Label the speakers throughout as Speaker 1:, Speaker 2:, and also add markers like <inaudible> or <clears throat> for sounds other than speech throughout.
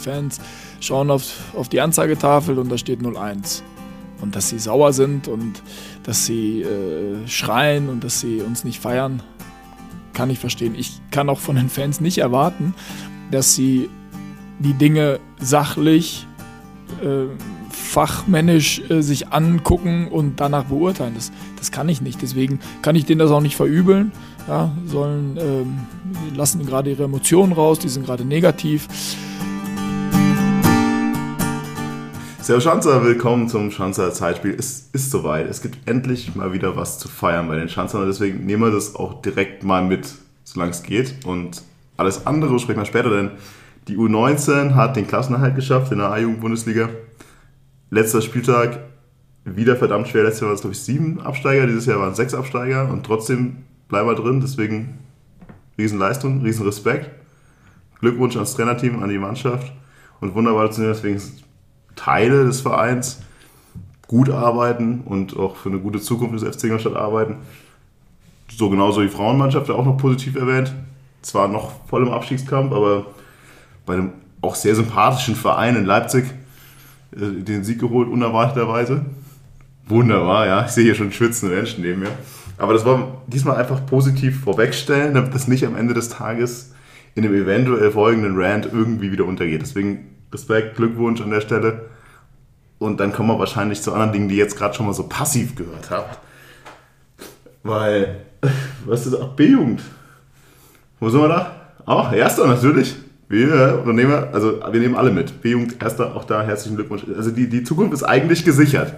Speaker 1: Fans schauen auf, auf die Anzeigetafel und da steht 01. Und dass sie sauer sind und dass sie äh, schreien und dass sie uns nicht feiern, kann ich verstehen. Ich kann auch von den Fans nicht erwarten, dass sie die Dinge sachlich, äh, fachmännisch äh, sich angucken und danach beurteilen. Das, das kann ich nicht. Deswegen kann ich denen das auch nicht verübeln. Ja, sollen ähm, lassen gerade ihre Emotionen raus, die sind gerade negativ.
Speaker 2: Servus Schanzer, willkommen zum Schanzer Zeitspiel. Es ist soweit. Es gibt endlich mal wieder was zu feiern bei den Schanzern und deswegen nehmen wir das auch direkt mal mit, solange es geht. Und alles andere sprechen wir später, denn die U19 hat den Klassenerhalt geschafft in der A-Jugend-Bundesliga. Letzter Spieltag wieder verdammt schwer. Letztes Jahr waren es, glaube ich, sieben Absteiger, dieses Jahr waren es sechs Absteiger und trotzdem bleiben wir drin. Deswegen Riesenleistung, Riesenrespekt. Glückwunsch ans Trainerteam, an die Mannschaft und wunderbar zu sehen, deswegen Teile des Vereins gut arbeiten und auch für eine gute Zukunft des FC Ingolstadt arbeiten. So genauso die Frauenmannschaft, auch noch positiv erwähnt. Zwar noch voll im Abstiegskampf, aber bei einem auch sehr sympathischen Verein in Leipzig äh, den Sieg geholt, unerwarteterweise. Wunderbar, ja. Ich sehe hier schon schwitzende Menschen neben mir. Aber das war diesmal einfach positiv vorwegstellen, damit das nicht am Ende des Tages in dem eventuell folgenden Rant irgendwie wieder untergeht. Deswegen Respekt, Glückwunsch an der Stelle. Und dann kommen wir wahrscheinlich zu anderen Dingen, die ihr jetzt gerade schon mal so passiv gehört habt. Weil, <laughs> was ist auch B-Jugend? Wo sind wir da? Auch, erster natürlich. Wir, nehmen, also wir nehmen alle mit. B-Jugend, erster, auch da herzlichen Glückwunsch. Also die, die Zukunft ist eigentlich gesichert.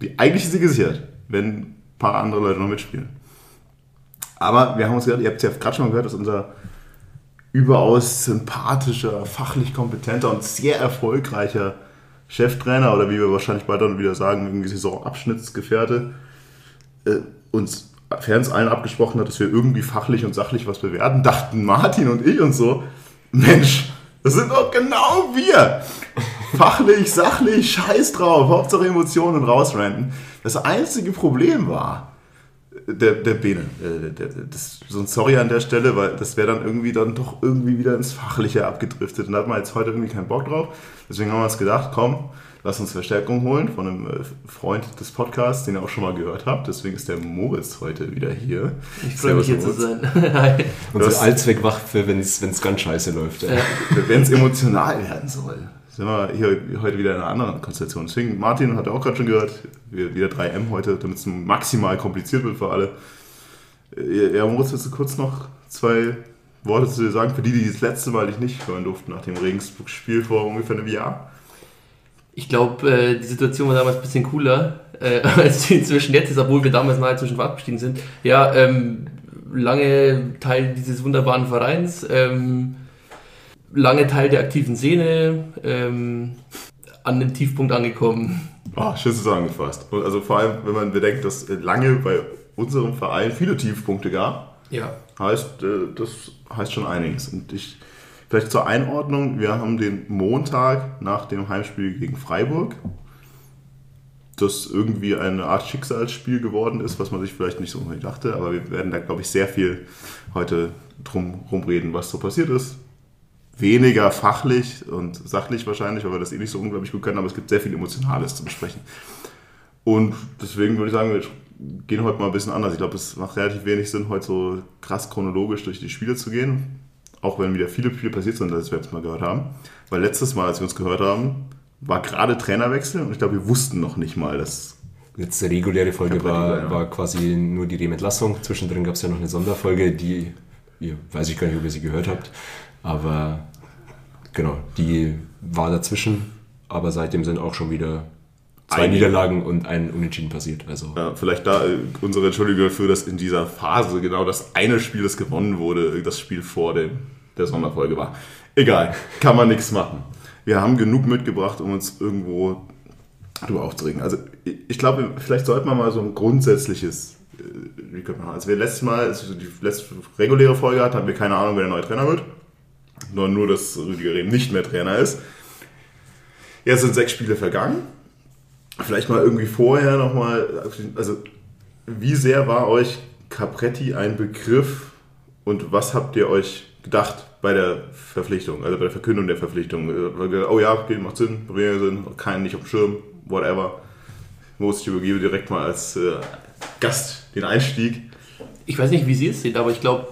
Speaker 2: Die, eigentlich ist sie gesichert, wenn ein paar andere Leute noch mitspielen. Aber wir haben uns gedacht, ihr habt es ja gerade schon mal gehört, dass unser überaus sympathischer, fachlich kompetenter und sehr erfolgreicher Cheftrainer oder wie wir wahrscheinlich bald dann wieder sagen, irgendwie Saisonabschnittsgefährte, äh, uns Fans allen abgesprochen hat, dass wir irgendwie fachlich und sachlich was bewerten, dachten Martin und ich und so, Mensch, das sind doch genau wir. Fachlich, sachlich, scheiß drauf, Hauptsache Emotionen rausrenten. Das einzige Problem war, der, der Bene. Äh, der, das, so ein Sorry an der Stelle, weil das wäre dann irgendwie dann doch irgendwie wieder ins Fachliche abgedriftet. Und da hat man jetzt heute irgendwie keinen Bock drauf. Deswegen haben wir uns gedacht, komm, lass uns Verstärkung holen von einem äh, Freund des Podcasts, den ihr auch schon mal gehört habt. Deswegen ist der Moritz heute wieder hier.
Speaker 3: Ich freue mich hier zu sein. <laughs>
Speaker 4: Unsere Allzweckwaffe, wenn es ganz scheiße läuft. Ja.
Speaker 2: Wenn es emotional werden soll sind wir hier heute wieder in einer anderen Konstellation. Deswegen, Martin hat auch gerade schon gehört, wieder 3M heute, damit es maximal kompliziert wird für alle. Ja, Moritz, willst du kurz noch zwei Worte zu dir sagen, für die, die das letzte Mal dich nicht hören durften nach dem Regensburg-Spiel vor ungefähr einem Jahr?
Speaker 3: Ich glaube, äh, die Situation war damals ein bisschen cooler, äh, <laughs> als sie inzwischen jetzt ist, obwohl wir damals mal zwischen abgestiegen sind. Ja, ähm, lange Teil dieses wunderbaren Vereins. Ähm, lange Teil der aktiven Szene, ähm, an den Tiefpunkt angekommen.
Speaker 2: Oh, schön zusammengefasst. Also vor allem, wenn man bedenkt, dass lange bei unserem Verein viele Tiefpunkte gab,
Speaker 3: ja.
Speaker 2: heißt, äh, das heißt schon einiges. Und ich, vielleicht zur Einordnung, wir haben den Montag nach dem Heimspiel gegen Freiburg, das irgendwie eine Art Schicksalsspiel geworden ist, was man sich vielleicht nicht so unbedingt dachte, aber wir werden da, glaube ich, sehr viel heute drum rumreden, was so passiert ist, weniger fachlich und sachlich wahrscheinlich, weil wir das eh nicht so unglaublich gut können, aber es gibt sehr viel Emotionales zu besprechen. Und deswegen würde ich sagen, wir gehen heute mal ein bisschen anders. Ich glaube, es macht relativ wenig Sinn, heute so krass chronologisch durch die Spiele zu gehen. Auch wenn wieder viele Spiele passiert sind, als wir jetzt mal gehört haben. Weil letztes Mal, als wir uns gehört haben, war gerade Trainerwechsel und ich glaube, wir wussten noch nicht mal, dass.
Speaker 4: Jetzt die reguläre Folge war, war quasi nur die Rementlassung. Zwischendrin gab es ja noch eine Sonderfolge, die, ihr, weiß ich gar nicht, ob ihr sie gehört habt, aber genau, die war dazwischen, aber seitdem sind auch schon wieder zwei Einige. Niederlagen und ein Unentschieden passiert. Also.
Speaker 2: Ja, vielleicht da äh, unsere Entschuldigung dafür, dass in dieser Phase genau das eine Spiel, das gewonnen wurde, das Spiel vor dem, der Sonderfolge war. Egal, kann man nichts machen. Wir haben genug mitgebracht, um uns irgendwo darüber aufzuregen. Also ich glaube, vielleicht sollte man mal so ein grundsätzliches äh, Recap machen. Als wir letztes Mal, als wir die letzte reguläre Folge hatten, hatten wir keine Ahnung, wer der neue Trainer wird nur, nur dass Rüdiger Rehm nicht mehr Trainer ist. Jetzt sind sechs Spiele vergangen. Vielleicht mal irgendwie vorher nochmal, also wie sehr war euch Capretti ein Begriff und was habt ihr euch gedacht bei der Verpflichtung, also bei der Verkündung der Verpflichtung? Oh ja, okay, macht Sinn, bringt Sinn, keinen nicht auf dem Schirm, whatever. Muss ich übergebe direkt mal als äh, Gast den Einstieg.
Speaker 3: Ich weiß nicht, wie Sie es sehen, aber ich glaube,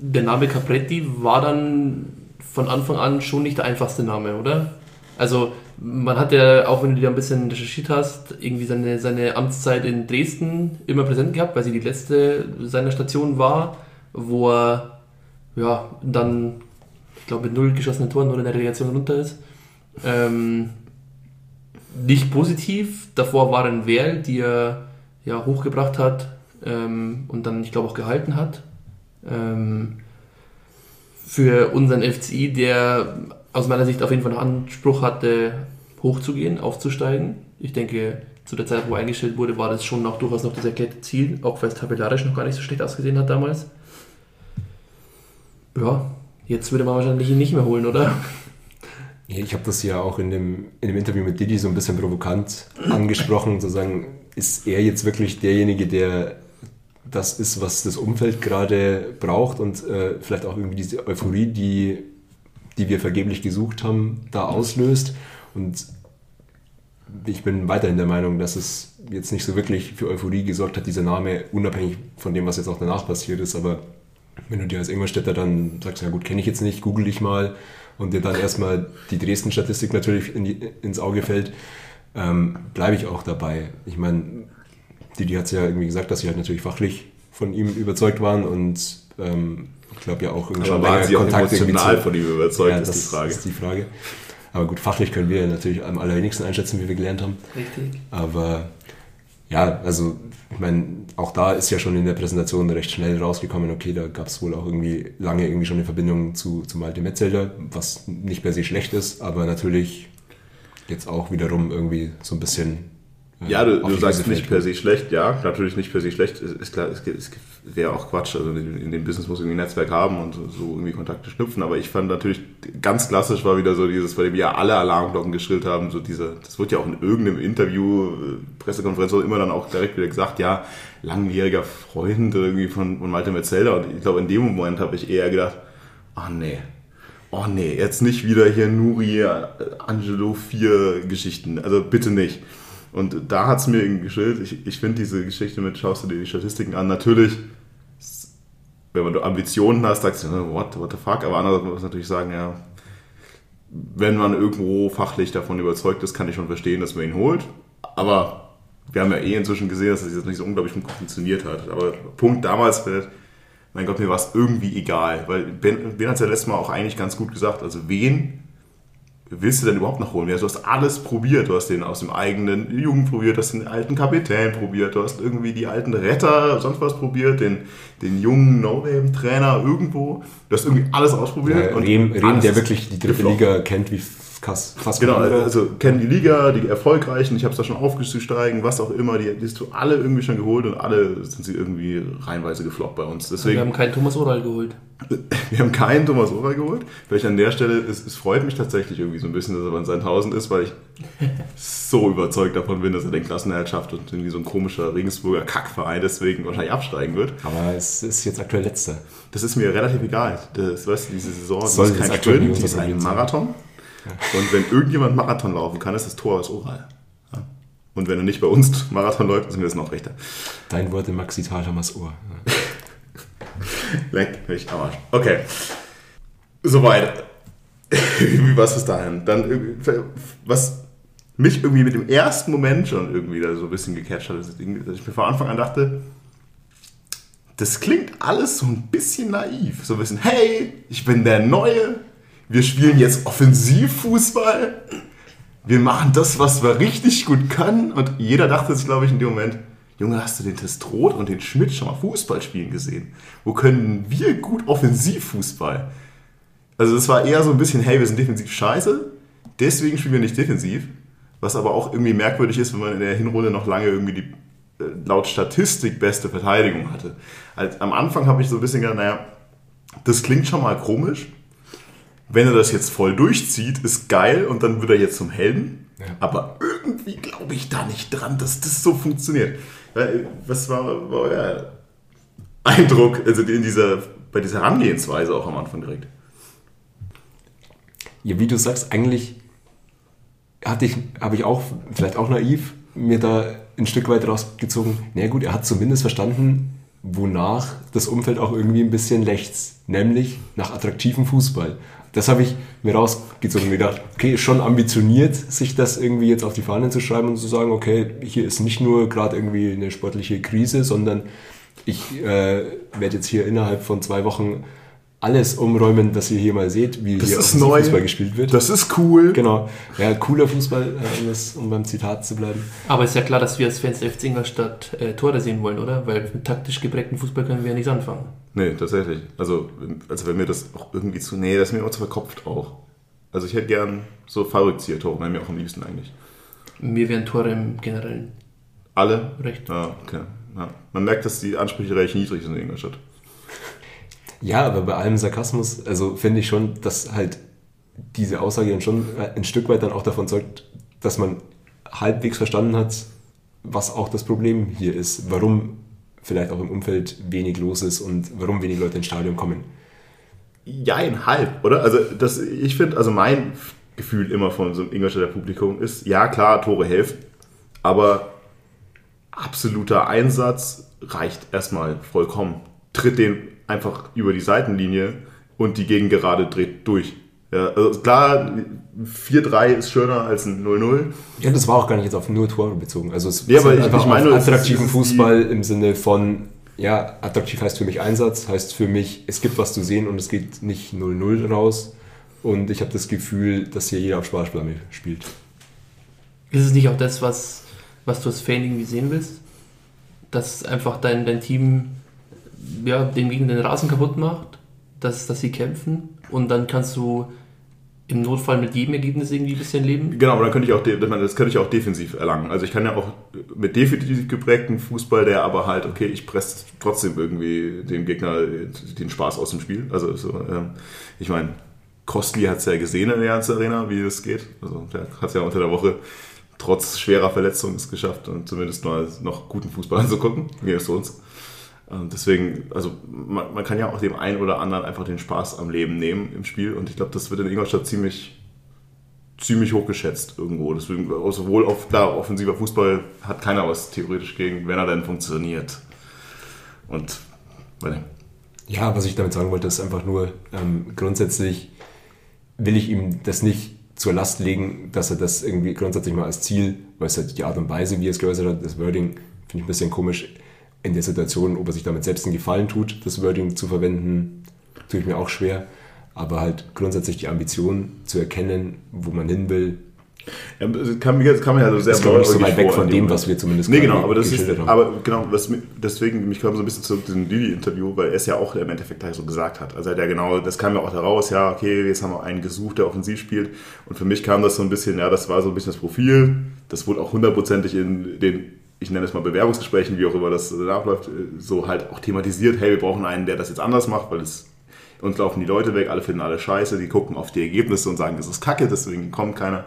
Speaker 3: der Name Capretti war dann von Anfang an schon nicht der einfachste Name, oder? Also man hat ja, auch wenn du dir ein bisschen recherchiert hast, irgendwie seine, seine Amtszeit in Dresden immer präsent gehabt, weil sie die letzte seiner Station war, wo er ja, dann, ich glaube, mit null geschossenen Toren nur in der Relegation runter ist. Ähm, nicht positiv. Davor war ein Werl, die er ja, hochgebracht hat ähm, und dann, ich glaube, auch gehalten hat. Ähm, für unseren FCI, der aus meiner Sicht auf jeden Fall einen Anspruch hatte, hochzugehen, aufzusteigen. Ich denke, zu der Zeit, wo er eingestellt wurde, war das schon auch durchaus noch das erklärte Ziel, auch weil es tabellarisch noch gar nicht so schlecht ausgesehen hat damals. Ja, jetzt würde man wahrscheinlich ihn nicht mehr holen, oder?
Speaker 4: Ich habe das ja auch in dem, in dem Interview mit Didi so ein bisschen provokant angesprochen, zu sagen, ist er jetzt wirklich derjenige, der das ist, was das Umfeld gerade braucht und äh, vielleicht auch irgendwie diese Euphorie, die, die wir vergeblich gesucht haben, da auslöst. Und ich bin weiterhin der Meinung, dass es jetzt nicht so wirklich für Euphorie gesorgt hat, dieser Name, unabhängig von dem, was jetzt auch danach passiert ist. Aber wenn du dir als Ingolstädter dann sagst, ja gut, kenne ich jetzt nicht, google ich mal und dir dann erstmal die Dresden-Statistik natürlich in die, ins Auge fällt, ähm, bleibe ich auch dabei. Ich meine, Didi hat es ja irgendwie gesagt, dass sie halt natürlich fachlich von ihm überzeugt waren und ähm, ich glaube ja auch
Speaker 2: irgendwie schon waren sie Kontakt auch emotional von ihm überzeugt, ja,
Speaker 4: ist die Frage. ist die Frage. Aber gut, fachlich können wir natürlich am allerwenigsten einschätzen, wie wir gelernt haben.
Speaker 3: Richtig.
Speaker 4: Aber ja, also ich meine, auch da ist ja schon in der Präsentation recht schnell rausgekommen, okay, da gab es wohl auch irgendwie lange irgendwie schon eine Verbindung zu, zu Malte Metzelder, was nicht per se schlecht ist, aber natürlich jetzt auch wiederum irgendwie so ein bisschen
Speaker 2: ja, du, du sagst nicht per se schlecht, ja, natürlich nicht per se schlecht, ist klar, es, es wäre auch Quatsch, also in, in, dem Business muss irgendwie ein Netzwerk haben und so irgendwie Kontakte schnüpfen, aber ich fand natürlich, ganz klassisch war wieder so dieses, bei dem ja alle Alarmglocken geschrillt haben, so diese, das wird ja auch in irgendeinem Interview, äh, Pressekonferenz immer dann auch direkt wieder gesagt, ja, langjähriger Freund irgendwie von, von Malte Metzelder. Und ich glaube, in dem Moment habe ich eher gedacht, ach nee, oh nee, jetzt nicht wieder hier Nuri, äh, Angelo, vier Geschichten, also bitte nicht. Und da hat es mir geschildert, ich, ich finde diese Geschichte mit, schaust du dir die Statistiken an, natürlich, wenn du Ambitionen hast, sagst du, what, what the fuck, aber andererseits muss man natürlich sagen, ja, wenn man irgendwo fachlich davon überzeugt ist, kann ich schon verstehen, dass man ihn holt. Aber wir haben ja eh inzwischen gesehen, dass das jetzt nicht so unglaublich funktioniert hat. Aber Punkt damals, mein Gott, mir war es irgendwie egal. Weil Ben, ben hat es ja letztes Mal auch eigentlich ganz gut gesagt. Also wen willst du denn überhaupt noch holen? Ja, du hast alles probiert. Du hast den aus dem eigenen Jugend probiert, du hast den alten Kapitän probiert, du hast irgendwie die alten Retter, sonst was probiert, den, den jungen No-Name-Trainer irgendwo. Du hast irgendwie alles ausprobiert.
Speaker 4: Ja, Rehm, Rehm der wirklich die dritte Liga kennt wie
Speaker 2: Kass, fast Genau, also kennen die Liga, die erfolgreichen, ich habe es da schon aufgestiegen, was auch immer, die, die hast du alle irgendwie schon geholt und alle sind sie irgendwie reihenweise gefloppt bei uns.
Speaker 3: Deswegen, wir haben keinen Thomas Oral geholt. <laughs>
Speaker 2: Wir haben keinen Thomas Oral geholt. Vielleicht an der Stelle, es, es freut mich tatsächlich irgendwie so ein bisschen, dass er bei seinen 1000 ist, weil ich <laughs> so überzeugt davon bin, dass er den Klassenerhalt schafft und irgendwie so ein komischer Regensburger Kackverein deswegen wahrscheinlich absteigen wird.
Speaker 4: Aber es ist jetzt aktuell letzter.
Speaker 2: Das ist mir relativ egal. Das, weißt du, diese Saison das ist kein Sprint, die ist ein Marathon. Sein. Und wenn irgendjemand Marathon laufen kann, ist das Tor aus Oral. Und wenn er nicht bei uns <laughs> Marathon läuft, ist mir das noch rechter.
Speaker 4: Dein Wort im Maxi Thalhamers Ohr. <laughs>
Speaker 2: Leck mich am Arsch. Okay. Soweit. Wie war es bis dahin? Dann, was mich irgendwie mit dem ersten Moment schon irgendwie da so ein bisschen gecatcht hat, dass ich mir von Anfang an dachte, das klingt alles so ein bisschen naiv. So ein bisschen, hey, ich bin der Neue, wir spielen jetzt Offensivfußball. Wir machen das, was wir richtig gut können. Und jeder dachte sich, glaube ich, in dem Moment, Junge, hast du den Testrot und den Schmidt schon mal Fußball spielen gesehen? Wo können wir gut Offensivfußball? Also es war eher so ein bisschen, hey, wir sind defensiv scheiße, deswegen spielen wir nicht defensiv. Was aber auch irgendwie merkwürdig ist, wenn man in der Hinrunde noch lange irgendwie die äh, laut Statistik beste Verteidigung hatte. Als, am Anfang habe ich so ein bisschen gedacht, naja, das klingt schon mal komisch, wenn er das jetzt voll durchzieht, ist geil und dann wird er jetzt zum Helden. Ja. Aber irgendwie glaube ich da nicht dran, dass das so funktioniert. Was war, war euer Eindruck also in dieser bei dieser Herangehensweise auch am Anfang direkt.
Speaker 4: Ja, wie du sagst, eigentlich hatte ich, habe ich auch, vielleicht auch naiv, mir da ein Stück weit rausgezogen. Na gut, er hat zumindest verstanden, wonach das Umfeld auch irgendwie ein bisschen lechzt, nämlich nach attraktivem Fußball. Das habe ich mir rausgezogen und gedacht, okay, schon ambitioniert, sich das irgendwie jetzt auf die Fahnen zu schreiben und zu sagen, okay, hier ist nicht nur gerade irgendwie eine sportliche Krise, sondern ich äh, werde jetzt hier innerhalb von zwei Wochen alles umräumen, dass ihr hier mal seht, wie
Speaker 2: Das
Speaker 4: hier
Speaker 2: ist neu.
Speaker 4: Fußball gespielt wird.
Speaker 2: Das ist cool.
Speaker 4: genau. Ja, cooler Fußball, äh, um, das, um beim Zitat zu bleiben.
Speaker 3: Aber ist ja klar, dass wir als Fans der FC Ingolstadt äh, Tore sehen wollen, oder? Weil mit taktisch geprägten Fußball können wir ja nichts anfangen.
Speaker 2: Nee, tatsächlich. Also, also wenn mir das auch irgendwie zu. Nee, das ist mir auch zu verkopft auch. Also ich hätte gern so Fallrückzieher-Tore, wäre mir auch am liebsten eigentlich.
Speaker 3: Mir wären Tore im Generellen
Speaker 2: Alle?
Speaker 3: recht.
Speaker 2: Ja, okay. Ja. Man merkt, dass die Ansprüche recht niedrig sind in Ingolstadt.
Speaker 4: Ja, aber bei allem Sarkasmus, also finde ich schon, dass halt diese Aussage dann schon ein Stück weit dann auch davon zeugt, dass man halbwegs verstanden hat, was auch das Problem hier ist, warum vielleicht auch im Umfeld wenig los ist und warum wenig Leute ins Stadion kommen.
Speaker 2: Jein, halb, oder? Also das, ich finde, also mein Gefühl immer von so einem Ingolstädter Publikum ist, ja klar, Tore helfen, aber absoluter Einsatz reicht erstmal vollkommen. Tritt den einfach über die Seitenlinie und die Gegengerade dreht durch. Ja, also klar, 4-3 ist schöner als ein 0-0.
Speaker 4: Ja, das war auch gar nicht jetzt auf nur Tore bezogen. Also es
Speaker 2: Ja,
Speaker 4: ist
Speaker 2: aber
Speaker 4: halt
Speaker 2: ich-
Speaker 4: einfach
Speaker 2: ich meine,
Speaker 4: auf
Speaker 2: es ist-
Speaker 4: attraktiven Fußball im Sinne von, ja, attraktiv heißt für mich Einsatz, heißt für mich, es gibt was zu sehen und es geht nicht 0-0 raus. Und ich habe das Gefühl, dass hier jeder auf Sparflamme spielt.
Speaker 3: Ist es nicht auch das, was, was du als Fan irgendwie sehen willst? Dass einfach dein, dein Team ja, dem gegen den Rasen kaputt macht, dass, dass sie kämpfen und dann kannst du im Notfall mit jedem Ergebnis irgendwie ein bisschen leben?
Speaker 2: Genau, aber dann könnte ich auch, das könnte ich auch defensiv erlangen. Also ich kann ja auch mit defensiv geprägten Fußball, der aber halt, okay, ich presse trotzdem irgendwie dem Gegner den Spaß aus dem Spiel. Also so, ähm, ich meine, Kostli hat es ja gesehen in der ganzen Arena, wie das geht. Also der hat es ja unter der Woche trotz schwerer Verletzungen es geschafft und zumindest mal noch guten Fußball anzugucken, wie es uns. Ähm, Deswegen, also man, man kann ja auch dem einen oder anderen einfach den Spaß am Leben nehmen im Spiel und ich glaube, das wird in Ingolstadt ziemlich ziemlich hochgeschätzt irgendwo. Deswegen, sowohl auf klar, offensiver Fußball hat keiner was theoretisch gegen, wenn er denn funktioniert. Und weil,
Speaker 4: Ja, was ich damit sagen wollte, ist einfach nur, ähm, grundsätzlich will ich ihm das nicht zur Last legen, dass er das irgendwie grundsätzlich mal als Ziel, weil es halt die Art und Weise, wie er es geäußert hat, das Wording, finde ich ein bisschen komisch in der Situation, ob er sich damit selbst einen Gefallen tut, das Wording zu verwenden, tue ich mir auch schwer. Aber halt grundsätzlich die Ambition zu erkennen, wo man hin will,
Speaker 2: ja, das kann, das kann man ja so sehr
Speaker 4: ist glaube ich nicht so weit weg von dem, was wir zumindest
Speaker 2: Nee, genau, aber das ist,
Speaker 4: haben.
Speaker 2: aber genau, was, deswegen, mich kam so ein bisschen zurück zu diesem Didi-Interview, weil er es ja auch im Endeffekt so gesagt hat. Also er hat ja genau, das kam ja auch heraus, ja, okay, jetzt haben wir einen gesucht, der offensiv spielt. Und für mich kam das so ein bisschen, ja, das war so ein bisschen das Profil. Das wurde auch hundertprozentig in den, ich nenne es mal Bewerbungsgesprächen, wie auch immer das abläuft, so halt auch thematisiert, hey, wir brauchen einen, der das jetzt anders macht, weil es uns laufen die Leute weg, alle finden alle scheiße, die gucken auf die Ergebnisse und sagen, das ist kacke, deswegen kommt keiner.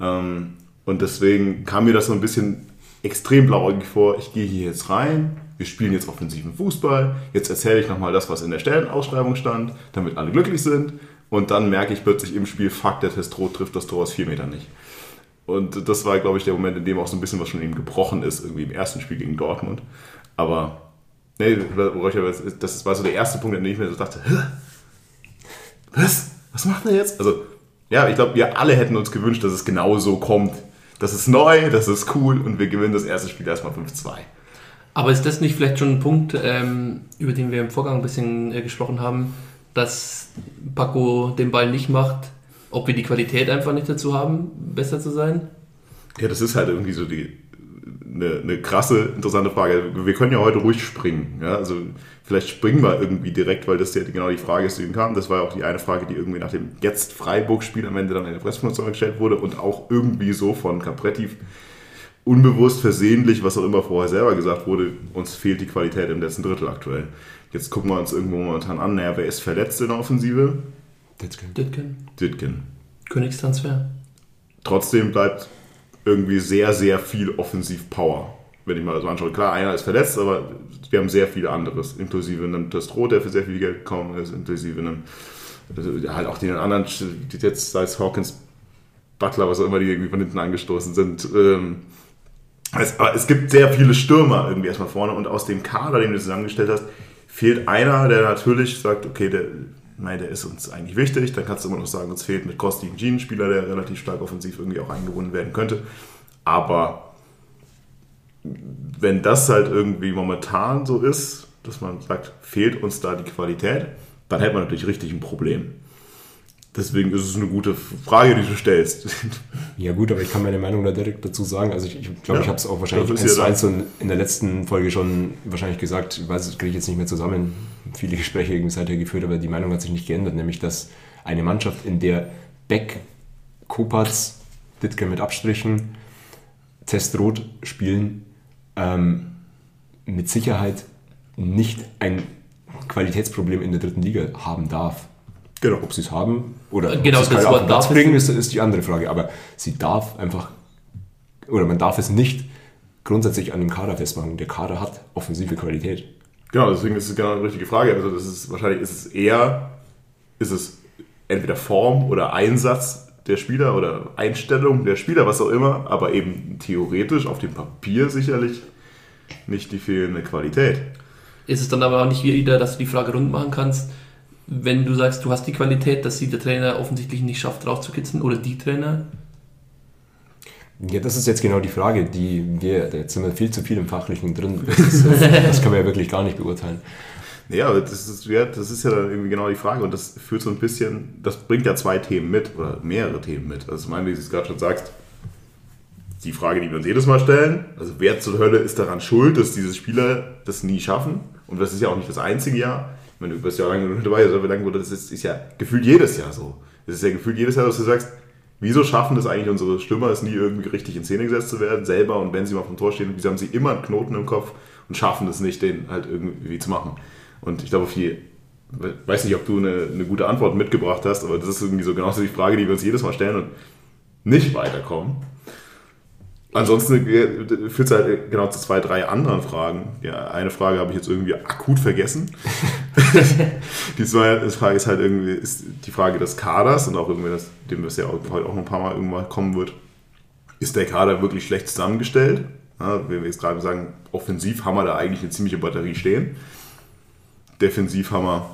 Speaker 2: Ähm, und deswegen kam mir das so ein bisschen extrem blauäugig vor. Ich gehe hier jetzt rein, wir spielen jetzt offensiven Fußball, jetzt erzähle ich nochmal das, was in der Stellenausschreibung stand, damit alle glücklich sind. Und dann merke ich plötzlich im Spiel, fuck, der Testro trifft das Tor aus vier Metern nicht. Und das war, glaube ich, der Moment, in dem auch so ein bisschen was schon eben gebrochen ist, irgendwie im ersten Spiel gegen Dortmund. Aber, nee, das war so der erste Punkt, an dem ich mir so dachte, Hä? was? Was macht er jetzt? Also, ja, ich glaube, wir alle hätten uns gewünscht, dass es genau so kommt. Das ist neu, das ist cool und wir gewinnen das erste Spiel erstmal 5-2.
Speaker 3: Aber ist das nicht vielleicht schon ein Punkt, ähm, über den wir im Vorgang ein bisschen äh, gesprochen haben, dass Paco den Ball nicht macht, ob wir die Qualität einfach nicht dazu haben, besser zu sein?
Speaker 2: Ja, das ist halt irgendwie so die, eine, eine krasse, interessante Frage. Wir können ja heute ruhig springen. Ja? Also vielleicht springen wir irgendwie direkt, weil das ja genau die Frage ist, die kam. Das war ja auch die eine Frage, die irgendwie nach dem jetzt Freiburg-Spiel am Ende dann in der Pressekonferenz gestellt wurde und auch irgendwie so von Capretti unbewusst, versehentlich, was auch immer vorher selber gesagt wurde, uns fehlt die Qualität im letzten Drittel aktuell. Jetzt gucken wir uns irgendwo momentan an, naja, wer ist verletzt in der Offensive?
Speaker 4: Good.
Speaker 3: Ditken,
Speaker 2: Ditkin.
Speaker 3: Königstransfer.
Speaker 2: Trotzdem bleibt irgendwie sehr, sehr viel Offensiv-Power wenn ich mal so anschaue, klar, einer ist verletzt, aber wir haben sehr viel anderes, inklusive einem Testro, der für sehr viel Geld gekommen ist, inklusive einem, also halt auch den anderen, die jetzt, sei es Hawkins, Butler, was auch immer, die irgendwie von hinten angestoßen sind. Ähm, es, aber es gibt sehr viele Stürmer irgendwie erstmal vorne und aus dem Kader, den du zusammengestellt hast, fehlt einer, der natürlich sagt, okay, der, nein, der ist uns eigentlich wichtig. Dann kannst du immer noch sagen, uns fehlt mit Kosti ein Jean-Spieler, der relativ stark offensiv irgendwie auch eingebunden werden könnte. Aber wenn das halt irgendwie momentan so ist, dass man sagt, fehlt uns da die Qualität, dann hätte man natürlich richtig ein Problem. Deswegen ist es eine gute Frage, die du stellst.
Speaker 4: Ja gut, aber ich kann meine Meinung da direkt dazu sagen. Also ich glaube, ich, glaub, ja, ich habe es auch wahrscheinlich eins zu eins in der letzten Folge schon wahrscheinlich gesagt, ich weiß, das kriege ich jetzt nicht mehr zusammen, viele Gespräche seither geführt, aber die Meinung hat sich nicht geändert, nämlich dass eine Mannschaft, in der Beck, Kopatz, Dittke mit Abstrichen, Testrot spielen, ähm, mit Sicherheit nicht ein Qualitätsproblem in der dritten Liga haben darf. Genau. Ob sie es haben oder
Speaker 3: genau, ob sie es auf den
Speaker 4: Platz bringen, ist, ist die andere Frage. Aber sie darf einfach, oder man darf es nicht grundsätzlich an dem Kader festmachen. Der Kader hat offensive Qualität.
Speaker 2: Genau, deswegen ist es genau eine richtige Frage. Also das ist wahrscheinlich ist es eher, ist es entweder Form oder Einsatz der Spieler oder Einstellung der Spieler, was auch immer, aber eben theoretisch auf dem Papier sicherlich nicht die fehlende Qualität.
Speaker 3: Ist es dann aber auch nicht wieder, dass du die Frage rund machen kannst, wenn du sagst, du hast die Qualität, dass sie der Trainer offensichtlich nicht schafft, rauszukitzeln oder die Trainer?
Speaker 4: Ja, das ist jetzt genau die Frage, die wir, jetzt sind wir viel zu viel im Fachlichen drin. <laughs> Das, ist, das können wir ja wirklich gar nicht beurteilen.
Speaker 2: Ja, aber das ist, ja, das ist ja dann irgendwie genau die Frage und das führt so ein bisschen, das bringt ja zwei Themen mit oder mehrere Themen mit. Also, ich meine, wie du es gerade schon sagst, die Frage, die wir uns jedes Mal stellen, also wer zur Hölle ist daran schuld, dass diese Spieler das nie schaffen? Und das ist ja auch nicht das einzige Jahr meine, du bist ja lange dabei, also lange, das ist, ist ja gefühlt jedes Jahr so. Es ist ja gefühlt jedes Jahr, dass du sagst, wieso schaffen das eigentlich unsere Stürmer, es nie irgendwie richtig in Szene gesetzt zu werden, selber und wenn sie mal vom Tor stehen, wieso haben sie immer einen Knoten im Kopf und schaffen es nicht, den halt irgendwie zu machen. Und ich glaube, die, weiß nicht, ob du eine, eine gute Antwort mitgebracht hast, aber das ist irgendwie so genauso die Frage, die wir uns jedes Mal stellen und nicht weiterkommen. Ansonsten führt es halt genau zu zwei, drei anderen Fragen. Ja, eine Frage habe ich jetzt irgendwie akut vergessen. <laughs> die zweite Frage ist halt irgendwie ist die Frage des Kaders und auch irgendwie, das, dem es ja heute auch noch ein paar Mal irgendwann kommen wird. Ist der Kader wirklich schlecht zusammengestellt? Ja, wenn wir jetzt gerade sagen, offensiv haben wir da eigentlich eine ziemliche Batterie stehen. Defensiv haben wir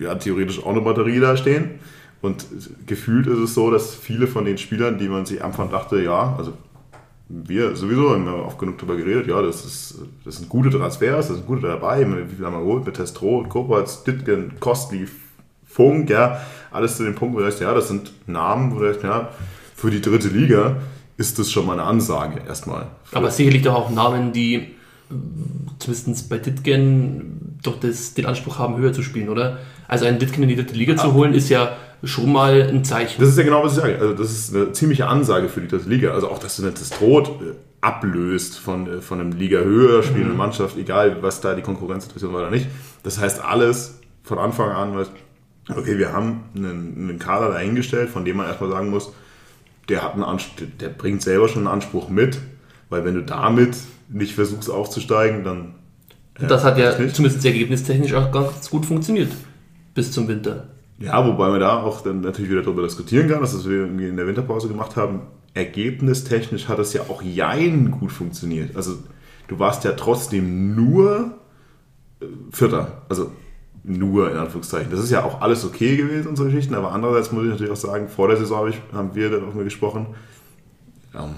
Speaker 2: ja, theoretisch auch eine Batterie da stehen. Und gefühlt ist es so, dass viele von den Spielern, die man sich am Anfang dachte, ja, also wir sowieso haben wir oft genug darüber geredet, ja, das, ist, das sind gute Transfers, das sind gute dabei, wie viel haben wir geholt mit Testro, Kopatz, Dittgen, Kostli, Funk, ja, alles zu dem Punkt, wo du sagst, ja, das sind Namen, wo du sagst, ja, für die dritte Liga ist das schon mal eine Ansage erstmal.
Speaker 3: Aber sicherlich doch auch Namen, die zumindest bei Dittgen doch das, den Anspruch haben, höher zu spielen, oder? Also einen Dittgen in die dritte Liga zu holen, ist ja schon mal ein Zeichen.
Speaker 2: Das ist ja genau, was ich sage. Also das ist eine ziemliche Ansage für die dritte Liga. Also auch, dass du das Trot äh, ablöst von, äh, von einem Liga höher spielenden mhm. Mannschaft, egal was da die Konkurrenzsituation war oder nicht. Das heißt alles von Anfang an, okay, wir haben einen, einen Kader dahingestellt, von dem man erstmal sagen muss, der hat einen Anspruch, der bringt selber schon einen Anspruch mit, weil wenn du damit nicht versuchst aufzusteigen, dann.
Speaker 3: Äh, das hat ja zumindest ergebnistechnisch auch ganz gut funktioniert bis zum Winter.
Speaker 2: Ja, wobei man da auch dann natürlich wieder darüber diskutieren kann, dass wir irgendwie in der Winterpause gemacht haben. Ergebnistechnisch hat es ja auch jein gut funktioniert. Also du warst ja trotzdem nur äh, Vierter. Also nur in Anführungszeichen. Das ist ja auch alles okay gewesen, unsere Geschichten, aber andererseits muss ich natürlich auch sagen, vor der Saison hab ich, haben wir darüber gesprochen, ähm,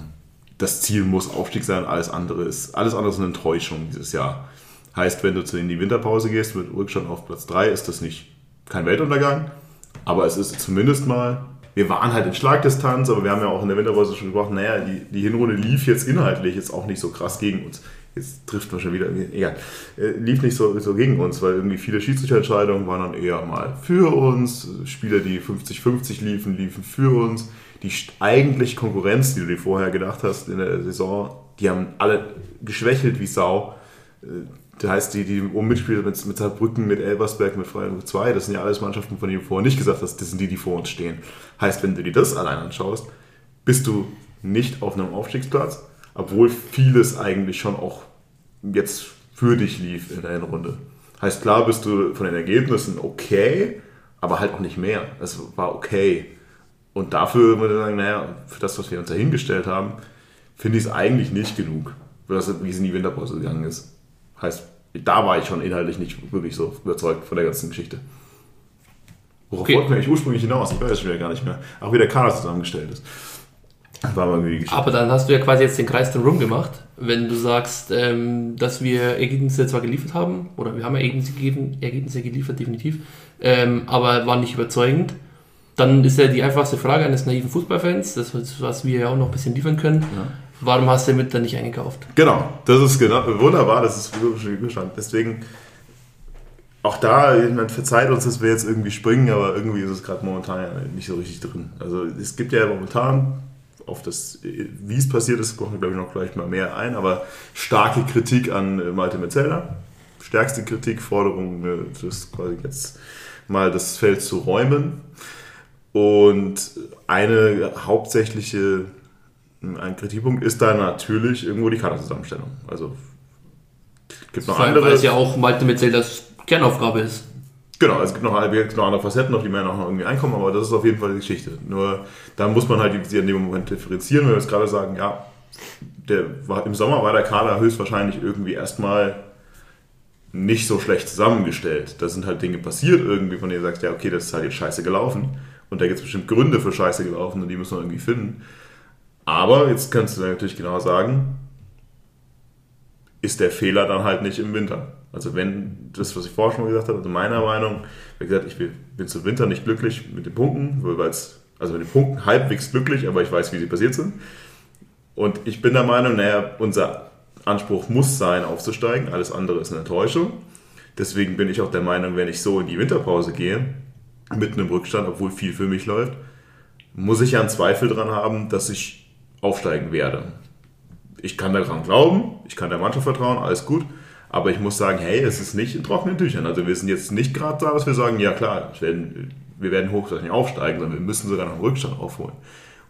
Speaker 2: das Ziel muss Aufstieg sein, alles andere ist, alles andere ist eine Enttäuschung dieses Jahr. Heißt, wenn du in die Winterpause gehst mit Rückstand auf Platz 3, ist das nicht kein Weltuntergang, aber es ist zumindest mal, wir waren halt in Schlagdistanz, aber wir haben ja auch in der Winterpause schon gesprochen, naja, die, die Hinrunde lief jetzt inhaltlich jetzt auch nicht so krass gegen uns. Jetzt trifft man schon wieder, egal, äh, lief nicht so, so gegen uns, weil irgendwie viele Schiedsrichterentscheidungen waren dann eher mal für uns, Spieler, die 50-50 liefen, liefen für uns. Die eigentlich Konkurrenz, die du dir vorher gedacht hast in der Saison, die haben alle geschwächelt wie Sau äh, das heißt, die, die oben mitspielen mit, mit Saarbrücken, mit Elversberg, mit Freiburg 2, das sind ja alles Mannschaften, von denen du vorher nicht gesagt hast, das sind die, die vor uns stehen. Heißt, wenn du dir das allein anschaust, bist du nicht auf einem Aufstiegsplatz, obwohl vieles eigentlich schon auch jetzt für dich lief in der Hinrunde. Heißt, klar bist du von den Ergebnissen okay, aber halt auch nicht mehr. Es war okay. Und dafür würde ich sagen, naja, für das, was wir uns dahingestellt haben, finde ich es eigentlich nicht genug, wie es in die Winterpause gegangen ist. Heißt, da war ich schon inhaltlich nicht wirklich so überzeugt von der ganzen Geschichte. Worauf okay. wollten wir eigentlich ursprünglich hinaus? Ich weiß es schon wieder gar nicht mehr. Auch wie der Kader zusammengestellt ist.
Speaker 3: War mal die Aber dann hast du ja quasi jetzt den Kreis drum rum gemacht, wenn du sagst, ähm, dass wir Ergebnisse zwar geliefert haben, oder wir haben ja Ergebnisse, gegeben, Ergebnisse geliefert, definitiv, ähm, aber waren nicht überzeugend. Dann ist ja die einfachste Frage eines naiven Fußballfans, das was wir ja auch noch ein bisschen liefern können. Ja. Warum hast du mit dann nicht eingekauft?
Speaker 2: Genau, das ist genau wunderbar, das ist Bestand. Deswegen auch da, man verzeiht uns, dass wir jetzt irgendwie springen, aber irgendwie ist es gerade momentan ja nicht so richtig drin. Also es gibt ja momentan auf das, wie es passiert ist, kommen wir glaube ich noch gleich mal mehr ein, aber starke Kritik an äh, Malte Metzelder. Stärkste Kritik, Forderung, äh, das quasi jetzt mal das Feld zu räumen. Und eine hauptsächliche ein Kritikpunkt ist da natürlich irgendwo die Kaderzusammenstellung. Also
Speaker 3: gibt noch andere. Weil es ja auch Malte Metzelders Kernaufgabe ist.
Speaker 2: Genau, es gibt noch, es noch andere Facetten, auf die man auch noch irgendwie einkommen, aber das ist auf jeden Fall die Geschichte. Nur da muss man halt in dem Moment differenzieren, wenn wir jetzt gerade sagen, ja, der war, im Sommer war der Kader höchstwahrscheinlich irgendwie erstmal nicht so schlecht zusammengestellt. Da sind halt Dinge passiert irgendwie, von denen du sagst, ja, okay, das ist halt jetzt scheiße gelaufen. Und da gibt es bestimmt Gründe für scheiße gelaufen und die muss man irgendwie finden. Aber jetzt kannst du natürlich genau sagen, ist der Fehler dann halt nicht im Winter. Also wenn das, was ich vorher schon gesagt habe, also meiner Meinung, wie gesagt, ich bin zum Winter nicht glücklich mit den Punkten, weil es, also mit den Punkten halbwegs glücklich, aber ich weiß, wie sie passiert sind. Und ich bin der Meinung, naja, unser Anspruch muss sein, aufzusteigen, alles andere ist eine Enttäuschung. Deswegen bin ich auch der Meinung, wenn ich so in die Winterpause gehe, mitten im Rückstand, obwohl viel für mich läuft, muss ich ja einen Zweifel dran haben, dass ich aufsteigen werde. Ich kann daran glauben, ich kann der Mannschaft vertrauen, alles gut. Aber ich muss sagen, hey, es ist nicht in trockenen Tüchern. Also wir sind jetzt nicht gerade da, dass wir sagen, ja klar, wir werden hochgradig aufsteigen, sondern wir müssen sogar noch einen Rückstand aufholen.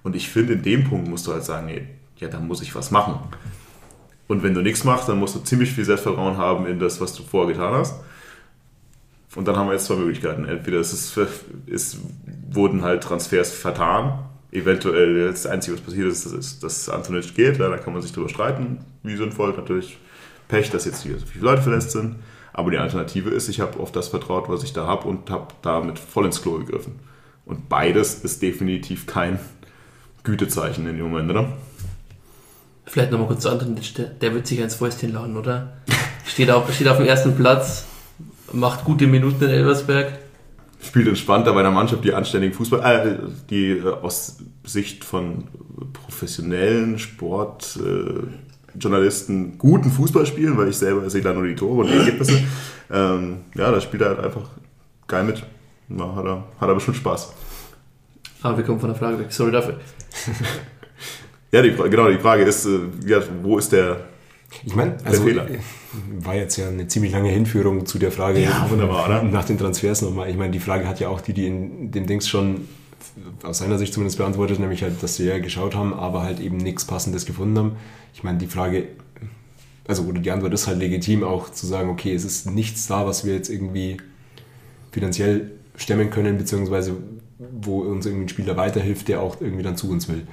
Speaker 2: Und ich finde, in dem Punkt musst du halt sagen, hey, ja, dann muss ich was machen. Und wenn du nichts machst, dann musst du ziemlich viel Selbstvertrauen haben in das, was du vorher getan hast. Und dann haben wir jetzt zwei Möglichkeiten. Entweder es, ist, es wurden halt Transfers vertan. Eventuell das Einzige, was passiert ist, dass, dass Antonic geht. Da kann man sich drüber streiten, wie sinnvoll. Natürlich Pech, dass jetzt hier so viele Leute verletzt sind. Aber die Alternative ist, ich habe auf das vertraut, was ich da habe und habe damit voll ins Klo gegriffen. Und beides ist definitiv kein Gütezeichen in dem Moment, oder?
Speaker 3: Vielleicht nochmal kurz zu Anton, der wird sich ans Fäustchen laden, oder? Steht auf, steht auf dem ersten Platz, macht gute Minuten in Elversberg.
Speaker 2: Spielt entspannter bei einer Mannschaft, die anständigen Fußball, äh, die äh, aus Sicht von professionellen Sport, äh, guten Fußball spielen, weil ich selber sehe da nur die Tore und die Ergebnisse. Ähm, ja, da spielt er halt einfach geil mit. Ja, hat, er, hat er bestimmt Spaß.
Speaker 3: Aber wir kommen von der Frage weg. Sorry dafür. <laughs>
Speaker 2: ja, die, genau, die Frage ist, äh, ja, wo ist der,
Speaker 4: ich meine, also Fehler? war jetzt ja eine ziemlich lange Hinführung zu der Frage
Speaker 2: ja,
Speaker 4: nach den Transfers nochmal. Ich meine, die Frage hat ja auch die, die in dem Dings schon aus seiner Sicht zumindest beantwortet, nämlich halt, dass sie ja geschaut haben, aber halt eben nichts Passendes gefunden haben. Ich meine, die Frage, also oder die Antwort ist halt legitim, auch zu sagen, okay, es ist nichts da, was wir jetzt irgendwie finanziell stemmen können, beziehungsweise wo uns irgendwie ein Spieler weiterhilft, der auch irgendwie dann zu uns will.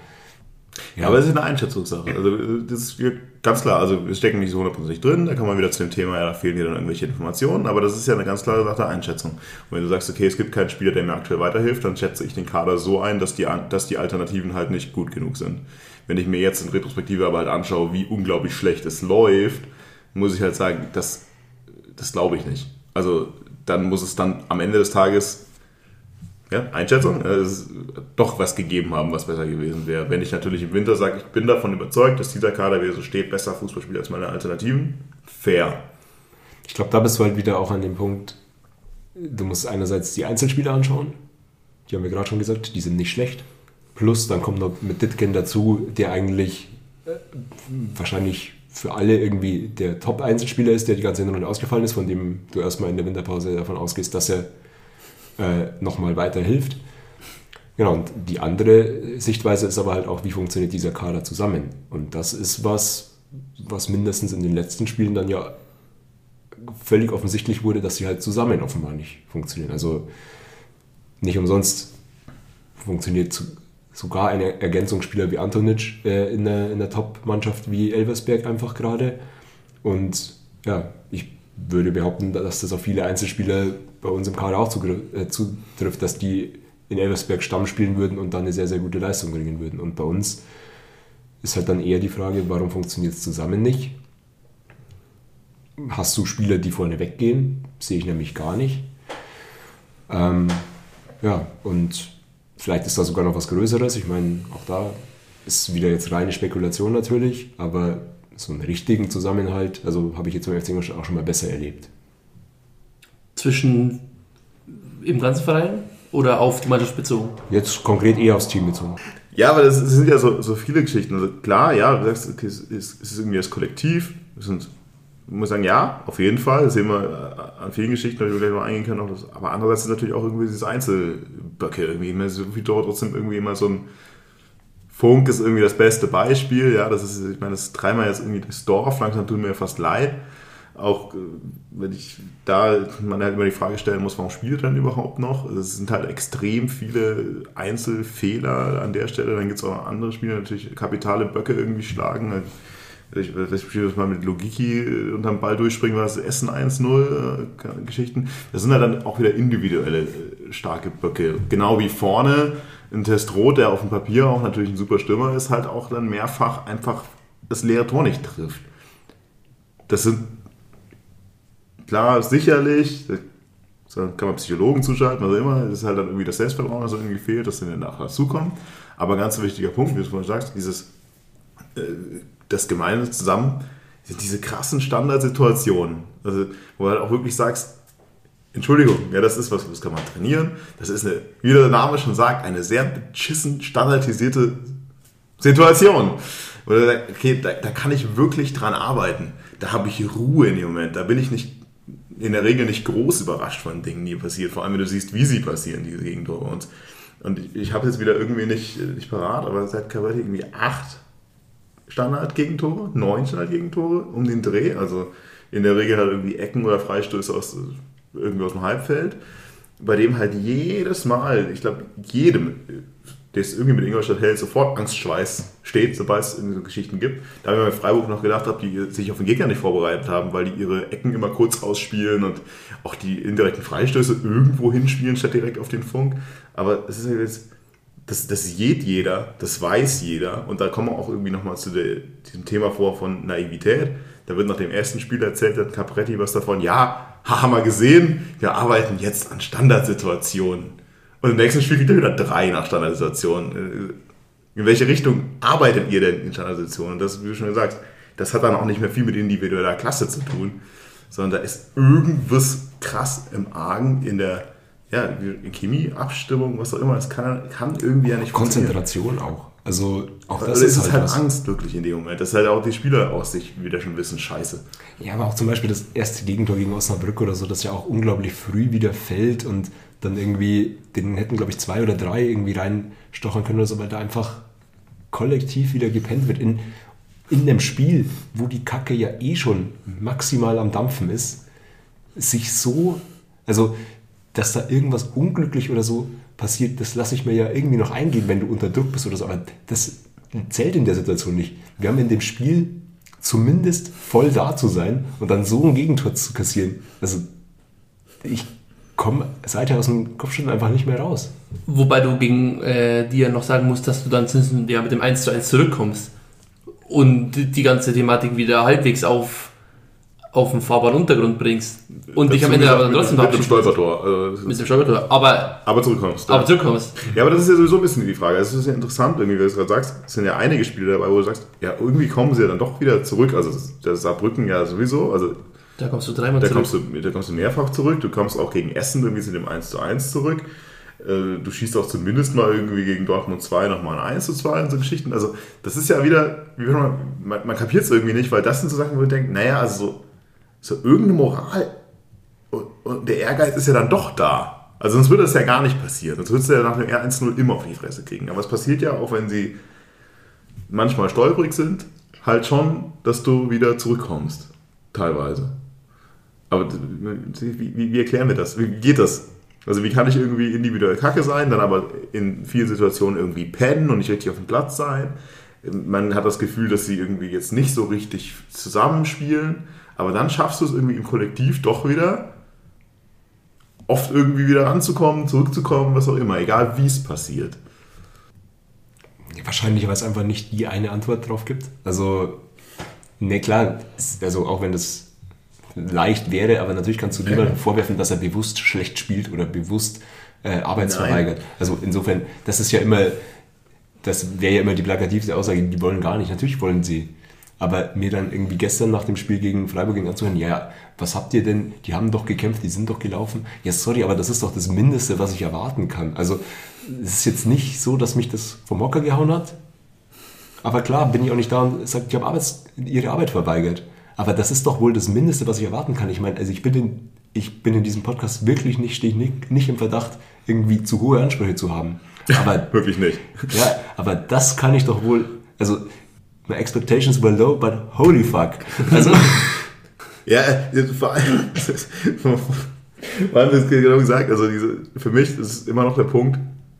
Speaker 2: Ja, aber es ist eine Einschätzungssache. Also das ist ganz klar, also wir stecken nicht so hundertprozentig drin, da kann man wieder zu dem Thema, ja, da fehlen dir dann irgendwelche Informationen, aber das ist ja eine ganz klare Sache der Einschätzung. Und wenn du sagst, okay, es gibt keinen Spieler, der mir aktuell weiterhilft, dann schätze ich den Kader so ein, dass die, dass die Alternativen halt nicht gut genug sind. Wenn ich mir jetzt in Retrospektive aber halt anschaue, wie unglaublich schlecht es läuft, muss ich halt sagen, das, das glaube ich nicht. Also dann muss es dann am Ende des Tages ja, Einschätzung, äh, doch was gegeben haben, was besser gewesen wäre. Wenn ich natürlich im Winter sage, ich bin davon überzeugt, dass dieser Kader, wie er so steht, besser Fußball spielt als meine Alternativen, fair.
Speaker 4: Ich glaube, da bist du halt wieder auch an dem Punkt, du musst einerseits die Einzelspieler anschauen, die haben wir gerade schon gesagt, die sind nicht schlecht. Plus dann kommt noch mit Ditken dazu, der eigentlich äh, wahrscheinlich für alle irgendwie der Top-Einzelspieler ist, der die ganze Runde ausgefallen ist, von dem du erstmal in der Winterpause davon ausgehst, dass er äh, nochmal weiterhilft. Genau, und die andere Sichtweise ist aber halt auch, wie funktioniert dieser Kader zusammen. Und das ist was, was mindestens in den letzten Spielen dann ja völlig offensichtlich wurde, dass sie halt zusammen offenbar nicht funktionieren. Also nicht umsonst funktioniert sogar ein Ergänzungsspieler wie Antonic äh, in der, in der Top-Mannschaft wie Elversberg einfach gerade. Und ja, ich würde behaupten, dass das auf viele Einzelspieler bei uns im Kader auch äh, zutrifft, dass die in Elversberg Stamm spielen würden und dann eine sehr, sehr gute Leistung bringen würden. Und bei uns ist halt dann eher die Frage, warum funktioniert es zusammen nicht? Hast du Spieler, die vorne weggehen? Sehe ich nämlich gar nicht. Ähm, ja, und vielleicht ist da sogar noch was Größeres. Ich meine, auch da ist wieder jetzt reine Spekulation natürlich, aber so einen richtigen Zusammenhalt, also habe ich jetzt beim FC Ingolstadt auch schon mal besser erlebt.
Speaker 3: Zwischen im ganzen Verein oder auf die Mannschaft bezogen?
Speaker 4: Jetzt konkret eher aufs Team bezogen.
Speaker 2: Ja, aber das sind ja so, so viele Geschichten. Also klar, ja, du sagst, okay, es ist, es ist irgendwie das Kollektiv. Es sind, ich muss sagen, ja, auf jeden Fall. Das sehen wir an vielen Geschichten, die wir gleich mal eingehen können. Aber andererseits ist natürlich auch irgendwie dieses Einzelböcke irgendwie immer so wie trotzdem irgendwie immer so ein Funk ist irgendwie das beste Beispiel. Ja, das ist, ich meine, das dreimal jetzt irgendwie das Dorf, langsam tut mir fast leid. Auch äh, wenn ich da man halt immer die Frage stellen muss, warum spielt er dann überhaupt noch? Es sind halt extrem viele Einzelfehler an der Stelle. Dann gibt es auch andere Spieler, natürlich kapitale Böcke irgendwie schlagen. Ich weiß Spiel das mal mit Logiki unterm Ball durchspringen, war das Essen 1-0 äh, Geschichten. Das sind ja dann auch wieder individuelle äh, starke Böcke. Genau wie vorne ein Testrot, der auf dem Papier auch natürlich ein super Stürmer ist, halt auch dann mehrfach einfach das leere Tor nicht trifft. Das sind klar, sicherlich, kann man Psychologen zuschalten, was auch immer, das ist halt dann irgendwie das Selbstvertrauen, das irgendwie fehlt, das dann nachher dazukommt. Aber ganz wichtiger Punkt, wie du vorhin sagst, dieses, äh, das Gemeinde zusammen, diese krassen Standardsituationen, also, wo du halt auch wirklich sagst, Entschuldigung, ja, das ist was, das kann man trainieren. Das ist eine, wie der Name schon sagt, eine sehr beschissen standardisierte Situation. Oder okay, da, da kann ich wirklich dran arbeiten. Da habe ich Ruhe in dem Moment. Da bin ich nicht in der Regel nicht groß überrascht von Dingen, die passieren. Vor allem, wenn du siehst, wie sie passieren, diese Gegentore. Und, und ich, ich habe jetzt wieder irgendwie nicht, nicht parat, aber seit Cavalli irgendwie acht Standard-Gegentore, neun Standard-Gegentore um den Dreh. Also in der Regel halt irgendwie Ecken oder Freistöße aus irgendwie aus dem Halbfeld, bei dem halt jedes Mal, ich glaube, jedem, der es irgendwie mit Ingolstadt hält, sofort Angstschweiß steht, sobald es in so Geschichten gibt. Da habe ich bei Freiburg noch gedacht, habe, die sich auf den Gegner nicht vorbereitet haben, weil die ihre Ecken immer kurz ausspielen und auch die indirekten Freistöße irgendwo hinspielen, statt direkt auf den Funk. Aber es ist jetzt, das, das sieht jeder, das weiß jeder. Und da kommen wir auch irgendwie nochmal zu der, diesem Thema vor von Naivität. Da wird nach dem ersten Spiel erzählt, hat Capretti was davon, ja, haben wir gesehen, wir arbeiten jetzt an Standardsituationen. Und im nächsten Spiel kriegt er wieder drei nach Standardsituationen. Äh, in welche Richtung arbeitet ihr denn in Standardsituationen? Und das, wie du schon gesagt das hat dann auch nicht mehr viel mit individueller Klasse zu tun, sondern da ist irgendwas krass im Argen in der ja, Chemie, Abstimmung, was auch immer. Es kann, kann irgendwie ja nicht
Speaker 4: Konzentration auch. Also auch
Speaker 2: das also ist, ist halt, halt Angst wirklich in dem Moment. Das ist halt auch die Spieler aus sich wieder schon wissen, scheiße.
Speaker 4: Ja, aber auch zum Beispiel das erste Gegentor gegen Osnabrück oder so, das ja auch unglaublich früh wieder fällt und dann irgendwie, den hätten glaube ich zwei oder drei irgendwie reinstochern können oder so, weil da einfach kollektiv wieder gepennt wird. In, in dem Spiel, wo die Kacke ja eh schon maximal am Dampfen ist, sich so, also dass da irgendwas unglücklich oder so passiert, das lasse ich mir ja irgendwie noch eingehen, wenn du unter Druck bist oder so. Aber das zählt in der Situation nicht. Wir haben in dem Spiel zumindest voll da zu sein und dann so ein Gegentor zu kassieren. Also ich komme seither aus dem Kopfschütteln einfach nicht mehr raus.
Speaker 3: Wobei du gegen äh, dir noch sagen musst, dass du dann ja, mit dem 1 zu 1 zurückkommst und die ganze Thematik wieder halbwegs auf auf den fahrbaren Untergrund bringst und dich am Ende aber trotzdem
Speaker 2: mit, mit dem Stolpertor.
Speaker 3: Also mit dem Stolpertor. Aber,
Speaker 2: aber zurückkommst.
Speaker 3: Aber zurückkommst.
Speaker 2: Ja, aber das ist ja sowieso ein bisschen die Frage. Es ist ja interessant, irgendwie, wie du es gerade sagst. Es sind ja einige Spiele dabei, wo du sagst, ja, irgendwie kommen sie ja dann doch wieder zurück. Also das Saarbrücken ja sowieso. Also
Speaker 3: da kommst du dreimal
Speaker 2: da zurück. Kommst du, da kommst du mehrfach zurück. Du kommst auch gegen Essen irgendwie zu dem 1 zu 1 zurück. Äh, du schießt auch zumindest mal irgendwie gegen Dortmund 2 nochmal ein 1 zu 2 und so Geschichten. Also das ist ja wieder, man, man, man kapiert es irgendwie nicht, weil das sind so Sachen, wo du denkst, naja, also so so irgendeine Moral und, und der Ehrgeiz ist ja dann doch da. Also sonst würde das ja gar nicht passieren. Sonst würdest du ja nach dem R1-0 immer auf die Fresse kriegen. Aber es passiert ja auch, wenn sie manchmal stolperig sind, halt schon, dass du wieder zurückkommst. Teilweise. Aber wie, wie, wie erklären wir das? Wie geht das? Also wie kann ich irgendwie individuell kacke sein, dann aber in vielen Situationen irgendwie pennen und nicht richtig auf dem Platz sein? Man hat das Gefühl, dass sie irgendwie jetzt nicht so richtig zusammenspielen, aber dann schaffst du es irgendwie im Kollektiv doch wieder, oft irgendwie wieder ranzukommen, zurückzukommen, was auch immer, egal wie es passiert.
Speaker 4: Wahrscheinlich, weil es einfach nicht die eine Antwort drauf gibt. Also, ne, klar, also auch wenn das leicht wäre, aber natürlich kannst du niemandem <laughs> vorwerfen, dass er bewusst schlecht spielt oder bewusst äh, arbeitsverweigert. Nein. Also insofern, das ist ja immer, das wäre ja immer die plakativste Aussage, die wollen gar nicht. Natürlich wollen sie. Aber mir dann irgendwie gestern nach dem Spiel gegen Freiburg ging anzuhören, ja, was habt ihr denn? Die haben doch gekämpft, die sind doch gelaufen. Ja, sorry, aber das ist doch das Mindeste, was ich erwarten kann. Also es ist jetzt nicht so, dass mich das vom Hocker gehauen hat. Aber klar, bin ich auch nicht da und sage, ich habe ihre Arbeit verweigert. Aber das ist doch wohl das Mindeste, was ich erwarten kann. Ich meine, also ich bin in, ich bin in diesem Podcast wirklich nicht, stehe nicht, nicht im Verdacht, irgendwie zu hohe Ansprüche zu haben. <laughs>
Speaker 2: Aber, wirklich nicht.
Speaker 4: Ja, aber das kann ich doch wohl, also my expectations were low, but holy fuck. Also, <laughs>
Speaker 2: ja, vor allem, vor allem das genau gesagt, also diese, für mich ist immer noch der Punkt,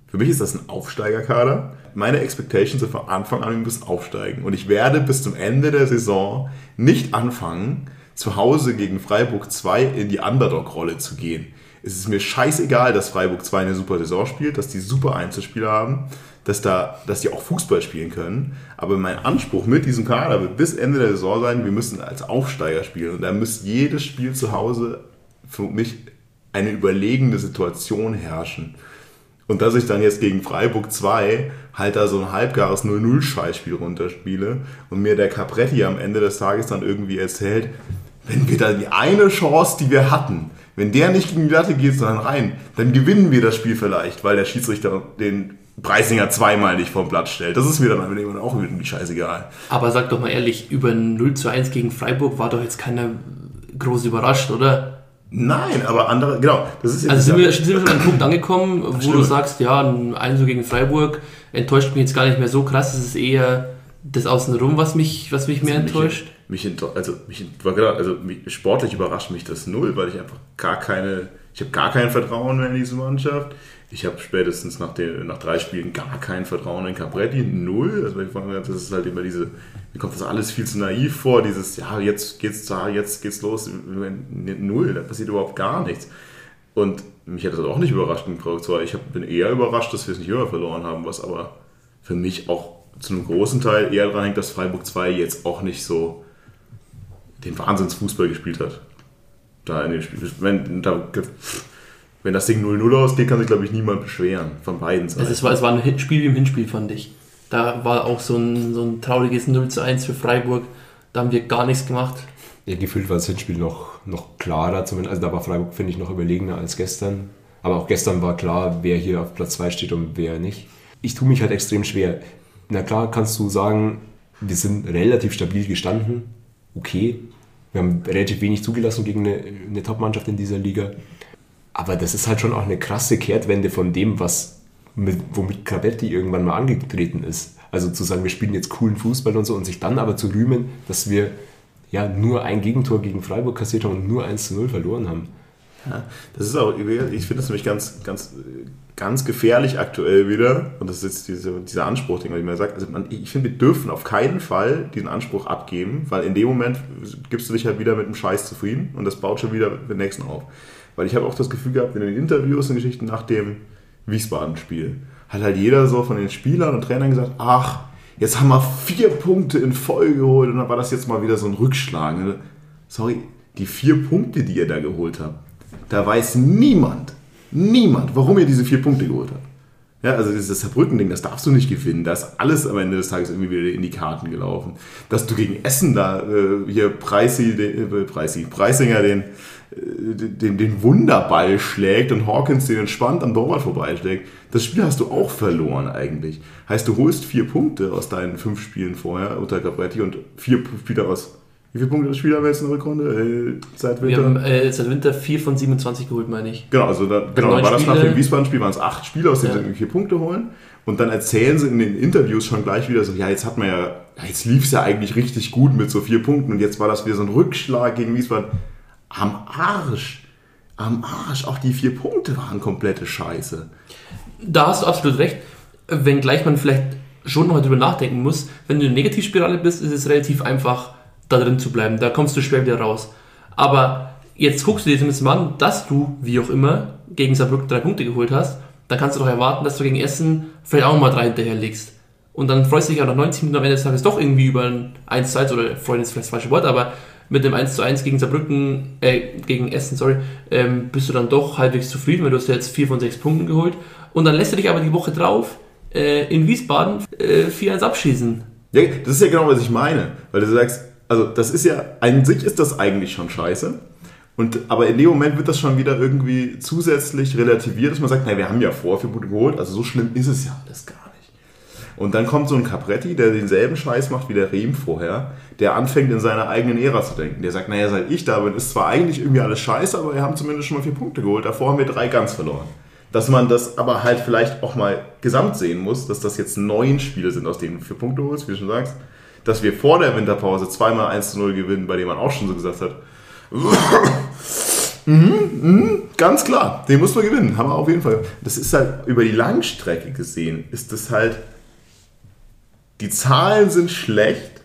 Speaker 2: für mich ist das ein Aufsteigerkader. Meine Expectations sind von Anfang an, wir müssen aufsteigen. Und ich werde bis zum Ende der Saison nicht anfangen, zu Hause gegen Freiburg 2 in die Underdog-Rolle zu gehen. Es ist mir scheißegal, dass Freiburg 2 eine super Saison spielt, dass die super Einzelspieler haben, dass, da, dass die auch Fußball spielen können. Aber mein Anspruch mit diesem Kader wird bis Ende der Saison sein, wir müssen als Aufsteiger spielen. Und da muss jedes Spiel zu Hause für mich eine überlegene Situation herrschen. Und dass ich dann jetzt gegen Freiburg 2 halt da so ein halbgares 0-0-Scheißspiel runterspiele und mir der Capretti am Ende des Tages dann irgendwie erzählt, wenn wir da die eine Chance, die wir hatten, wenn der nicht gegen die Latte geht, sondern rein, dann gewinnen wir das Spiel vielleicht, weil der Schiedsrichter den Preisinger zweimal nicht vom Platz stellt. Das ist mir dann auch irgendwie scheißegal.
Speaker 3: Aber sag doch mal ehrlich, über 0 zu 1 gegen Freiburg war doch jetzt keiner groß überrascht, oder?
Speaker 2: Nein, aber andere, genau.
Speaker 3: Das ist also sind wir, sind wir schon an einen Punkt angekommen, wo du sagst, ja, ein 1 gegen Freiburg enttäuscht mich jetzt gar nicht mehr so krass. Es ist eher das Außenrum, was mich, was mich mehr enttäuscht.
Speaker 2: Mich, mich, also, mich, also mich, sportlich überrascht mich das null, weil ich einfach gar keine, ich habe gar kein Vertrauen mehr in diese Mannschaft. Ich habe spätestens nach, den, nach drei Spielen gar kein Vertrauen in Capretti, null. Also das ist halt immer diese, mir kommt das alles viel zu naiv vor, dieses, ja, jetzt geht's da, jetzt geht's los, null, da passiert überhaupt gar nichts. Und mich hat das auch nicht überrascht Freiburg 2. Ich bin eher überrascht, dass wir es nicht höher verloren haben, was aber für mich auch zu einem großen Teil eher daran hängt, dass Freiburg 2 jetzt auch nicht so den Wahnsinnsfußball gespielt hat. Da in dem Spiel. Wenn, da, wenn das Ding 0-0 ausgeht, kann sich, glaube ich, niemand beschweren. Von beiden
Speaker 3: Seiten. Also es, war, es war ein Spiel wie im Hinspiel, fand ich. Da war auch so ein, so ein trauriges 0 1 für Freiburg. Da haben wir gar nichts gemacht.
Speaker 4: Ja, gefühlt war das Hinspiel noch, noch klarer. Zumindest. Also da war Freiburg, finde ich, noch überlegener als gestern. Aber auch gestern war klar, wer hier auf Platz 2 steht und wer nicht. Ich tue mich halt extrem schwer. Na klar kannst du sagen, wir sind relativ stabil gestanden. Okay. Wir haben relativ wenig zugelassen gegen eine, eine Top-Mannschaft in dieser Liga. Aber das ist halt schon auch eine krasse Kehrtwende von dem, was mit, womit Cabetti irgendwann mal angetreten ist. Also zu sagen, wir spielen jetzt coolen Fußball und so und sich dann aber zu rühmen, dass wir ja nur ein Gegentor gegen Freiburg kassiert haben und nur 1 zu 0 verloren haben.
Speaker 2: Ja, das ist auch, ich finde das nämlich ganz, ganz, ganz gefährlich aktuell wieder. Und das ist jetzt diese, dieser Anspruch, den man immer sagt. Also man, ich finde, wir dürfen auf keinen Fall diesen Anspruch abgeben, weil in dem Moment gibst du dich halt wieder mit dem Scheiß zufrieden und das baut schon wieder den nächsten auf. Weil ich habe auch das Gefühl gehabt, in den Interviews und Geschichten nach dem Wiesbaden-Spiel, hat halt jeder so von den Spielern und Trainern gesagt, ach, jetzt haben wir vier Punkte in Folge geholt und dann war das jetzt mal wieder so ein Rückschlag. Sorry, die vier Punkte, die ihr da geholt habt, da weiß niemand, niemand, warum ihr diese vier Punkte geholt habt. Ja, also dieses Saarbrücken-Ding, das darfst du nicht gewinnen. Da ist alles am Ende des Tages irgendwie wieder in die Karten gelaufen. Dass du gegen Essen da äh, hier Preisi, äh, Preisi, Preisinger den, den, den Wunderball schlägt und Hawkins den entspannt am Torwart vorbeischlägt, das Spiel hast du auch verloren eigentlich. Heißt, du holst vier Punkte aus deinen fünf Spielen vorher unter Gabretti und vier Spieler aus Wie viele Punkte das Spiel haben wir jetzt in der Rückrunde? Äh, seit Winter?
Speaker 3: Wir haben äh, seit Winter 4 von 27 geholt, meine ich.
Speaker 2: Genau, also da, genau, war das nach dem Wiesbaden-Spiel, waren es acht Spiele, aus denen
Speaker 3: Ja.
Speaker 2: sie vier Punkte holen. Und dann erzählen sie in den Interviews schon gleich wieder so, ja, jetzt hat man ja, ja jetzt lief es ja eigentlich richtig gut mit so vier Punkten und jetzt war das wieder so ein Rückschlag gegen Wiesbaden. Am Arsch. Am Arsch. Auch die vier Punkte waren komplette Scheiße.
Speaker 3: Da hast du absolut recht. Wenngleich man vielleicht schon noch mal drüber nachdenken muss, wenn du in der Negativspirale bist, ist es relativ einfach, da drin zu bleiben. Da kommst du schwer wieder raus. Aber jetzt guckst du dir zumindest mal an, dass du, wie auch immer, gegen Saarbrücken drei Punkte geholt hast. Dann kannst du doch erwarten, dass du gegen Essen vielleicht auch mal drei hinterherlegst. Und dann freust du dich auch nach 90 Minuten am Ende des Tages doch irgendwie über ein 1 zu 1 oder freuen ist vielleicht das falsche Wort, aber mit dem 1 zu 1 gegen Saarbrücken, äh, gegen Essen, sorry, ähm, bist du dann doch halbwegs zufrieden, weil du hast ja jetzt 4 von 6 Punkten geholt. Und dann lässt du dich aber die Woche drauf äh, in Wiesbaden äh, 4-1 abschießen.
Speaker 2: Ja, das ist ja genau, was ich meine. Weil du sagst, also das ist ja, an sich ist das eigentlich schon scheiße. Und, aber in dem Moment wird das schon wieder irgendwie zusätzlich relativiert, dass man sagt, naja, wir haben ja vor vier Punkte geholt, also so schlimm ist es ja alles gar. Und dann kommt so ein Capretti, der denselben Scheiß macht wie der Rehm vorher, der anfängt in seiner eigenen Ära zu denken. Der sagt, naja, seit ich da bin, ist zwar eigentlich irgendwie alles scheiße, aber wir haben zumindest schon mal vier Punkte geholt, davor haben wir drei ganz verloren. Dass man das aber halt vielleicht auch mal gesamt sehen muss, dass das jetzt neun Spiele sind, aus denen du vier Punkte holst, wie du schon sagst. Dass wir vor der Winterpause zweimal 1 zu 0 gewinnen, bei dem man auch schon so gesagt hat, <laughs> mhm, mhm, ganz klar, den muss man gewinnen, haben wir auf jeden Fall. Das ist halt über die Langstrecke gesehen, ist das halt, die Zahlen sind schlecht,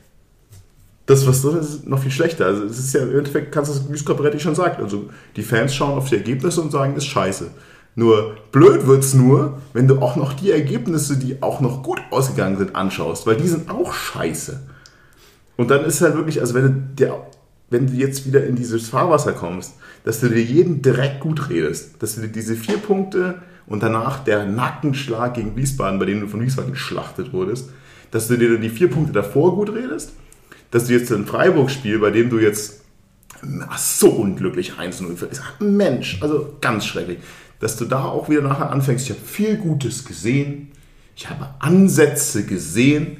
Speaker 2: das, was drin ist, ist noch viel schlechter. Also es ist ja im Endeffekt, kannst du das, Scoperetti schon sagt, also die Fans schauen auf die Ergebnisse und sagen, ist scheiße. Nur blöd wird's nur, wenn du auch noch die Ergebnisse, die auch noch gut ausgegangen sind, anschaust, weil die sind auch scheiße. Und dann ist halt wirklich, also wenn du, dir, wenn du jetzt wieder in dieses Fahrwasser kommst, dass du dir jeden direkt gut redest, dass du dir diese vier Punkte und danach der Nackenschlag gegen Wiesbaden, bei dem du von Wiesbaden geschlachtet wurdest, dass du dir die vier Punkte davor gut redest, dass du jetzt ein Freiburg-Spiel, bei dem du jetzt ach, so unglücklich 1-0 verlierst, Mensch, also ganz schrecklich, dass du da auch wieder nachher anfängst, ich habe viel Gutes gesehen, ich habe Ansätze gesehen,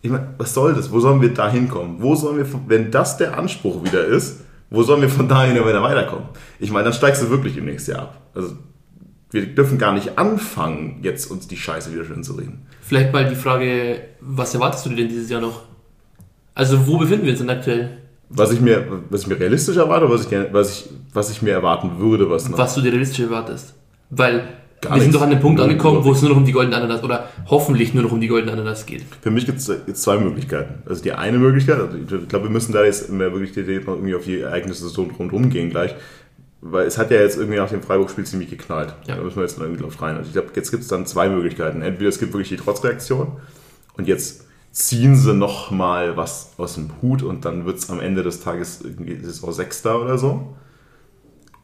Speaker 2: ich meine, was soll das? Wo sollen wir da hinkommen? Wo sollen wir, wenn das der Anspruch wieder ist, wo sollen wir von dahin wieder weiterkommen? Ich meine, dann steigst du wirklich im nächsten Jahr ab. Also, wir dürfen gar nicht anfangen, jetzt uns die Scheiße wieder schön zu reden.
Speaker 3: Vielleicht mal die Frage, was erwartest du dir denn dieses Jahr noch? Also wo befinden wir uns denn aktuell?
Speaker 2: Was ich mir, was ich mir realistisch erwarte, was ich, was ich, was ich mir erwarten würde, was noch.
Speaker 3: Was du dir realistisch erwartest? Weil
Speaker 2: Gar
Speaker 3: wir sind doch an dem Punkt angekommen, wo es nur noch um die goldene Ananas oder hoffentlich nur noch um die goldene Ananas geht.
Speaker 2: Für mich gibt es jetzt zwei Möglichkeiten. Also die eine Möglichkeit, also ich glaube, wir müssen da jetzt mehr wirklich detailliert noch irgendwie auf die Ereignisse so rundherum gehen gleich. Weil es hat ja jetzt irgendwie nach dem Freiburg-Spiel ziemlich geknallt.
Speaker 3: Ja.
Speaker 2: Da müssen wir jetzt noch irgendwie drauf rein. Also ich glaube, jetzt gibt es dann zwei Möglichkeiten. Entweder es gibt wirklich die Trotzreaktion und jetzt ziehen sie noch mal was aus dem Hut und dann wird es am Ende des Tages irgendwie Saison Sechster oder so.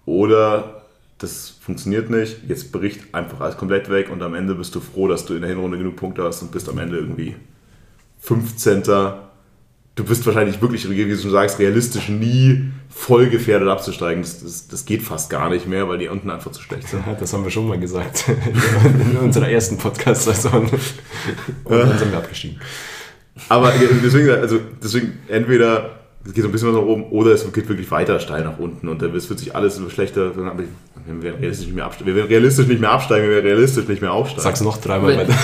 Speaker 2: Oder das funktioniert nicht, jetzt bricht einfach alles komplett weg und am Ende bist du froh, dass du in der Hinrunde genug Punkte hast und bist am Ende irgendwie 15. Du bist wahrscheinlich wirklich, wie du schon sagst, realistisch nie voll gefährdet abzusteigen. Das, das, das geht fast gar nicht mehr, weil die unten einfach zu schlecht sind.
Speaker 4: Ja, Das haben wir schon mal gesagt. <laughs> In unserer ersten Podcast-Saison. Und dann sind wir abgestiegen.
Speaker 2: Aber deswegen, also deswegen entweder es geht so ein bisschen nach oben oder es geht wirklich weiter steil nach unten und dann wird sich alles immer schlechter. Aber wir werden realistisch nicht mehr absteigen. Wir werden realistisch nicht mehr absteigen, wir werden realistisch nicht mehr aufsteigen.
Speaker 4: Sag's noch dreimal
Speaker 3: Wenn,
Speaker 4: weiter.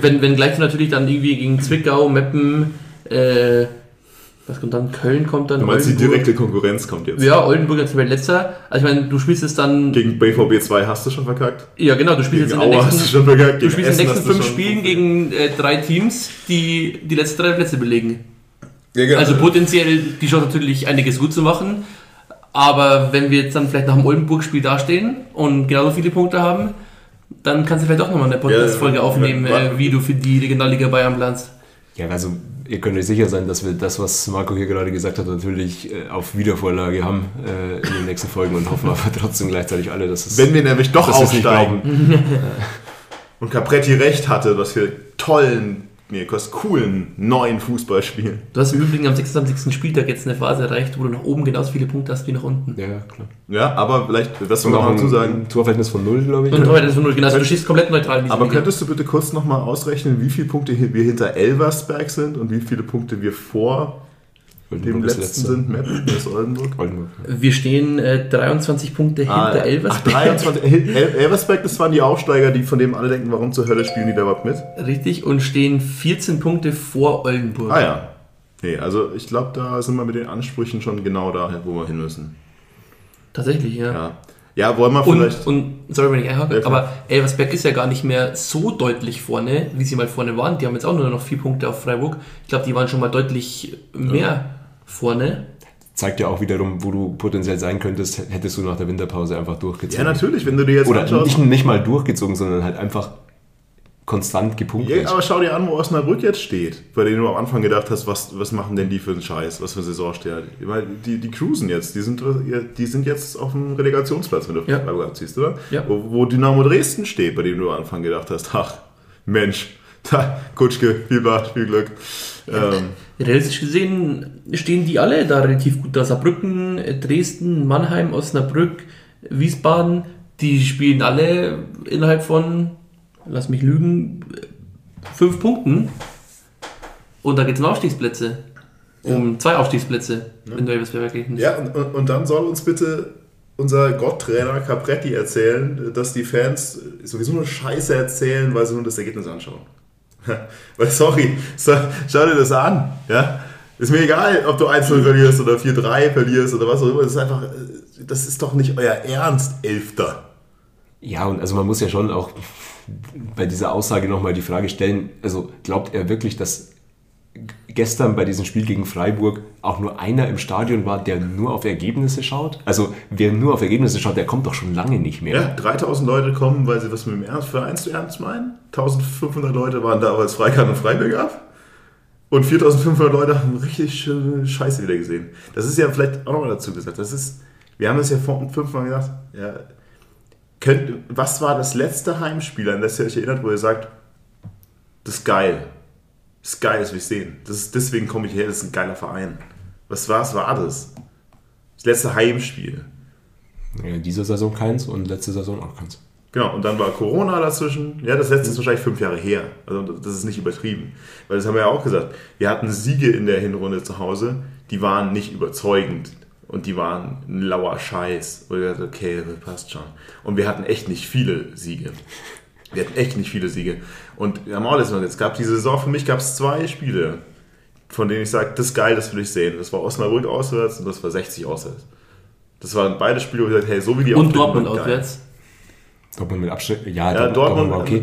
Speaker 3: wenn, wenn gleich natürlich dann irgendwie gegen Zwickau, Meppen, äh, was kommt dann? Köln kommt dann.
Speaker 2: Du meinst, die
Speaker 3: Oldenburg.
Speaker 2: direkte Konkurrenz kommt jetzt.
Speaker 3: Ja, Oldenburg als letzter. Also ich meine, du spielst es dann.
Speaker 2: Gegen BVB 2 hast du schon verkackt.
Speaker 3: ja, genau, du spielst
Speaker 2: Gegen
Speaker 3: jetzt in den
Speaker 2: Aue hast du
Speaker 3: nächsten,
Speaker 2: schon verkackt.
Speaker 3: du spielst in den nächsten
Speaker 2: du
Speaker 3: fünf Spielen gegen äh, drei Teams, die die letzten drei Plätze belegen.
Speaker 2: Ja, genau.
Speaker 3: Also potenziell die Chance natürlich einiges gut zu machen. Aber wenn wir jetzt dann vielleicht nach dem Oldenburg-Spiel dastehen und genauso viele Punkte haben, dann kannst du vielleicht auch nochmal eine Podcast-Folge
Speaker 2: Ja,
Speaker 3: aufnehmen, äh, wie du für die Regionalliga Bayern planst.
Speaker 4: Ja, also ihr könnt euch sicher sein, dass wir das, was Marco hier gerade gesagt hat, natürlich äh, auf Wiedervorlage haben äh, in den nächsten Folgen und hoffen aber trotzdem gleichzeitig alle, dass es...
Speaker 2: Wenn wir nämlich doch aufsteigen. und Capretti recht hatte, dass wir tollen, nee, was coolen neuen Fußball spielen.
Speaker 3: Du hast im Übrigen am 26. Spieltag jetzt eine Phase erreicht, wo du nach oben genauso viele Punkte hast wie nach unten.
Speaker 4: ja, klar.
Speaker 2: Ja, aber vielleicht, das soll man
Speaker 4: auch
Speaker 2: noch dazu sagen.
Speaker 4: ein Torverhältnis von null, glaube ich.
Speaker 3: Und heute ist von null. Genau, also du stehst komplett neutral in
Speaker 2: Aber
Speaker 3: Liga.
Speaker 2: könntest du bitte kurz nochmal ausrechnen, wie viele Punkte wir hinter Elversberg sind und wie viele Punkte wir vor Dem letzten sind Meppen, das ist Oldenburg.
Speaker 3: Oldenburg ja. Wir stehen äh, 23 Punkte ah, hinter Elversberg.
Speaker 2: Ach, 23. El Elversberg, das waren die Aufsteiger, die von dem alle denken, warum zur Hölle spielen die da überhaupt mit?
Speaker 3: Richtig, und stehen 14 Punkte vor Oldenburg.
Speaker 2: Ah ja. Nee, also ich glaube, da sind wir mit den Ansprüchen schon genau da, wo wir hin müssen.
Speaker 3: Tatsächlich, ja.
Speaker 2: Ja, ja wollen wir vielleicht...
Speaker 3: Und, und sorry, wenn ich einhake, aber Elversberg ist ja gar nicht mehr so deutlich vorne, wie sie mal vorne waren. Die haben jetzt auch nur noch vier Punkte auf Freiburg. Ich glaube, die waren schon mal deutlich mehr ja. Vorne
Speaker 4: zeigt ja auch wiederum, wo du potenziell sein könntest, hättest du nach der Winterpause einfach durchgezogen.
Speaker 2: Ja, natürlich, wenn du dir jetzt
Speaker 4: Oder anschaust. Nicht, nicht mal durchgezogen, sondern halt einfach konstant gepunktet.
Speaker 2: Ja, aber schau dir an, wo Osnabrück jetzt steht, bei denen du am Anfang gedacht hast, was, was machen denn die für einen Scheiß, was für eine Saison steht. Die, die cruisen jetzt, die sind, die sind jetzt auf dem Relegationsplatz, wenn du ja. Freiburg abziehst, oder? Ja. Wo, wo Dynamo Dresden steht, bei dem du am Anfang gedacht hast, ach, Mensch, <laughs> da, Kutschke, viel Spaß, viel Glück.
Speaker 3: Ähm, Realistisch gesehen stehen die alle da relativ gut da. Saarbrücken, Dresden, Mannheim, Osnabrück, Wiesbaden, die spielen alle innerhalb von lass mich lügen, fünf Punkten. Und da geht es um Aufstiegsplätze. Um ja. zwei Aufstiegsplätze, ja. wenn du Elversberg
Speaker 2: rechnest. Ja, und, und dann soll uns bitte unser Gotttrainer Capretti erzählen, dass die Fans sowieso nur Scheiße erzählen, weil sie nur das Ergebnis anschauen. <laughs> weil, sorry, so, schau dir das an. Ja? Ist mir egal, ob du 1-0 verlierst oder 4-3 verlierst oder was auch immer. Das ist einfach, das ist doch nicht euer Ernst, Elfter.
Speaker 4: Ja, und also man muss ja schon auch bei dieser Aussage nochmal die Frage stellen, also glaubt er wirklich, dass gestern bei diesem Spiel gegen Freiburg auch nur einer im Stadion war, der nur auf Ergebnisse schaut? Also wer nur auf Ergebnisse schaut, der kommt doch schon lange nicht mehr.
Speaker 2: Ja, 3000 Leute kommen, weil sie was mit dem Ernst für eins zu ernst meinen. 1500 Leute waren da, weil es Freikarte und Freiburg gab. Und 4500 Leute haben richtig schöne Scheiße wieder gesehen. Das ist ja vielleicht auch nochmal dazu gesagt. Das ist, wir haben es ja vor fünfmal gesagt, ja, Könnt, was war das letzte Heimspiel, an das ihr euch erinnert, wo ihr sagt, das ist geil. Das ist geil, das will ich sehen. Das ist, deswegen komme ich her, das ist ein geiler Verein. Was, was war das? Das letzte Heimspiel.
Speaker 4: Ja, diese Saison keins und letzte Saison auch keins.
Speaker 2: Genau, und dann war Corona dazwischen. Ja, das letzte ist wahrscheinlich fünf Jahre her. Also das ist nicht übertrieben. Weil das haben wir ja auch gesagt. Wir hatten Siege in der Hinrunde zu Hause, die waren nicht überzeugend. Und die waren ein lauer Scheiß. Und wir dachten, okay, passt schon. Und wir hatten echt nicht viele Siege. Wir hatten echt nicht viele Siege. Und wir haben auch letztes Mal, es gab diese Saison, für mich gab es zwei Spiele, von denen ich sage, das ist geil, das will ich sehen. Das war Osnabrück auswärts und das war 60 auswärts. Das waren beide Spiele, wo ich gesagt hey, so wie die
Speaker 3: Und Dortmund auswärts.
Speaker 4: Dortmund mit Abstand, ja,
Speaker 2: ja Dortmund, Dortmund war
Speaker 4: okay.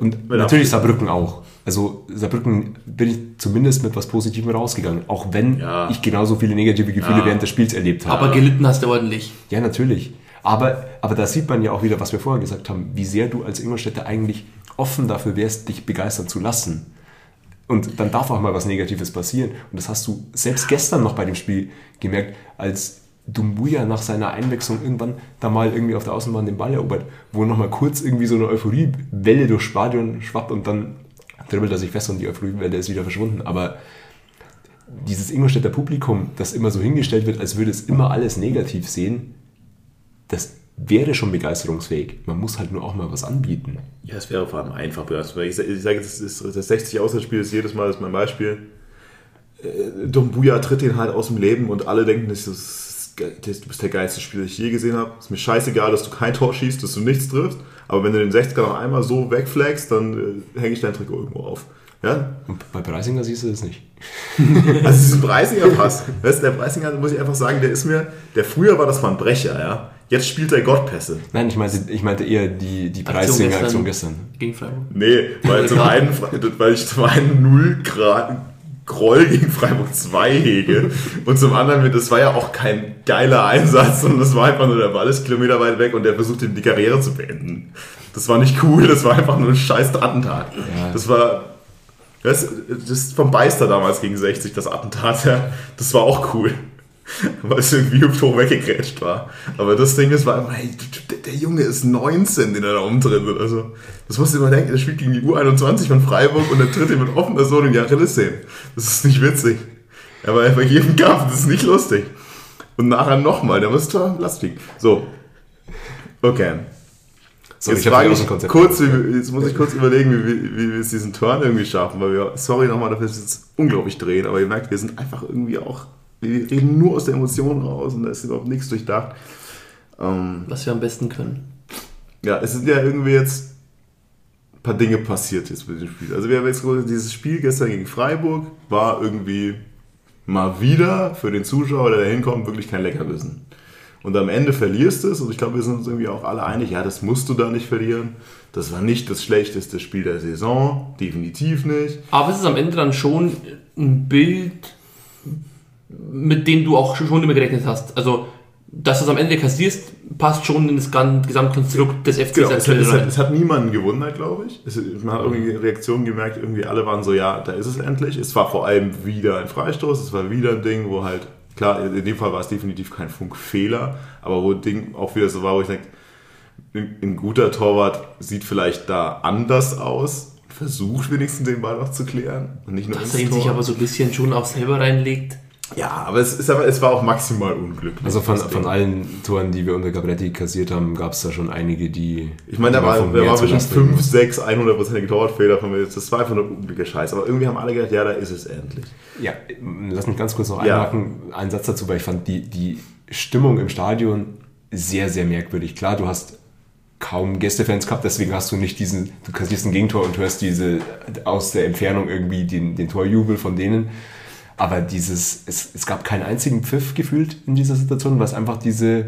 Speaker 4: Und natürlich Saarbrücken auch. Also Saarbrücken bin ich zumindest mit was Positivem rausgegangen, auch wenn ja. ich genauso viele negative Gefühle ja. während des Spiels erlebt habe.
Speaker 3: Aber gelitten hast du ordentlich.
Speaker 4: Ja, natürlich. Aber, aber da sieht man ja auch wieder, was wir vorher gesagt haben, wie sehr du als Ingolstädter eigentlich offen dafür wärst, dich begeistern zu lassen. Und dann darf auch mal was Negatives passieren. Und das hast du selbst gestern noch bei dem Spiel gemerkt, als Dumbuya nach seiner Einwechslung irgendwann da mal irgendwie auf der Außenbahn den Ball erobert, wo nochmal kurz irgendwie so eine Euphoriewelle durchs Stadion schwappt und dann dribbelt er sich fest und die Euphoriewelle ist wieder verschwunden. Aber dieses Ingolstädter Publikum, das immer so hingestellt wird, als würde es immer alles negativ sehen, das wäre schon begeisterungsfähig. Man muss halt nur auch mal was anbieten.
Speaker 2: Ja, es wäre vor allem einfach begeisterungsfähig. Ich, sage, das, das 60 Auswärtsspiel ist jedes Mal das ist mein Beispiel. Äh, Dumbuya tritt den halt aus dem Leben und alle denken, das ist du bist der geilste Spieler, den ich je gesehen habe. Ist mir scheißegal, dass du kein Tor schießt, dass du nichts triffst. Aber wenn du den 60er noch einmal so wegflagst, dann äh, hänge ich dein Trikot irgendwo auf. Ja?
Speaker 4: Und bei Preisinger siehst du das nicht. <laughs>
Speaker 2: also diesen Preisinger Pass. Weißt, der Preisinger, muss ich einfach sagen, der ist mir, der früher war das mal ein Brecher, ja. Jetzt spielt er Gottpässe.
Speaker 4: Nein, ich meinte, ich meinte eher die, die Preisinger-Aktion gestern. Gegen
Speaker 2: Freiburg? Nee, weil zum einen, weil ich zum einen null Grad, Groll gegen Freiburg 2 hege. Und zum anderen, das war ja auch kein geiler Einsatz, sondern das war einfach nur, der Ball ist Kilometer weit weg und der versucht, die Karriere zu beenden. Das war nicht cool, das war einfach nur ein scheiß Attentat. Ja. Das war, das, das ist vom Beister damals gegen 60, das Attentat, ja. Das war auch cool. <laughs> weil es irgendwie hoch weggegrätscht war. Aber das Ding ist, war immer, hey, der Junge ist 19, den er da umtritt. Also, das musst du immer denken, der spielt gegen die U21 von Freiburg und der tritt ihm mit offener Sohn in die Achillessehne. Das ist nicht witzig. Aber bei jedem Kampf, das ist nicht lustig. Und nachher nochmal, der muss Tor, lass fliegen. So. Okay. Sorry, jetzt, frage ich kurz, wie, jetzt muss ich kurz überlegen, wie, wie, wir es diesen Turn irgendwie schaffen, weil wir, sorry nochmal, dafür ist es unglaublich drehen, aber ihr merkt, wir sind einfach irgendwie auch, wir reden nur aus der Emotion raus und da ist überhaupt nichts durchdacht.
Speaker 3: Ähm, Was wir am besten können.
Speaker 2: Ja, es sind ja irgendwie jetzt ein paar Dinge passiert jetzt mit dem Spiel. Also wir haben jetzt dieses Spiel gestern gegen Freiburg war irgendwie mal wieder für den Zuschauer, der da hinkommt, wirklich kein Leckerbissen. Und am Ende verlierst du es und ich glaube, wir sind uns irgendwie auch alle einig, ja, das musst du da nicht verlieren. Das war nicht das schlechteste Spiel der Saison, definitiv nicht.
Speaker 3: Aber es ist am Ende dann schon ein Bild, mit dem du auch schon immer gerechnet hast. Also, dass du es am Ende kassierst, passt schon in das Gesamtkonstrukt des FC
Speaker 2: genau, es, hat, es, hat, es hat niemanden gewundert, glaube ich. Es, man hat irgendwie Reaktionen gemerkt, irgendwie alle waren so, ja, da ist es endlich. Es war vor allem wieder ein Freistoß, es war wieder ein Ding, wo halt Klar, in dem Fall war es definitiv kein Funkfehler, aber wo Ding auch wieder so war, wo ich denke, ein guter Torwart sieht vielleicht da anders aus, versucht wenigstens den Ball noch zu klären
Speaker 3: und nicht nur Dass er ihn sich aber so ein bisschen schon auch selber reinlegt.
Speaker 2: Ja, aber es, ist aber, es war auch maximal unglücklich.
Speaker 4: Also von, von allen Toren, die wir unter Gabretti kassiert haben, gab es da schon einige, die.
Speaker 2: Ich meine, da war, da war bestimmt 5, 6, 100% Torwartfehler von mir. Das war einfach nur unglücklicher Scheiß. Aber irgendwie haben alle gedacht, ja, da ist es endlich.
Speaker 4: Ja, lass mich ganz kurz noch einhaken. Ja. Einen Satz dazu, weil ich fand die, die Stimmung im Stadion sehr, sehr merkwürdig. Klar, du hast kaum Gästefans gehabt, deswegen hast du nicht diesen, du kassierst ein Gegentor und hörst diese aus der Entfernung irgendwie den, den Torjubel von denen. Aber dieses, es, es gab keinen einzigen Pfiff gefühlt in dieser Situation, weil es einfach diese,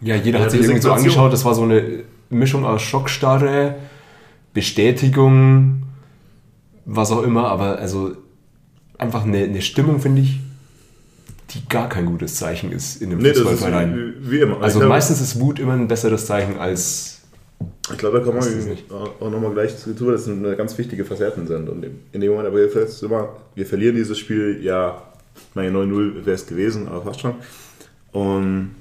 Speaker 4: ja, jeder ja, hat sich irgendwie so angeschaut, das war so eine Mischung aus Schockstarre, Bestätigung, was auch immer, aber also einfach eine, eine Stimmung, finde ich, die gar kein gutes Zeichen ist in einem nee, Fußballverein. Wie, wie immer. Also meistens ist Wut immer ein besseres Zeichen als
Speaker 2: ich glaube, da kommen wir auch nochmal gleich zu, das ist eine ganz wichtige Facetten sind. Und in dem Moment, aber immer, wir verlieren dieses Spiel, ja, meine 9-0 wäre es gewesen, aber fast schon. Und,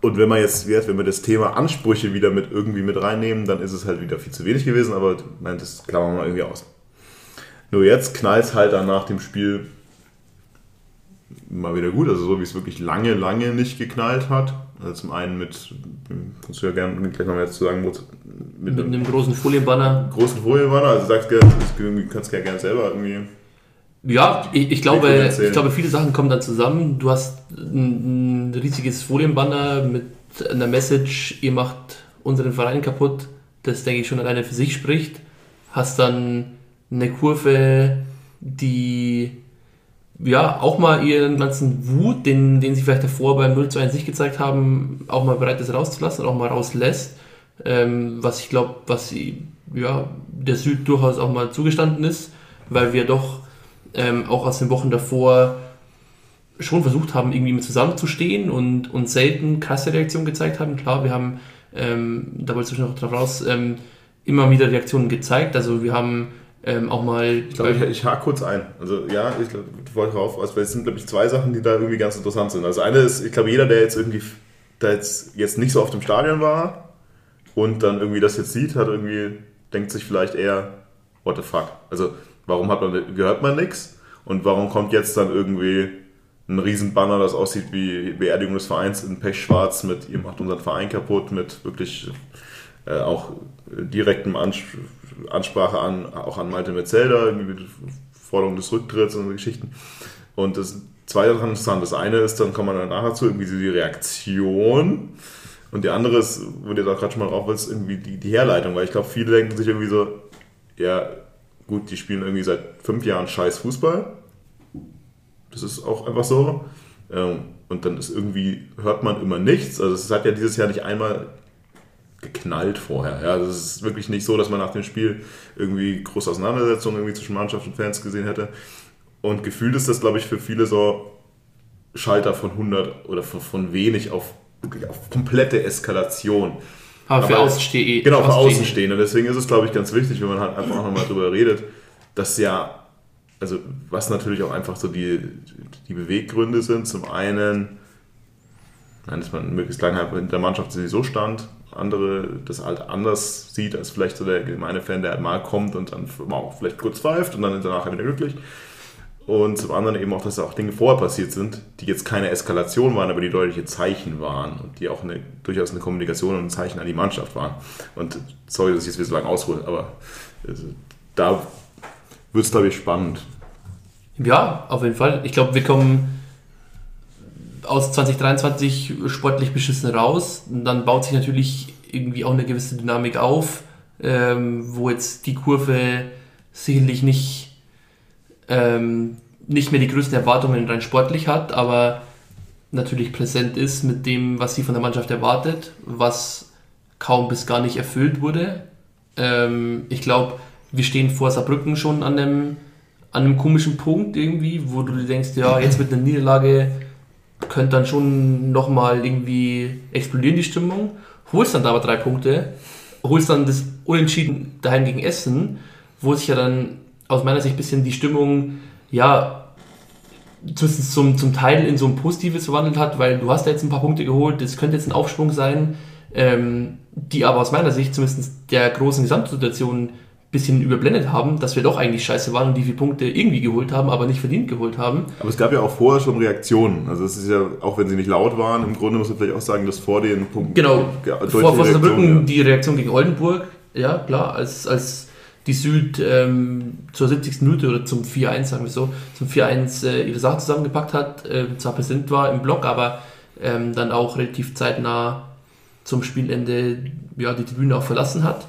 Speaker 2: und wenn man jetzt, wenn wir das Thema Ansprüche wieder mit irgendwie mit reinnehmen, dann ist es halt wieder viel zu wenig gewesen, aber nein, das klammern wir mal irgendwie aus. Nur jetzt knallt es halt dann nach dem Spiel mal wieder gut, also so wie es wirklich lange, lange nicht geknallt hat. Also zum einen mit, kannst du ja gerne gleich noch mehr zu sagen, mit,
Speaker 3: mit einem, einem, großen Folienbanner.
Speaker 2: Großen Folienbanner, also sagst du kannst ja gerne selber irgendwie.
Speaker 3: Ja, ich, ich glaube, ich glaube, viele Sachen kommen dann zusammen. Du hast ein, ein riesiges Folienbanner mit einer Message, ihr macht unseren Verein kaputt, das denke ich schon alleine für sich spricht. Hast dann eine Kurve, die ja, auch mal ihren ganzen Wut, den, den sie vielleicht davor beim 0 zu 1 nicht gezeigt haben, auch mal bereit ist rauszulassen auch mal rauslässt. Ähm, was ich glaube, was sie, ja, der Süd durchaus auch mal zugestanden ist, weil wir doch ähm, auch aus den Wochen davor schon versucht haben, irgendwie mit zusammenzustehen und, und selten krasse Reaktionen gezeigt haben. Klar, wir haben, ähm, da wollte ich noch drauf raus, ähm, immer wieder Reaktionen gezeigt. Also wir haben ähm, auch mal.
Speaker 2: Ich glaube, ich, ich hake kurz ein. Also ja, ich glaube, du wolltest drauf, also es sind, glaube ich, zwei Sachen, die da irgendwie ganz interessant sind. Also eine ist, ich glaube, jeder, der jetzt irgendwie, der jetzt, jetzt nicht so oft im Stadion war und dann irgendwie das jetzt sieht, hat irgendwie, denkt sich vielleicht eher, what the fuck? Also warum hat man, gehört man nichts? Und warum kommt jetzt dann irgendwie ein Riesenbanner, das aussieht wie Beerdigung des Vereins in Pechschwarz mit ihr macht unseren Verein kaputt, mit wirklich äh, auch direktem Ansprache an, auch an Malte Metzelder, Forderung des Rücktritts und so Geschichten. Und das zweite daran interessant. Das eine ist, dann kommt man nachher zu, irgendwie die Reaktion. Und die andere ist, wo du da gerade schon mal drauf willst, irgendwie die, die Herleitung. Weil ich glaube, viele denken sich irgendwie so, ja, gut, die spielen irgendwie seit fünf Jahren scheiß Fußball. Das ist auch einfach so. Ähm, und dann ist irgendwie, hört man immer nichts. Also es hat ja dieses Jahr nicht einmal geknallt vorher. Ja, also es ist wirklich nicht so, dass man nach dem Spiel irgendwie große Auseinandersetzungen irgendwie zwischen Mannschaft und Fans gesehen hätte. Und gefühlt ist das, glaube ich, für viele so Schalter von 100 oder von, von wenig auf auf komplette Eskalation.
Speaker 3: Aber für Außenstehende.
Speaker 2: Genau, für Außenstehende. Deswegen ist es, glaube ich, ganz wichtig, wenn man halt einfach auch nochmal drüber redet, dass ja, also was natürlich auch einfach so die, die Beweggründe sind. Zum einen, dass man möglichst lange halt mit der Mannschaft sowieso stand, andere das halt anders sieht als vielleicht so der gemeine Fan, der halt mal kommt und dann auch vielleicht kurz pfeift und dann danach wieder glücklich. Und zum anderen eben auch, dass auch Dinge vorher passiert sind, die jetzt keine Eskalation waren, aber die deutliche Zeichen waren und die auch eine, durchaus eine Kommunikation und ein Zeichen an die Mannschaft waren. Und sorry, dass ich jetzt wieder so lange aushole, aber also, da wird es, glaube ich, spannend.
Speaker 3: Ja, auf jeden Fall. Ich glaube, wir kommen aus 2023 sportlich beschissen raus. Und dann baut sich natürlich irgendwie auch eine gewisse Dynamik auf, ähm, wo jetzt die Kurve sicherlich nicht, ähm, nicht mehr die größten Erwartungen rein sportlich hat, aber natürlich präsent ist mit dem, was sie von der Mannschaft erwartet, was kaum bis gar nicht erfüllt wurde. Ähm, ich glaube, wir stehen vor Saarbrücken schon an einem, an einem komischen Punkt irgendwie, wo du dir denkst, ja, jetzt mit einer Niederlage könnte dann schon nochmal irgendwie explodieren die Stimmung. Holst dann da aber drei Punkte, holst dann das Unentschieden daheim gegen Essen, wo sich ja dann aus meiner Sicht ein bisschen die Stimmung, ja, zumindest zum, zum Teil in so ein Positives verwandelt hat, weil du hast ja jetzt ein paar Punkte geholt, das könnte jetzt ein Aufschwung sein, ähm, die aber aus meiner Sicht zumindest der großen Gesamtsituation bisschen überblendet haben, dass wir doch eigentlich scheiße waren und die vier Punkte irgendwie geholt haben, aber nicht verdient geholt haben.
Speaker 2: Aber es gab ja auch vorher schon Reaktionen. Also es ist ja, auch wenn sie nicht laut waren, im Grunde muss man vielleicht auch sagen, dass vor den Punkten...
Speaker 3: Genau, vor, vor Saarbrücken ja. die Reaktion gegen Oldenburg, ja klar, als, als die Süd ähm, zur 70. Minute oder zum 4-1, sagen wir so, zum 4-1 äh, ihre Sachen zusammengepackt hat, äh, zwar präsent war im Block, aber ähm, dann auch relativ zeitnah zum Spielende ja, die Tribüne auch verlassen hat.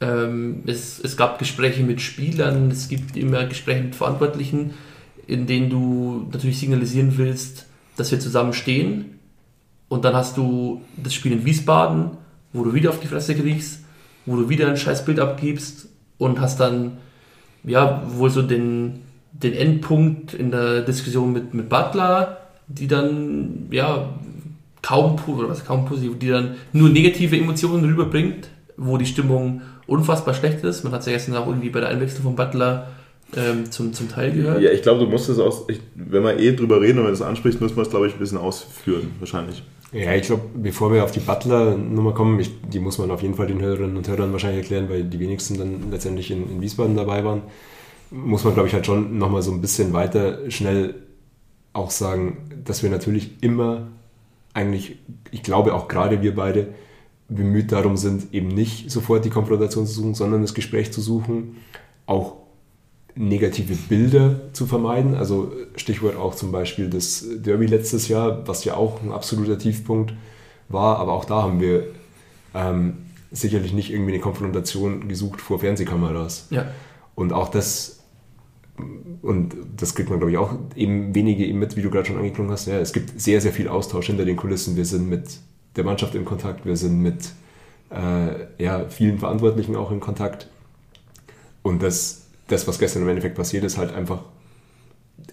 Speaker 3: Ähm, es, es gab Gespräche mit Spielern, es gibt immer Gespräche mit Verantwortlichen, in denen du natürlich signalisieren willst, dass wir zusammen stehen. Und dann hast du das Spiel in Wiesbaden, wo du wieder auf die Fresse kriegst, wo du wieder ein scheiß Bild abgibst und hast dann ja wohl so den, den Endpunkt in der Diskussion mit, mit Butler, die dann ja kaum oder was kaum positiv, die dann nur negative Emotionen rüberbringt, wo die Stimmung unfassbar schlecht ist. Man hat es ja gestern auch irgendwie bei der Einwechslung von Butler ähm, zum, zum Teil gehört.
Speaker 2: Ja, ich glaube, du musst es auch, ich, wenn wir eh drüber reden und wenn du es ansprichst, müssen wir es, glaube ich, ein bisschen ausführen, wahrscheinlich.
Speaker 4: Ja, ich glaube, bevor wir auf die Butler-Nummer kommen, ich, die muss man auf jeden Fall den Hörerinnen und Hörern wahrscheinlich erklären, weil die wenigsten dann letztendlich in, in Wiesbaden dabei waren, muss man, glaube ich, halt schon nochmal so ein bisschen weiter schnell auch sagen, dass wir natürlich immer eigentlich, ich glaube auch gerade wir beide, bemüht darum sind, eben nicht sofort die Konfrontation zu suchen, sondern das Gespräch zu suchen, auch negative Bilder zu vermeiden. Also Stichwort auch zum Beispiel das Derby letztes Jahr, was ja auch ein absoluter Tiefpunkt war, aber auch da haben wir ähm, sicherlich nicht irgendwie eine Konfrontation gesucht vor Fernsehkameras.
Speaker 3: Ja.
Speaker 4: Und auch das und das kriegt man, glaube ich, auch eben wenige eben mit, wie du gerade schon angeklungen hast. Ja, es gibt sehr, sehr viel Austausch hinter den Kulissen. Wir sind mit der Mannschaft in Kontakt, wir sind mit äh, ja, vielen Verantwortlichen auch in Kontakt. Und das, das, was gestern im Endeffekt passiert ist, halt einfach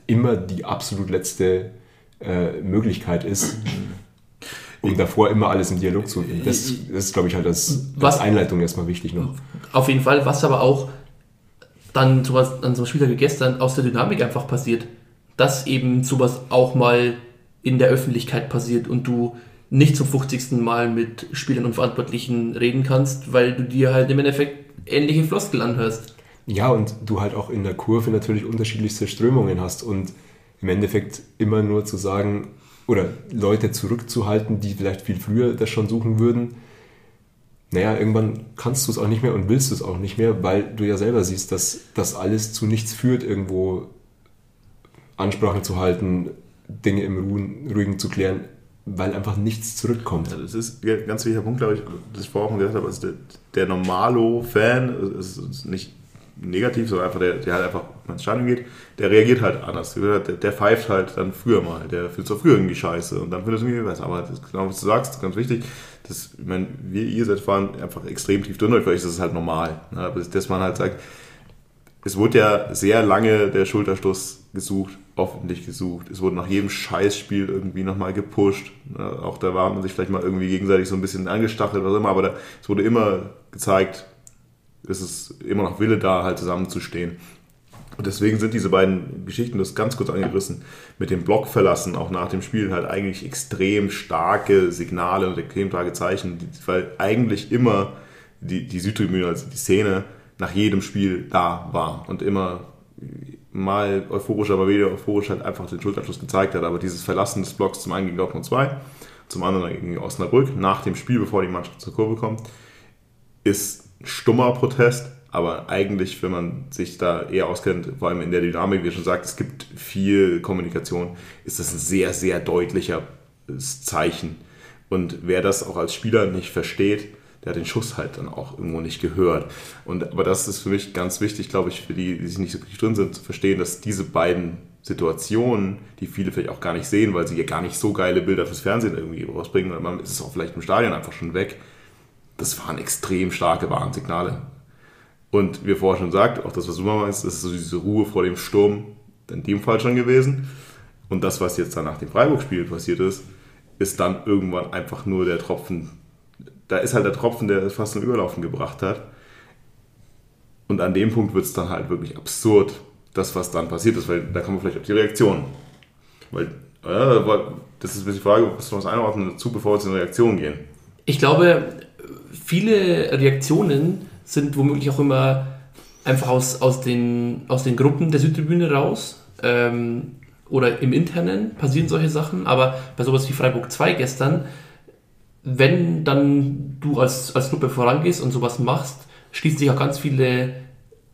Speaker 4: immer die absolut letzte äh, Möglichkeit ist, um davor immer alles im Dialog zu. Das, das ist, glaube ich, halt als, als Einleitung erstmal wichtig noch.
Speaker 3: Auf jeden Fall, was aber auch dann sowas, an so einem Spieltag wie gestern aus der Dynamik einfach passiert, dass eben sowas auch mal in der Öffentlichkeit passiert und du nicht zum 50. Mal mit Spielern und Verantwortlichen reden kannst, weil du dir halt im Endeffekt ähnliche Floskel anhörst.
Speaker 4: Ja, und du halt auch in der Kurve natürlich unterschiedlichste Strömungen hast und im Endeffekt immer nur zu sagen oder Leute zurückzuhalten, die vielleicht viel früher das schon suchen würden. Naja, irgendwann kannst du es auch nicht mehr und willst es auch nicht mehr, weil du ja selber siehst, dass das alles zu nichts führt, irgendwo Ansprachen zu halten, Dinge im Ruhigen zu klären weil einfach nichts zurückkommt.
Speaker 2: Ja, das ist ein ganz wichtiger Punkt, glaube ich, das ich vorher auch gesagt habe. Also der, der Normalo-Fan ist nicht negativ, sondern einfach der, der halt einfach ins Stadion geht, der reagiert halt anders. Der, der pfeift halt dann früher mal. Der findet zwar früher irgendwie scheiße und dann findet es irgendwie besser. Aber das ist genau, was du sagst, ganz wichtig. Das, ich meine, wir, ihr seid fahren einfach extrem tief drin für euch ist das halt normal. Ne? Dass man halt sagt, es wurde ja sehr lange der Schulterstoß gesucht, öffentlich gesucht. Es wurde nach jedem Scheißspiel irgendwie nochmal gepusht. Auch da war man sich vielleicht mal irgendwie gegenseitig so ein bisschen angestachelt, was immer, aber da, es wurde immer gezeigt, es ist immer noch Wille da, halt zusammenzustehen. Und deswegen sind diese beiden Geschichten, das ganz kurz angerissen, mit dem Block verlassen, auch nach dem Spiel halt eigentlich extrem starke Signale und extrem starke Zeichen, weil eigentlich immer die, die Südtribüne, also die Szene, nach jedem Spiel da war und immer mal euphorisch, aber weniger euphorisch halt einfach den Schulterschluss gezeigt hat. Aber dieses Verlassen des Blocks zum einen gegen Dortmund 2, zum anderen gegen Osnabrück, nach dem Spiel, bevor die Mannschaft zur Kurve kommt, ist stummer Protest. Aber eigentlich, wenn man sich da eher auskennt, vor allem in der Dynamik, wie schon sagt, es gibt viel Kommunikation, ist das ein sehr, sehr deutlicher Zeichen. Und wer das auch als Spieler nicht versteht, der hat den Schuss halt dann auch irgendwo nicht gehört. Und, aber das ist für mich ganz wichtig, glaube ich, für die, die sich nicht so richtig drin sind, zu verstehen, dass diese beiden Situationen, die viele vielleicht auch gar nicht sehen, weil sie ja gar nicht so geile Bilder fürs Fernsehen irgendwie rausbringen, oder man ist es auch vielleicht im Stadion einfach schon weg. Das waren extrem starke Warnsignale. Und wie er vorher schon sagt, auch das, was du mal meinst, das ist so diese Ruhe vor dem Sturm in dem Fall schon gewesen. Und das, was jetzt dann nach dem Freiburg-Spiel passiert ist, ist dann irgendwann einfach nur der Tropfen da ist halt der Tropfen, der es fast zum Überlaufen gebracht hat. Und an dem Punkt wird es dann halt wirklich absurd, das, was dann passiert ist, weil da kommen wir vielleicht auf die Reaktion. Weil, äh, das ist die Frage, was wir uns einordnen dazu, bevor wir zu den Reaktionen gehen.
Speaker 3: Ich glaube, viele Reaktionen sind womöglich auch immer einfach aus, aus, den, aus den Gruppen der Südtribüne raus. Ähm, oder im Internen passieren solche Sachen, aber bei sowas wie Freiburg 2 gestern wenn dann du als, als Gruppe vorangehst und sowas machst, schließen sich auch ganz viele,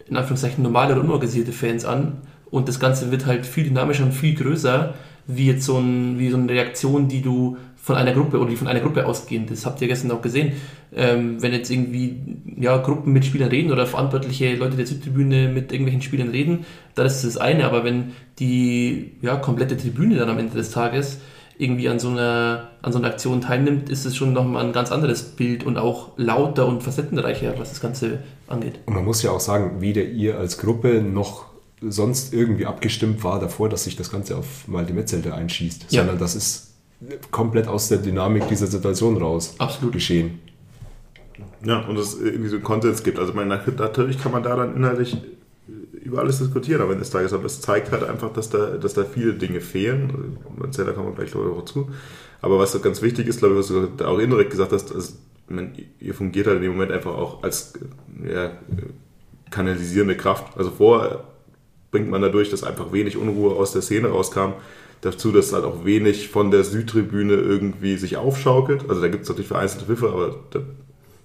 Speaker 3: in Anführungszeichen, normale oder unorganisierte Fans an. Und das Ganze wird halt viel dynamischer und viel größer, wie jetzt so, ein, wie so eine Reaktion, die du von einer Gruppe oder die von einer Gruppe ausgehend. Das habt ihr gestern auch gesehen. Ähm, wenn jetzt irgendwie ja, Gruppen mit Spielern reden oder verantwortliche Leute der Südtribüne mit irgendwelchen Spielern reden, dann ist das eine. Aber wenn die ja, komplette Tribüne dann am Ende des Tages irgendwie an so einer, an so einer Aktion teilnimmt, ist es schon nochmal ein ganz anderes Bild und auch lauter und facettenreicher, was das Ganze angeht.
Speaker 4: Und man muss ja auch sagen, weder ihr als Gruppe noch sonst irgendwie abgestimmt war davor, dass sich das Ganze auf Malte Metzelder einschießt, ja. sondern das ist komplett aus der Dynamik dieser Situation raus
Speaker 3: Absolut.
Speaker 4: geschehen.
Speaker 2: Ja, und es irgendwie so einen Konsens gibt. Also, meine, natürlich kann man da dann inhaltlich über alles diskutieren am Ende des Tages, aber es zeigt halt einfach, dass da, dass da viele Dinge fehlen. Da kommen wir gleich noch zu. Aber was ganz wichtig ist, glaube ich, was du auch indirekt gesagt hast, also, man, ihr fungiert halt in dem Moment einfach auch als ja, kanalisierende Kraft. Also vorher bringt man dadurch, dass einfach wenig Unruhe aus der Szene rauskam, dazu, dass halt auch wenig von der Südtribüne irgendwie sich aufschaukelt. Also da gibt es natürlich vereinzelte Pfiffe, aber da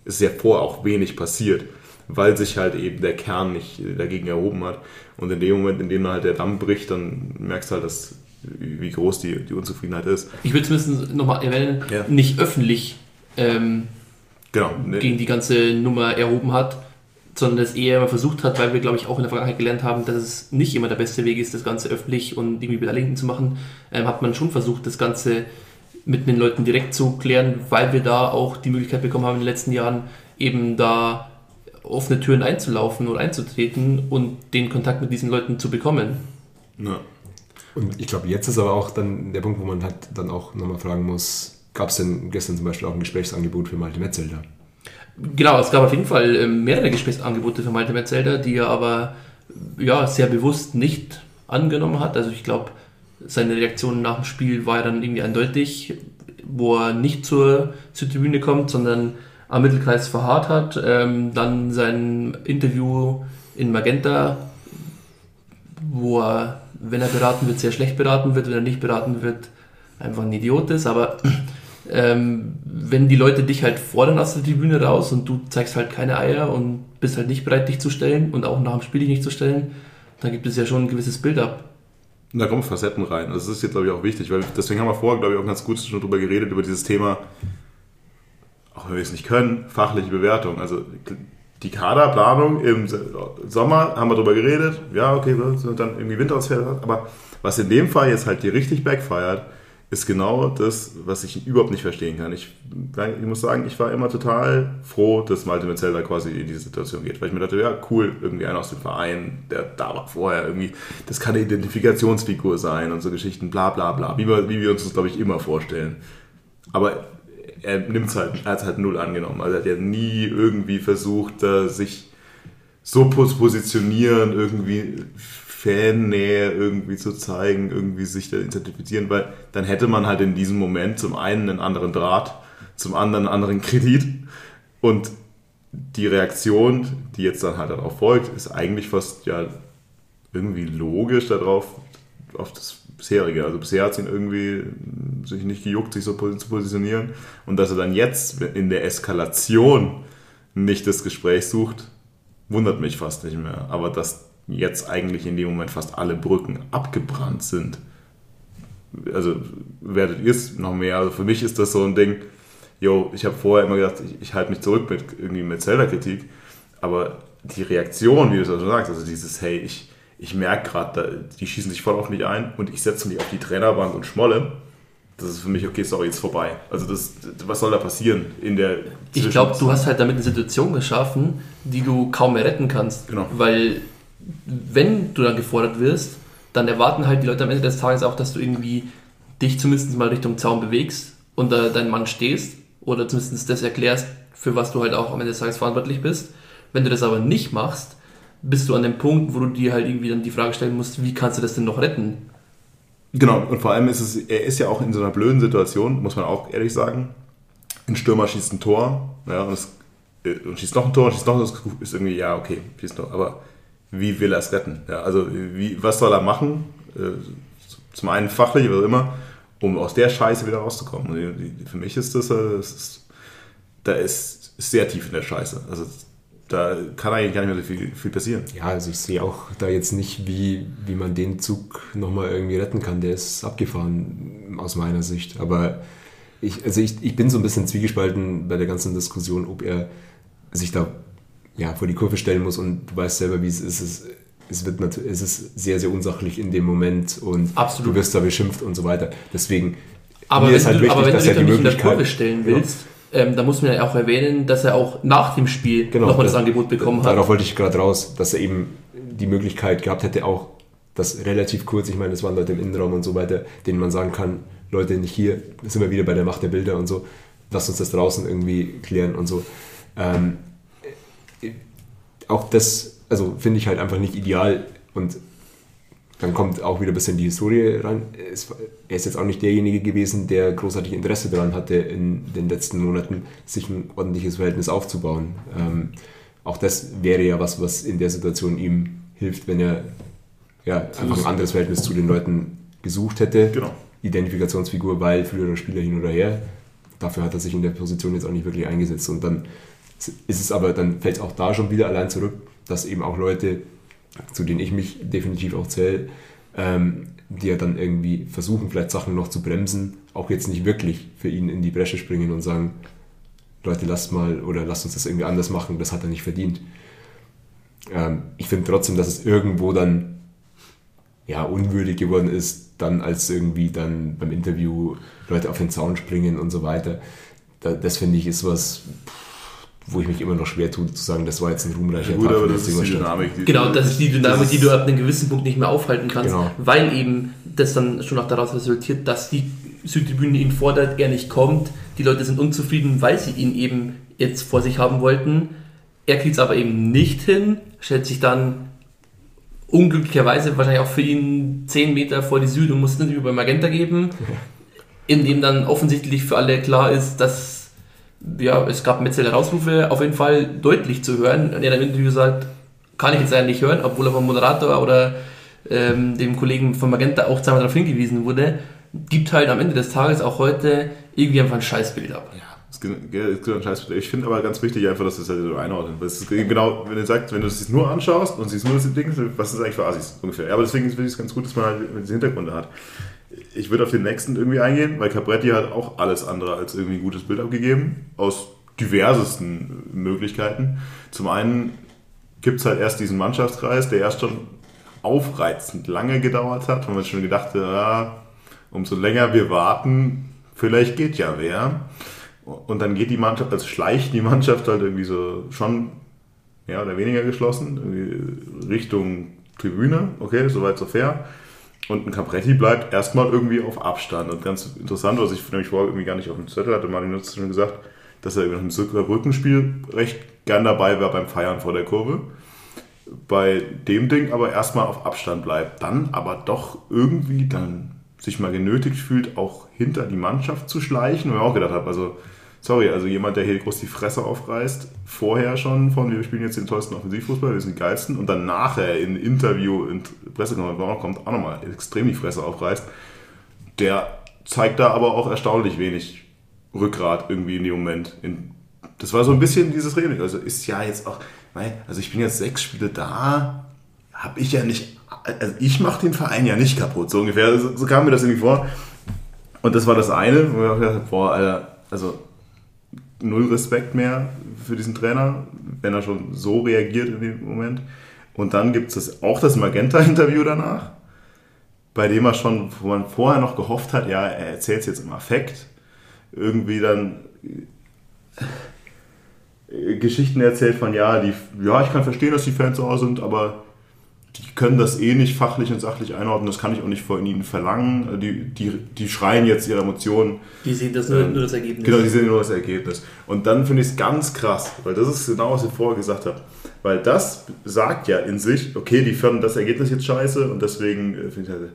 Speaker 2: ist ja vorher auch wenig passiert weil sich halt eben der Kern nicht dagegen erhoben hat. Und in dem Moment, in dem halt der Damm bricht, dann merkst du halt, dass, wie groß die, die Unzufriedenheit ist.
Speaker 3: Ich will zumindest nochmal erwähnen, ja. nicht öffentlich ähm, genau, nee. gegen die ganze Nummer erhoben hat, sondern das eher immer versucht hat, weil wir, glaube ich, auch in der Vergangenheit gelernt haben, dass es nicht immer der beste Weg ist, das Ganze öffentlich und irgendwie Beteiligten zu machen, ähm, hat man schon versucht, das Ganze mit den Leuten direkt zu klären, weil wir da auch die Möglichkeit bekommen haben in den letzten Jahren, eben da offene Türen einzulaufen und einzutreten und den Kontakt mit diesen Leuten zu bekommen.
Speaker 4: Ja. Und ich glaube, jetzt ist aber auch dann der Punkt, wo man halt dann auch nochmal fragen muss, gab es denn gestern zum Beispiel auch ein Gesprächsangebot für Malte Metzelder?
Speaker 3: Genau, es gab auf jeden Fall ähm, mehrere Gesprächsangebote für Malte Metzelder, die er aber ja, sehr bewusst nicht angenommen hat. Also ich glaube, seine Reaktion nach dem Spiel war ja dann irgendwie eindeutig, wo er nicht zur, zur Tribüne kommt, sondern am Mittelkreis verharrt hat. Ähm, dann sein Interview in Magenta, wo er, wenn er beraten wird, sehr schlecht beraten wird, wenn er nicht beraten wird, einfach ein Idiot ist. Aber <clears throat> ähm, wenn die Leute dich halt fordern aus der Tribüne raus und du zeigst halt keine Eier und bist halt nicht bereit, dich zu stellen und auch nach dem Spiel dich nicht zu stellen, dann gibt es ja schon ein gewisses Bild ab.
Speaker 2: Da kommen Facetten rein. Also das ist jetzt, glaube ich, auch wichtig, weil deswegen haben wir vorher, glaube ich, auch ganz gut schon drüber geredet, über dieses Thema, auch wenn wir es nicht können, fachliche Bewertung. Also die Kaderplanung im Sommer haben wir darüber geredet, ja, okay, dann irgendwie Winterausfälle, aber was in dem Fall jetzt halt hier richtig backfeiert, ist genau das, was ich überhaupt nicht verstehen kann. Ich, ich muss sagen, ich war immer total froh, dass Malte Metzelder quasi in diese Situation geht, weil ich mir dachte, ja, cool, irgendwie einer aus dem Verein, der da war vorher irgendwie, das kann eine Identifikationsfigur sein und so Geschichten, bla bla bla, wie wir, wie wir uns das, glaube ich, immer vorstellen. Aber er nimmt halt, er hat es halt null angenommen. Also er hat ja nie irgendwie versucht, sich so zu positionieren, irgendwie Fannähe irgendwie zu zeigen, irgendwie sich da identifizieren, weil dann hätte man halt in diesem Moment zum einen einen anderen Draht, zum anderen einen anderen Kredit und die Reaktion, die jetzt dann halt darauf folgt, ist eigentlich fast ja irgendwie logisch darauf, auf das bisherige. Also bisher hat es ihn irgendwie sich nicht gejuckt, sich so zu positionieren. Und dass er dann jetzt in der Eskalation nicht das Gespräch sucht, wundert mich fast nicht mehr. Aber dass jetzt eigentlich in dem Moment fast alle Brücken abgebrannt sind, also werdet ihr es noch mehr. Also für mich ist das so ein Ding, yo, ich habe vorher immer gedacht, ich, ich halte mich zurück mit irgendwie mit Zelda-Kritik, aber die Reaktion, wie du es schon sagst, also dieses, hey, ich, ich merke gerade, die schießen sich voll auf mich ein und ich setze mich auf die Trainerbank und schmolle. Das ist für mich, okay, sorry, jetzt vorbei. Also das, was soll da passieren in der
Speaker 3: Ich glaube, du hast halt damit eine Situation geschaffen, die du kaum mehr retten kannst.
Speaker 2: Genau.
Speaker 3: Weil wenn du dann gefordert wirst, dann erwarten halt die Leute am Ende des Tages auch, dass du irgendwie dich zumindest mal Richtung Zaun bewegst und da dein Mann stehst oder zumindest das erklärst, für was du halt auch am Ende des Tages verantwortlich bist. Wenn du das aber nicht machst, bist du an dem Punkt, wo du dir halt irgendwie dann die Frage stellen musst, wie kannst du das denn noch retten?
Speaker 2: Genau, und vor allem ist es, er ist ja auch in so einer blöden Situation, muss man auch ehrlich sagen. Ein Stürmer schießt ein Tor, ja, und, es, äh, und schießt noch ein Tor, schießt noch ein Tor, ist irgendwie, ja, okay, schießt noch, aber wie will er es retten? Ja, also, wie, was soll er machen? Äh, zum einen fachlich, oder immer, um aus der Scheiße wieder rauszukommen. Für mich ist das, äh, das ist, da ist, ist sehr tief in der Scheiße. Also, da kann eigentlich gar nicht mehr so viel, viel passieren.
Speaker 4: Ja, also ich sehe auch da jetzt nicht, wie, wie man den Zug nochmal irgendwie retten kann. Der ist abgefahren aus meiner Sicht. Aber ich, also ich, ich bin so ein bisschen zwiegespalten bei der ganzen Diskussion, ob er sich da ja, vor die Kurve stellen muss und du weißt selber, wie es ist. Es, es, wird es ist sehr, sehr unsachlich in dem Moment und
Speaker 3: Absolut.
Speaker 4: du wirst da beschimpft und so weiter. Deswegen
Speaker 3: aber mir ist halt du, wichtig, aber wenn dass du dich er die Möglichkeit in der Kurve stellen willst, ja ähm, da muss man ja auch erwähnen, dass er auch nach dem Spiel
Speaker 4: genau,
Speaker 3: nochmal das, das, Angebot bekommen hat.
Speaker 4: Darauf wollte ich gerade raus, dass er eben die Möglichkeit gehabt hätte, auch das relativ kurz, ich meine, es waren Leute im Innenraum und so weiter, denen man sagen kann, Leute, nicht hier, sind wir wieder bei der Macht der Bilder und so, lasst uns das draußen irgendwie klären und so. Ähm, auch das, also finde ich halt einfach nicht ideal und dann kommt auch wieder ein bisschen die Historie rein. Er ist jetzt auch nicht derjenige gewesen, der großartig Interesse daran hatte, in den letzten Monaten sich ein ordentliches Verhältnis aufzubauen. Ähm, auch das wäre ja was, was in der Situation ihm hilft, wenn er ja, einfach ein anderes Verhältnis zu den Leuten gesucht hätte.
Speaker 2: Genau.
Speaker 4: Identifikationsfigur, weil früherer Spieler hin oder her. Dafür hat er sich in der Position jetzt auch nicht wirklich eingesetzt. Und dann ist es aber, dann fällt es auch da schon wieder allein zurück, dass eben auch Leute zu denen ich mich definitiv auch zähle, ähm, die ja dann irgendwie versuchen, vielleicht Sachen noch zu bremsen, auch jetzt nicht wirklich für ihn in die Bresche springen und sagen, Leute, lasst mal oder lasst uns das irgendwie anders machen, das hat er nicht verdient. Ähm, ich finde trotzdem, dass es irgendwo dann ja unwürdig geworden ist, dann als irgendwie dann beim Interview Leute auf den Zaun springen und so weiter. Da, das finde ich ist was, pff, wo ich mich immer noch schwer tue, zu sagen, das war jetzt ein ruhmreicher
Speaker 2: ja, gut, Tag aber das ist die Dynamik.
Speaker 3: Die genau, das ist die Dynamik, die du ab einem gewissen Punkt nicht mehr aufhalten kannst, genau. weil eben das dann schon auch daraus resultiert, dass die Südtribüne ihn fordert, er nicht kommt, die Leute sind unzufrieden, weil sie ihn eben jetzt vor sich haben wollten. Er kriegt es aber eben nicht hin, stellt sich dann unglücklicherweise wahrscheinlich auch für ihn 10 Meter vor die Süd und muss nicht über Magenta geben, <laughs> in dem dann offensichtlich für alle klar ist, dass ja, es gab Metzeler Rausrufe auf jeden Fall deutlich zu hören. Und er hat im Interview gesagt, kann ich jetzt eigentlich nicht hören, obwohl er vom Moderator oder ähm, dem Kollegen von Magenta auch zweimal darauf hingewiesen wurde, gibt halt am Ende des Tages auch heute irgendwie einfach ein Scheißbild ab.
Speaker 2: Ja. Es gibt, ein Scheißbild. Ich finde aber ganz wichtig einfach, dass du das halt so einordnen. Das ist genau, wenn du sagst, wenn du es nur anschaust und siehst nur das Ding, was ist eigentlich für Assis ungefähr. Ja, aber deswegen finde ich es ganz gut, dass man halt diese Hintergründe hat ich würde auf den nächsten irgendwie eingehen, weil Capretti hat auch alles andere als irgendwie ein gutes Bild abgegeben, aus diversesten Möglichkeiten. Zum einen gibt es halt erst diesen Mannschaftskreis, der erst schon aufreizend lange gedauert hat, wo man schon gedacht hat, ja, umso länger wir warten, vielleicht geht ja wer. Und dann geht die Mannschaft, also schleicht die Mannschaft halt irgendwie so schon mehr oder weniger geschlossen, Richtung Tribüne, okay, soweit so fair. Und ein Capretti bleibt erstmal irgendwie auf Abstand. Und ganz interessant, was ich nämlich vorher irgendwie gar nicht auf dem Zettel hatte, Martin hat es schon gesagt, dass er im Rückenspiel recht gern dabei war beim Feiern vor der Kurve. Bei dem Ding aber erstmal auf Abstand bleibt. Dann aber doch irgendwie dann sich mal genötigt fühlt, auch hinter die Mannschaft zu schleichen. Und ich auch gedacht habe, also sorry, also jemand, der hier groß die Fresse aufreißt, vorher schon von, wir spielen jetzt den tollsten Offensivfußball, wir sind die geilsten, und dann nachher in Interview, in Pressekonferenz kommt, auch nochmal extrem die Fresse aufreißt, der zeigt da aber auch erstaunlich wenig Rückgrat irgendwie in dem Moment. In, das war so ein bisschen dieses Reden. Also ist ja jetzt auch, also ich bin jetzt sechs Spiele da, habe ich ja nicht, also ich mache den Verein ja nicht kaputt, so ungefähr. So, so, kam mir das irgendwie vor. Und das war das eine, wo ich dachte, boah, Alter, also null Respekt mehr für diesen Trainer, wenn er schon so reagiert in dem Moment. Und dann gibt es auch das Magenta-Interview danach, bei dem er schon, wo man vorher noch gehofft hat, ja, er erzählt es jetzt im Affekt, irgendwie dann äh, Geschichten erzählt von, ja, die, ja, ich kann verstehen, dass die Fans sauer sind, aber die können das eh nicht fachlich und sachlich einordnen, das kann ich auch nicht von ihnen verlangen. Die, die, die schreien jetzt ihre Emotionen.
Speaker 3: Die sehen das nur, ähm, nur das Ergebnis.
Speaker 2: Genau, die sehen nur das Ergebnis. Und dann finde ich es ganz krass, weil das ist genau, was ich vorher gesagt habe. Weil das sagt ja in sich, okay, die fanden das Ergebnis jetzt scheiße und deswegen äh, finde ich halt,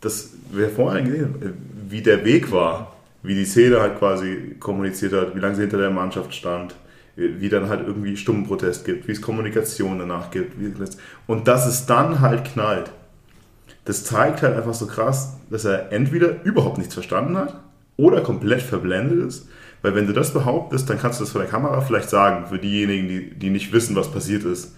Speaker 2: das, wer vorher gesehen hat, wie der Weg war, wie die Szene halt quasi kommuniziert hat, wie lange sie hinter der Mannschaft stand, wie dann halt irgendwie Stummenprotest gibt, wie es Kommunikation danach gibt. und dass es dann halt knallt. Das zeigt halt einfach so krass, dass er entweder überhaupt nichts verstanden hat oder komplett verblendet ist. Weil wenn du das behauptest, dann kannst du das vor der Kamera vielleicht sagen, für diejenigen, die, die nicht wissen, was passiert ist.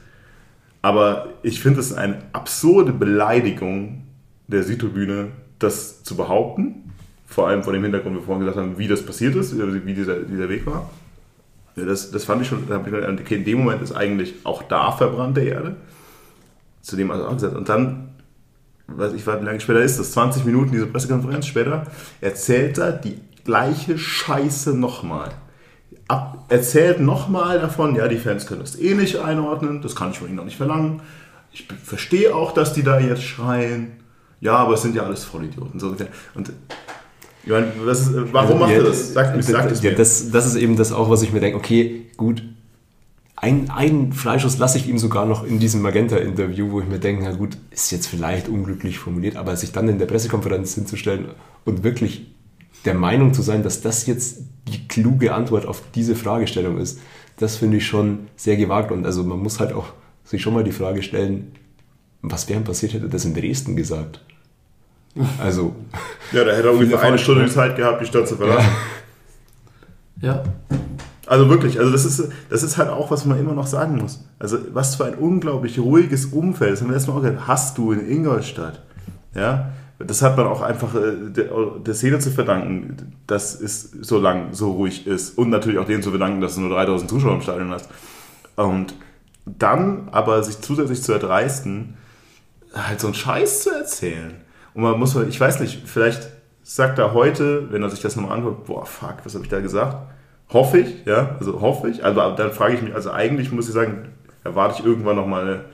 Speaker 2: Aber ich finde es eine absurde Beleidigung der Südtribüne, das zu behaupten. Vor allem vor dem Hintergrund, wie wir vorhin gesagt haben, wie das passiert ist, wie dieser, dieser Weg war. Das, das fand ich schon, okay, in dem Moment ist eigentlich auch da verbrannte Erde. Zu dem also auch gesagt. Und dann, weiß ich wie lange später ist das, 20 Minuten diese Pressekonferenz später, erzählt er die gleiche Scheiße nochmal. Ab, erzählt nochmal davon, ja, die Fans können das eh nicht einordnen, das kann ich von ihnen noch nicht verlangen. Ich verstehe auch, dass die da jetzt schreien. Ja, aber es sind ja alles Vollidioten. Und ich meine, ist, warum macht ja, er das? Sag,
Speaker 4: das, sag das, ja, das, das ist eben das auch, was ich mir denke, okay, gut, ein, ein Fleischschuss lasse ich ihm sogar noch in diesem Magenta-Interview, wo ich mir denke, na gut, ist jetzt vielleicht unglücklich formuliert, aber sich dann in der Pressekonferenz hinzustellen und wirklich der Meinung zu sein, dass das jetzt die kluge Antwort auf diese Fragestellung ist, das finde ich schon sehr gewagt. Und also man muss halt auch sich schon mal die Frage stellen, was wäre passiert, hätte das in Dresden gesagt? Also. <laughs>
Speaker 2: Ja, da hätte er ungefähr eine Stunde Zeit gehabt, die Stadt zu verlassen.
Speaker 3: Ja. ja.
Speaker 2: Also wirklich, also das ist, das ist halt auch, was man immer noch sagen muss. Also was für ein unglaublich ruhiges Umfeld, das haben wir erstmal auch gesagt, hast du in Ingolstadt. Ja, das hat man auch einfach äh, der, der Szene zu verdanken, dass es so lang so ruhig ist. Und natürlich auch denen zu verdanken, dass du nur 3000 Zuschauer im Stadion hast. Und dann aber sich zusätzlich zu erdreisten, halt so einen Scheiß zu erzählen. Und man muss, ich weiß nicht, vielleicht sagt er heute, wenn er sich das nochmal anguckt, boah, fuck, was habe ich da gesagt? Hoffe ich, ja, also hoffe ich. Also dann frage ich mich, also eigentlich muss ich sagen, erwarte ich irgendwann nochmal eine,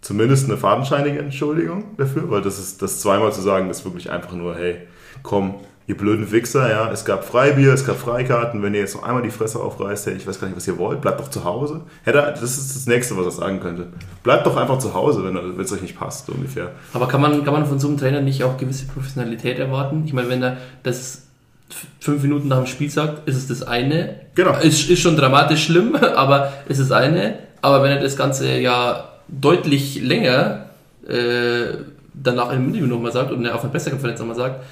Speaker 2: zumindest eine fadenscheinige Entschuldigung dafür, weil das ist, das zweimal zu sagen, ist wirklich einfach nur, hey, komm, ihr blöden Wichser, ja, es gab Freibier, es gab Freikarten, wenn ihr jetzt noch einmal die Fresse aufreißt, hey, ich weiß gar nicht, was ihr wollt, bleibt doch zu Hause. Hätte, das ist das Nächste, was er sagen könnte. Bleibt doch einfach zu Hause, wenn es euch nicht passt, so ungefähr.
Speaker 3: Aber kann man, kann man von so einem Trainer nicht auch gewisse Professionalität erwarten? Ich meine, wenn er das fünf Minuten nach dem Spiel sagt, ist es das eine.
Speaker 2: Genau.
Speaker 3: Ist, ist schon dramatisch schlimm, <laughs> aber ist es eine. Aber wenn er das Ganze ja deutlich länger äh, danach im Interview nochmal sagt und auf einer Pressekonferenz nochmal sagt,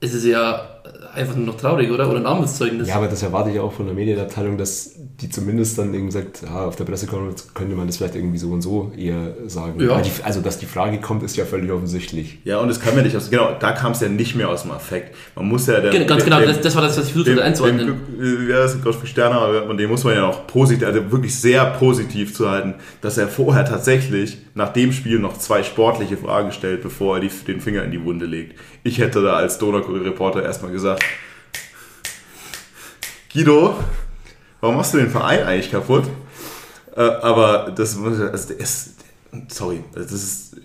Speaker 3: ist es ja einfach nur noch traurig, oder? Oder ein Armutszeugnis.
Speaker 4: Ja, aber das erwarte ich auch von der Medienabteilung, dass die zumindest dann eben sagt, ja, auf der Pressekonferenz könnte man das vielleicht irgendwie so und so eher sagen.
Speaker 3: Ja.
Speaker 4: Die, also, dass die Frage kommt, ist ja völlig offensichtlich.
Speaker 2: Ja, und es kam ja nicht aus, genau, da kam es ja nicht mehr aus dem Affekt. Man muss ja... Der,
Speaker 3: genau, ganz genau, das, das, war das, was ich versucht habe einzuordnen.
Speaker 2: Ja, das ist Gottfried Sterner, und den muss man ja auch positiv, also wirklich sehr positiv zu halten, dass er vorher tatsächlich nach dem Spiel noch zwei sportliche Fragen stellt, bevor er die, den Finger in die Wunde legt. Ich hätte da als Donaukurier-Reporter erstmal gesagt, Guido, warum machst du den Verein eigentlich kaputt? Äh, aber das, also ist, sorry, das ist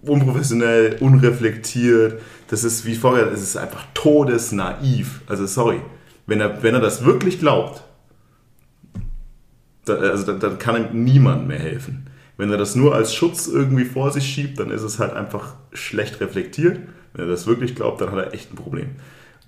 Speaker 2: unprofessionell, unreflektiert, das ist wie vorher, es ist einfach todesnaiv. Also sorry, wenn er, wenn er das wirklich glaubt, dann, also dann, dann kann ihm niemand mehr helfen. Wenn er das nur als Schutz irgendwie vor sich schiebt, dann ist es halt einfach schlecht reflektiert. Wenn er das wirklich glaubt, dann hat er echt ein Problem.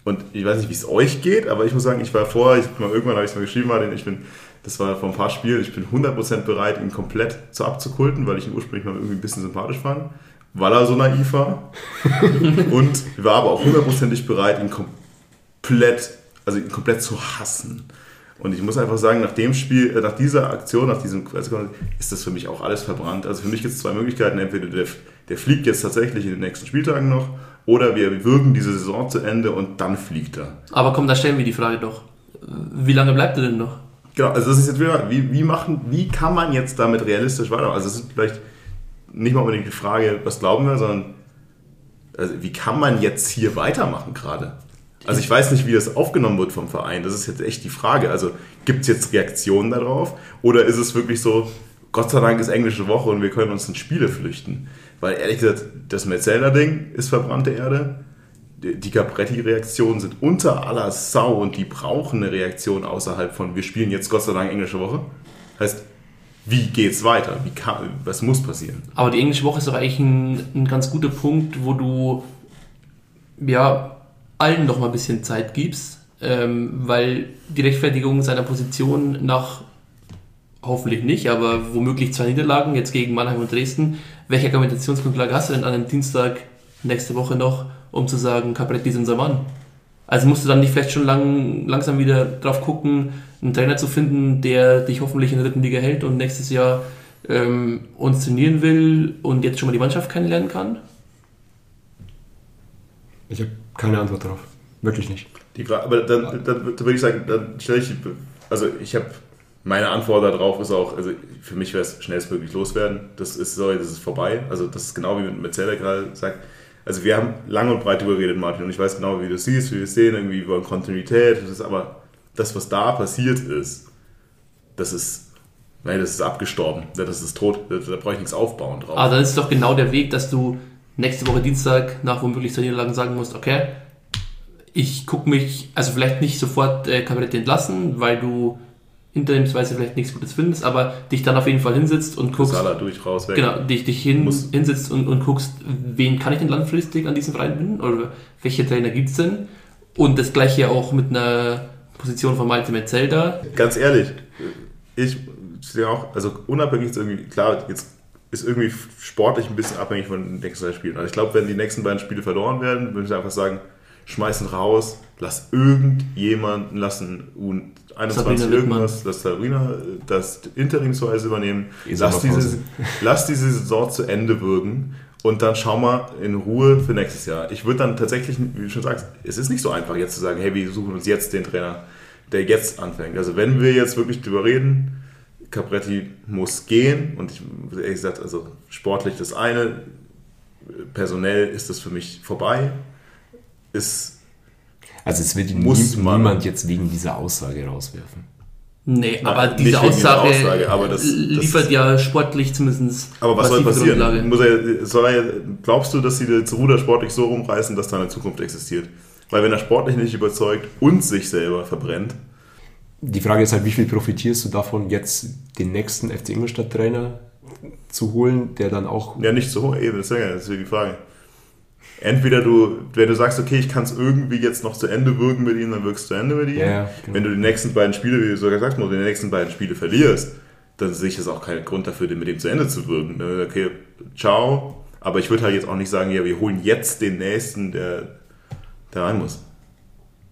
Speaker 2: Und ich weiß nicht, wie es euch geht, aber ich muss sagen, ich war vorher, ich, mal, irgendwann habe ich es mal geschrieben, Martin, ich bin, das war vor ein paar Spielen, ich bin 100% bereit, ihn komplett zu abzukulten, weil ich ihn ursprünglich mal irgendwie ein bisschen sympathisch fand, weil er so naiv war. <laughs> und ich war aber auch hundertprozentig bereit, ihn komplett, also ihn komplett zu hassen. Und ich muss einfach sagen, nach dem Spiel, äh, nach dieser Aktion, nach diesem ist das für mich auch alles verbrannt. Also für mich gibt es zwei Möglichkeiten. Entweder der, der fliegt jetzt tatsächlich in den nächsten Spieltagen noch oder wir würgen diese Saison zu Ende und dann fliegt er.
Speaker 3: Aber komm, da stellen wir die Frage doch. Wie lange bleibt er denn noch?
Speaker 2: Genau, also das ist jetzt wieder, wie, wie, machen, wie kann man jetzt damit realistisch weitermachen? Also es ist vielleicht nicht mal unbedingt die Frage, was glauben wir, sondern also wie kann man jetzt hier weitermachen gerade? Also ich weiß nicht, wie das aufgenommen wird vom Verein. Das ist jetzt echt die Frage. Also gibt es jetzt Reaktionen darauf? Oder ist es wirklich so, Gott sei Dank ist englische Woche und wir können uns in Spiele flüchten? Weil ehrlich gesagt, das Metzelder-Ding ist verbrannte Erde. Die Capretti-Reaktionen sind unter aller Sau und die brauchen eine Reaktion außerhalb von wir spielen jetzt Gott sei Dank englische Woche. Heißt, wie geht's weiter? Wie kann, was muss passieren?
Speaker 3: Aber die englische Woche ist doch eigentlich ein, ein ganz guter Punkt, wo du ja allen noch mal ein bisschen Zeit gibst, ähm, weil die Rechtfertigung seiner Position nach hoffentlich nicht, aber womöglich zwei Niederlagen jetzt gegen Mannheim und Dresden. Welche Argumentationsgrundlage hast du denn an einem Dienstag nächste Woche noch, um zu sagen, Capretti ist unser Mann? Also musst du dann nicht vielleicht schon lang, langsam wieder drauf gucken, einen Trainer zu finden, der dich hoffentlich in der dritten Liga hält und nächstes Jahr ähm, uns trainieren will und jetzt schon mal die Mannschaft kennenlernen kann?
Speaker 4: Ich habe keine Antwort darauf. Wirklich nicht.
Speaker 2: Die Frage, aber dann, dann, dann würde ich sagen, dann stelle ich, also ich habe meine Antwort darauf ist auch, also für mich wäre es schnellstmöglich loswerden. Das ist so, das ist vorbei. Also das ist genau wie mit Zeller gerade sagt. Also wir haben lang und breit darüber geredet, Martin, und ich weiß genau, wie du siehst, wie wir es sehen, irgendwie über Kontinuität. Das ist aber das, was da passiert ist, das ist Nein, das ist abgestorben. Das ist tot. Da, da brauche ich nichts aufbauen drauf.
Speaker 3: Aber dann ist doch genau der Weg, dass du nächste Woche Dienstag nach womöglich zwei Niederlagen sagen musst, okay, ich gucke mich, also vielleicht nicht sofort äh, Kabinett entlassen, weil du interimsweise vielleicht nichts Gutes findest, aber dich dann auf jeden Fall hinsetzt und guckst.
Speaker 2: Salah durch, raus, weg.
Speaker 3: Genau, dich, dich hin, hinsetzt und, und guckst, wen kann ich denn langfristig an diesem Verein binden oder welche Trainer gibt es denn? Und das gleiche auch mit einer Position von Malte Metzelda.
Speaker 2: Ganz ehrlich, ich sehe auch, also unabhängig ist irgendwie, klar, jetzt ist irgendwie sportlich ein bisschen abhängig von den nächsten zwei Spielen. Also ich glaube, wenn die nächsten beiden Spiele verloren werden, würde ich einfach sagen, schmeißen raus, lass irgendjemanden, lassen U21 irgendwas, lass Sabrina das interimsweise übernehmen, lass diese, lass diese Saison zu Ende wirken und dann schau mal in Ruhe für nächstes Jahr. Ich würde dann tatsächlich, wie du schon sagst, es ist nicht so einfach jetzt zu sagen, hey, wir suchen uns jetzt den Trainer, der jetzt anfängt. Also wenn wir jetzt wirklich drüber reden, Capretti muss gehen und ich ehrlich gesagt, also sportlich das eine, personell ist das für mich vorbei. Ist,
Speaker 4: also es wird muss nie, niemand jetzt wegen dieser Aussage rauswerfen.
Speaker 3: Nee, aber Nein, diese Aussage, Aussage aber das, liefert das, ja sportlich zumindest.
Speaker 2: Aber was soll passieren? Muss er, soll er, glaubst du, dass sie das Ruder sportlich so rumreißen, dass da eine Zukunft existiert? Weil wenn er sportlich nicht überzeugt und sich selber verbrennt,
Speaker 4: die Frage ist halt, wie viel profitierst du davon, jetzt den nächsten FC Ingolstadt-Trainer zu holen, der dann auch.
Speaker 2: Ja, nicht zu holen, eben, das ist ja die Frage. Entweder du, wenn du sagst, okay, ich kann es irgendwie jetzt noch zu Ende wirken mit ihm, dann wirkst du zu Ende mit ihm. Ja, genau. Wenn du die nächsten beiden Spiele, wie du sogar sagst, die nächsten beiden Spiele verlierst, dann sehe ich das auch keinen Grund dafür, mit dem zu Ende zu wirken. Okay, ciao. Aber ich würde halt jetzt auch nicht sagen, ja, wir holen jetzt den nächsten, der, der rein muss.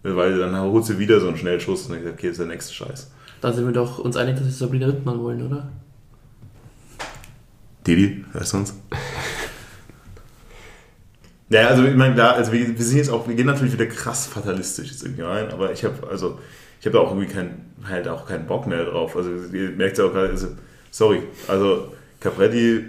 Speaker 2: Weil dann holst du wieder so einen Schnellschuss und dann gesagt, okay, das ist der nächste Scheiß.
Speaker 3: Da sind wir doch uns einig, dass wir Sabrina Rittmann wollen, oder?
Speaker 2: Didi, hörst du uns? <laughs> ja, also ich meine, da, also wir, wir sind jetzt auch, wir gehen natürlich wieder krass fatalistisch jetzt irgendwie rein, aber ich habe also ich habe da auch irgendwie kein, halt auch keinen Bock mehr drauf. Also ihr merkt ja auch gerade, also, sorry, also Capretti,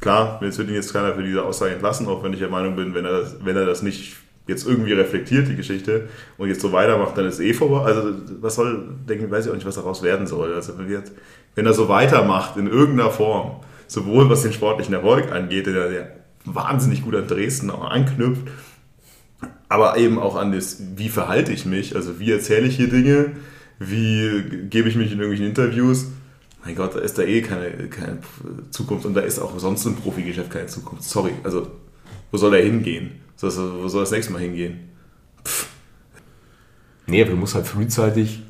Speaker 2: klar, jetzt wird ihn jetzt keiner für diese Aussage entlassen, auch wenn ich der Meinung bin, wenn er das, wenn er das nicht jetzt irgendwie reflektiert, die Geschichte, und jetzt so weitermacht, dann ist eh vorbei. Also, was soll, denke ich, weiß ich auch nicht, was daraus werden soll. Also, wenn er so weitermacht in irgendeiner Form, sowohl was den sportlichen Erfolg angeht, der, der wahnsinnig gut an Dresden anknüpft, aber eben auch an das, wie verhalte ich mich, also wie erzähle ich hier Dinge, wie gebe ich mich in irgendwelchen Interviews. Mein Gott, da ist da eh keine, keine Zukunft und da ist auch sonst im Profigeschäft keine Zukunft. Sorry, also wo soll er hingehen? Wo soll das nächste Mal hingehen?
Speaker 4: Nee, aber du musst halt frühzeitig,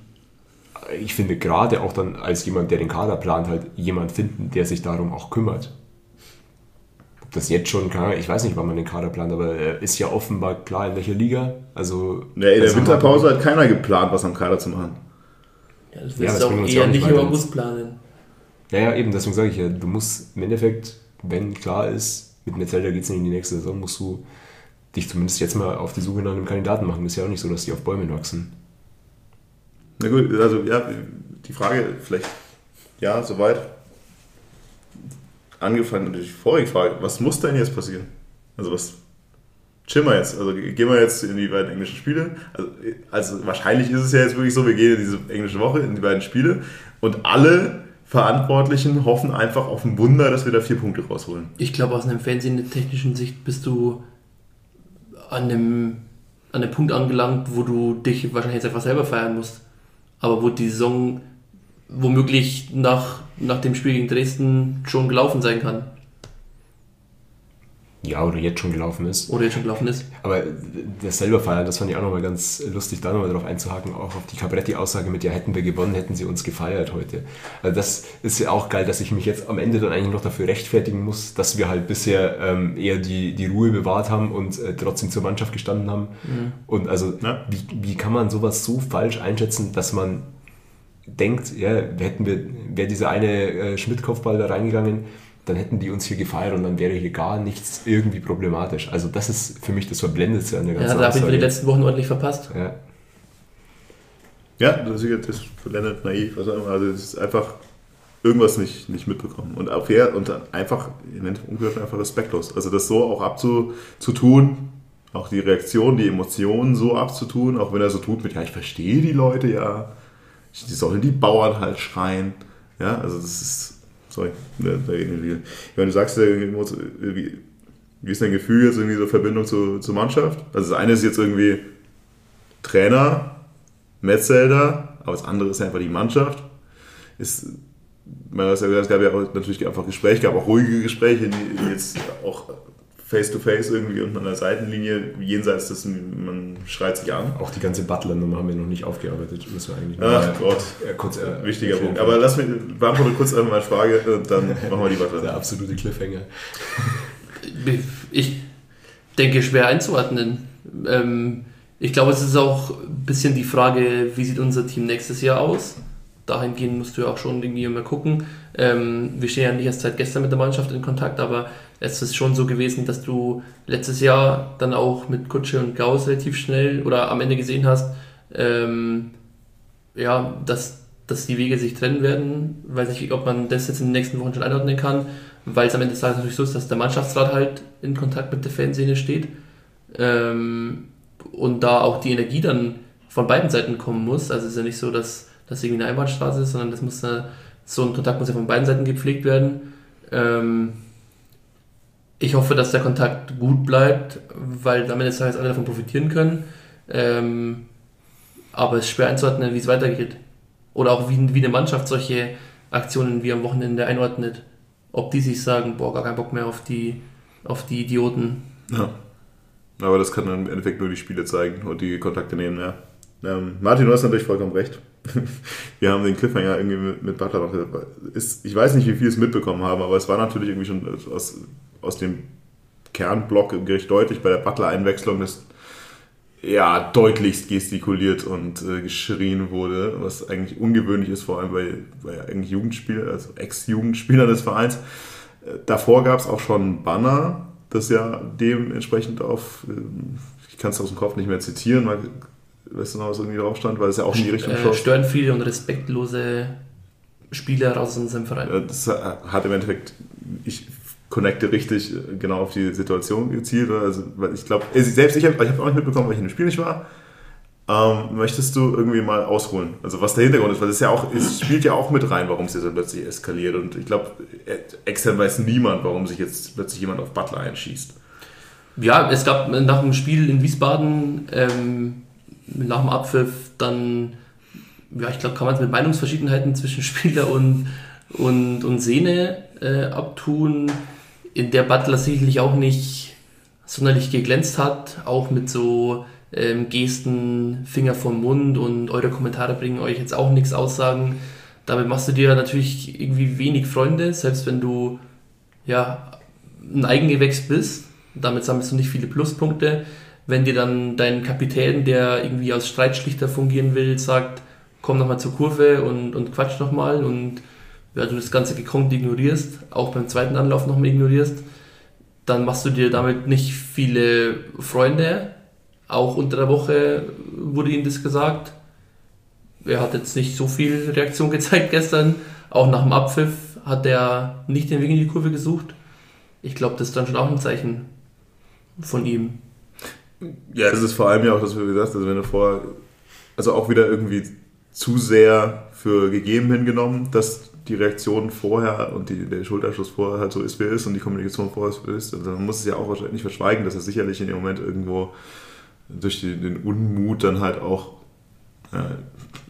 Speaker 4: ich finde gerade auch dann als jemand, der den Kader plant, halt jemand finden, der sich darum auch kümmert. Das jetzt schon, ich weiß nicht, wann man den Kader plant, aber er ist ja offenbar klar, in welcher Liga. Also,
Speaker 2: ja, in der Winterpause hat keiner geplant, was am Kader zu machen.
Speaker 3: Ja, das
Speaker 4: Ja,
Speaker 3: wirst
Speaker 4: das
Speaker 3: du auch eher
Speaker 4: ja auch
Speaker 3: nicht
Speaker 4: nicht
Speaker 3: im
Speaker 4: weiter.
Speaker 3: August planen.
Speaker 4: Ja, ja, eben, deswegen sage ich ja, du musst im Endeffekt, wenn klar ist, mit Metzelder geht es nicht in die nächste Saison, musst du dich zumindest jetzt mal auf die Suche nach einem Kandidaten machen. ist ja auch nicht so, dass die auf Bäumen wachsen.
Speaker 2: Na gut, also ja, die Frage, vielleicht, ja, soweit. Angefangen durch die vorige Frage, was muss denn jetzt passieren? Also was chillen wir jetzt? Also gehen wir jetzt in die beiden englischen Spiele? Also, also wahrscheinlich ist es ja jetzt wirklich so, wir gehen in diese englische Woche, in die beiden Spiele und alle Verantwortlichen hoffen einfach auf ein Wunder, dass wir da vier Punkte rausholen.
Speaker 3: Ich glaube, aus einer fernsehtechnischen Sicht bist du an einem, an einem Punkt angelangt, wo du dich wahrscheinlich jetzt einfach selber feiern musst. Aber wo die Saison womöglich nach, nach dem Spiel gegen Dresden schon gelaufen sein kann.
Speaker 4: Ja, oder jetzt schon gelaufen ist.
Speaker 3: Oder jetzt schon gelaufen ist.
Speaker 4: Aber das selber feiern, das fand ich auch nochmal ganz lustig, da nochmal drauf einzuhaken, auch auf die Cabretti-Aussage mit, ja, hätten wir gewonnen, hätten sie uns gefeiert heute. Also das ist ja auch geil, dass ich mich jetzt am Ende dann eigentlich noch dafür rechtfertigen muss, dass wir halt bisher ähm, eher die, die Ruhe bewahrt haben und äh, trotzdem zur Mannschaft gestanden haben. Und also,
Speaker 2: Ja.
Speaker 4: wie, wie kann man sowas so falsch einschätzen, dass man denkt, ja, hätten wir, wäre dieser eine äh, Schmidt-Kopfball da reingegangen, dann hätten die uns hier gefeiert und dann wäre hier gar nichts irgendwie problematisch. Also das ist für mich das Verblendetste an der
Speaker 3: Ja,
Speaker 4: ganzen
Speaker 3: da habe ich mir die letzten Wochen ordentlich verpasst.
Speaker 4: Ja.
Speaker 2: Ja, das ist, verblendet, naiv, was auch immer. Also es ist einfach irgendwas nicht, nicht mitbekommen. Und auch fair und dann einfach, umgekehrt einfach respektlos. Also das so auch abzutun, auch die Reaktion, die Emotionen so abzutun, auch wenn er so tut mit, ja, ich verstehe die Leute ja, die sollen die Bauern halt schreien. Ja, also das ist, sorry, da, da irgendwie. Ja, wenn du sagst, ja, irgendwie, wie ist dein Gefühl jetzt irgendwie so Verbindung zu, zur Mannschaft? Also das eine ist jetzt irgendwie Trainer, Metzelder, aber das andere ist einfach die Mannschaft. Ist, man hat ja gesagt, es gab ja auch natürlich einfach Gespräche, gab auch ruhige Gespräche, die jetzt auch face to face irgendwie und an der Seitenlinie, jenseits dessen, man schreit sich an.
Speaker 4: Auch die ganze Butler-Nummer haben wir noch nicht aufgearbeitet. Müssen wir eigentlich
Speaker 2: Ach Gott,
Speaker 4: Ja, kurz, äh,
Speaker 2: wichtiger Punkt. Aber lass mich, beantworte kurz einmal meine Frage und dann <laughs> machen wir die
Speaker 4: der
Speaker 2: weiter.
Speaker 4: absolute Cliffhanger.
Speaker 3: Ich denke, schwer einzuordnen. Ähm, ich glaube, es ist auch ein bisschen die Frage, wie sieht unser Team nächstes Jahr aus? Dahingehend musst du ja auch schon irgendwie mal gucken. Ähm, wir stehen ja nicht erst seit gestern mit der Mannschaft in Kontakt, aber es ist schon so gewesen, dass du letztes Jahr dann auch mit Kutsche und Gauss relativ schnell oder am Ende gesehen hast, ähm, ja, dass, dass die Wege sich trennen werden. Weiß nicht, ob man das jetzt in den nächsten Wochen schon einordnen kann, weil es am Ende des Tages natürlich so ist, dass der Mannschaftsrat halt in Kontakt mit der Fanszene steht ähm, und da auch die Energie dann von beiden Seiten kommen muss. Also es ist ja nicht so, dass das irgendwie eine Einbahnstraße ist, sondern das muss ja, so ein Kontakt muss ja von beiden Seiten gepflegt werden. Ähm, ich hoffe, dass der Kontakt gut bleibt, weil des Tages alle davon profitieren können. Ähm, aber es ist schwer einzuordnen, wie es weitergeht. Oder auch wie, wie eine Mannschaft solche Aktionen wie am Wochenende einordnet. Ob die sich sagen, boah, gar keinen Bock mehr auf die, auf die Idioten.
Speaker 2: Ja. Aber das kann dann im Endeffekt nur die Spiele zeigen und die Kontakte nehmen, ja. Ähm, Martin, du hast natürlich vollkommen recht. <laughs> Wir haben den Cliffhanger irgendwie mit, mit Butler noch. Ist, ich weiß nicht, wie viele es mitbekommen haben, aber es war natürlich irgendwie schon aus, aus dem Kernblock recht deutlich bei der Butler-Einwechslung, dass ja deutlichst gestikuliert und äh, geschrien wurde, was eigentlich ungewöhnlich ist, vor allem bei, bei eigentlich Jugendspielern, also Ex-Jugendspielern des Vereins. Äh, Davor gab es auch schon Banner, das ja dementsprechend auf, ähm, ich kann es aus dem Kopf nicht mehr zitieren, weil, weißt du noch, was irgendwie drauf stand, weil es ja auch in die Richtung
Speaker 3: Äh,
Speaker 2: schoss.
Speaker 3: stören viele und respektlose Spieler raus aus unserem Verein.
Speaker 2: Äh, Das hat im Endeffekt, ich connecte richtig äh, genau auf die Situation gezielt. Also, ich glaube, selbst ich habe ich hab auch nicht mitbekommen, weil ich in dem Spiel nicht war. Ähm, möchtest du irgendwie mal ausholen? Also was der Hintergrund ist, weil es ja auch, es spielt ja auch mit rein, warum es jetzt plötzlich eskaliert. Und ich glaube, extern weiß niemand, warum sich jetzt plötzlich jemand auf Butler einschießt.
Speaker 3: Ja, es gab nach dem Spiel in Wiesbaden, ähm, nach dem Abpfiff, dann, ja, ich glaube, kann man es mit Meinungsverschiedenheiten <laughs> zwischen Spieler und, und, und Sehne äh, abtun, in der Butler sicherlich auch nicht sonderlich geglänzt hat, auch mit so ähm, Gesten, Finger vom Mund und eure Kommentare bringen euch jetzt auch nichts aussagen. Damit machst du dir natürlich irgendwie wenig Freunde, selbst wenn du ja ein Eigengewächs bist. Damit sammelst du nicht viele Pluspunkte. Wenn dir dann dein Kapitän, der irgendwie als Streitschlichter fungieren will, sagt, komm nochmal zur Kurve und, und quatsch nochmal und ja, du das ganze gekonnt ignorierst, auch beim zweiten Anlauf nochmal ignorierst, dann machst du dir damit nicht viele Freunde. Auch unter der Woche wurde ihm das gesagt. Er hat jetzt nicht so viel Reaktion <laughs> gezeigt gestern. Auch nach dem Abpfiff hat er nicht den Weg in die Kurve gesucht. Ich glaube, das ist dann schon auch ein Zeichen von ihm.
Speaker 2: Ja, es ist vor allem ja auch, dass wir gesagt also wenn du vorher, also auch wieder irgendwie zu sehr für gegeben hingenommen, dass die Reaktion vorher und die, der Schulterschluss vorher halt so ist, wie er ist und die Kommunikation vorher ist, ist. Also man muss es ja auch nicht verschweigen, dass er sicherlich in dem Moment irgendwo durch die, den Unmut dann halt auch ja,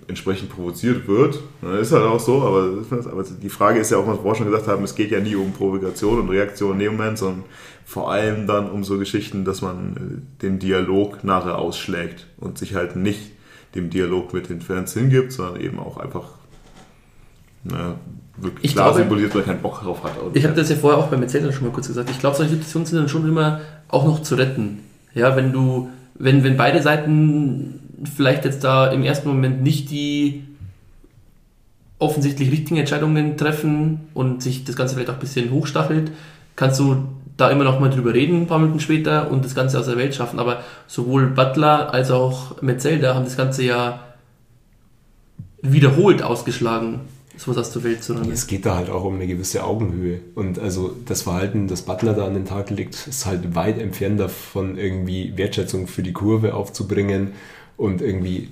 Speaker 2: entsprechend provoziert wird. Das ist halt auch so, aber, aber die Frage ist ja auch, was wir vorher schon gesagt haben, es geht ja nie um Provokation und Reaktion in dem Moment, sondern vor allem dann um so Geschichten, dass man äh, den Dialog nachher ausschlägt und sich halt nicht dem Dialog mit den Fans hingibt, sondern eben auch einfach na, wirklich
Speaker 3: Ich
Speaker 2: klar
Speaker 3: glaube-
Speaker 2: symbolisiert, weil er keinen Bock drauf hat.
Speaker 3: Ich habe das ja vorher auch beim Erzählen schon mal kurz gesagt. Ich glaube, solche Situationen sind dann schon immer auch noch zu retten. Ja, wenn du, wenn, wenn beide Seiten vielleicht jetzt da im ersten Moment nicht die offensichtlich richtigen Entscheidungen treffen und sich das Ganze vielleicht auch ein bisschen hochstachelt, kannst du da immer noch mal drüber reden, ein paar Minuten später und das Ganze aus der Welt schaffen. Aber sowohl Butler als auch Metzelder haben das Ganze ja wiederholt ausgeschlagen, sowas aus der Welt zu räumen.
Speaker 4: Es geht da halt auch um eine gewisse Augenhöhe. Und also das Verhalten, das Butler da an den Tag legt, ist halt weit entfernt davon, irgendwie Wertschätzung für die Kurve aufzubringen und irgendwie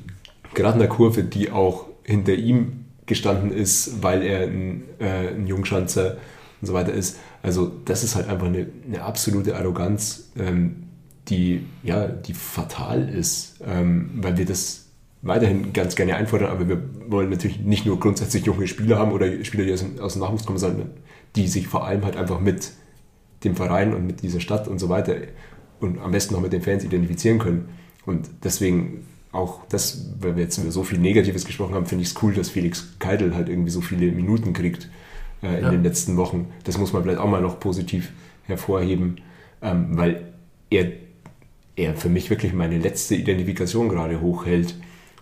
Speaker 4: gerade in der Kurve, die auch hinter ihm gestanden ist, weil er ein, äh, ein Jungschanzer und so weiter ist. Also das ist halt einfach eine, eine absolute Arroganz, ähm, die, ja, die fatal ist, ähm, weil wir das weiterhin ganz gerne einfordern, aber wir wollen natürlich nicht nur grundsätzlich junge Spieler haben oder Spieler, die aus, dem- aus dem Nachwuchs kommen, sondern die sich vor allem halt einfach mit dem Verein und mit dieser Stadt und so weiter und am besten noch mit den Fans identifizieren können. Und deswegen auch das, weil wir jetzt über so viel Negatives gesprochen haben, finde ich es cool, dass Felix Keidel halt irgendwie so viele Minuten kriegt äh, in
Speaker 3: Ja.
Speaker 4: den letzten Wochen. Das muss man vielleicht auch mal noch positiv hervorheben, ähm, weil er, er für mich wirklich meine letzte Identifikation gerade hochhält.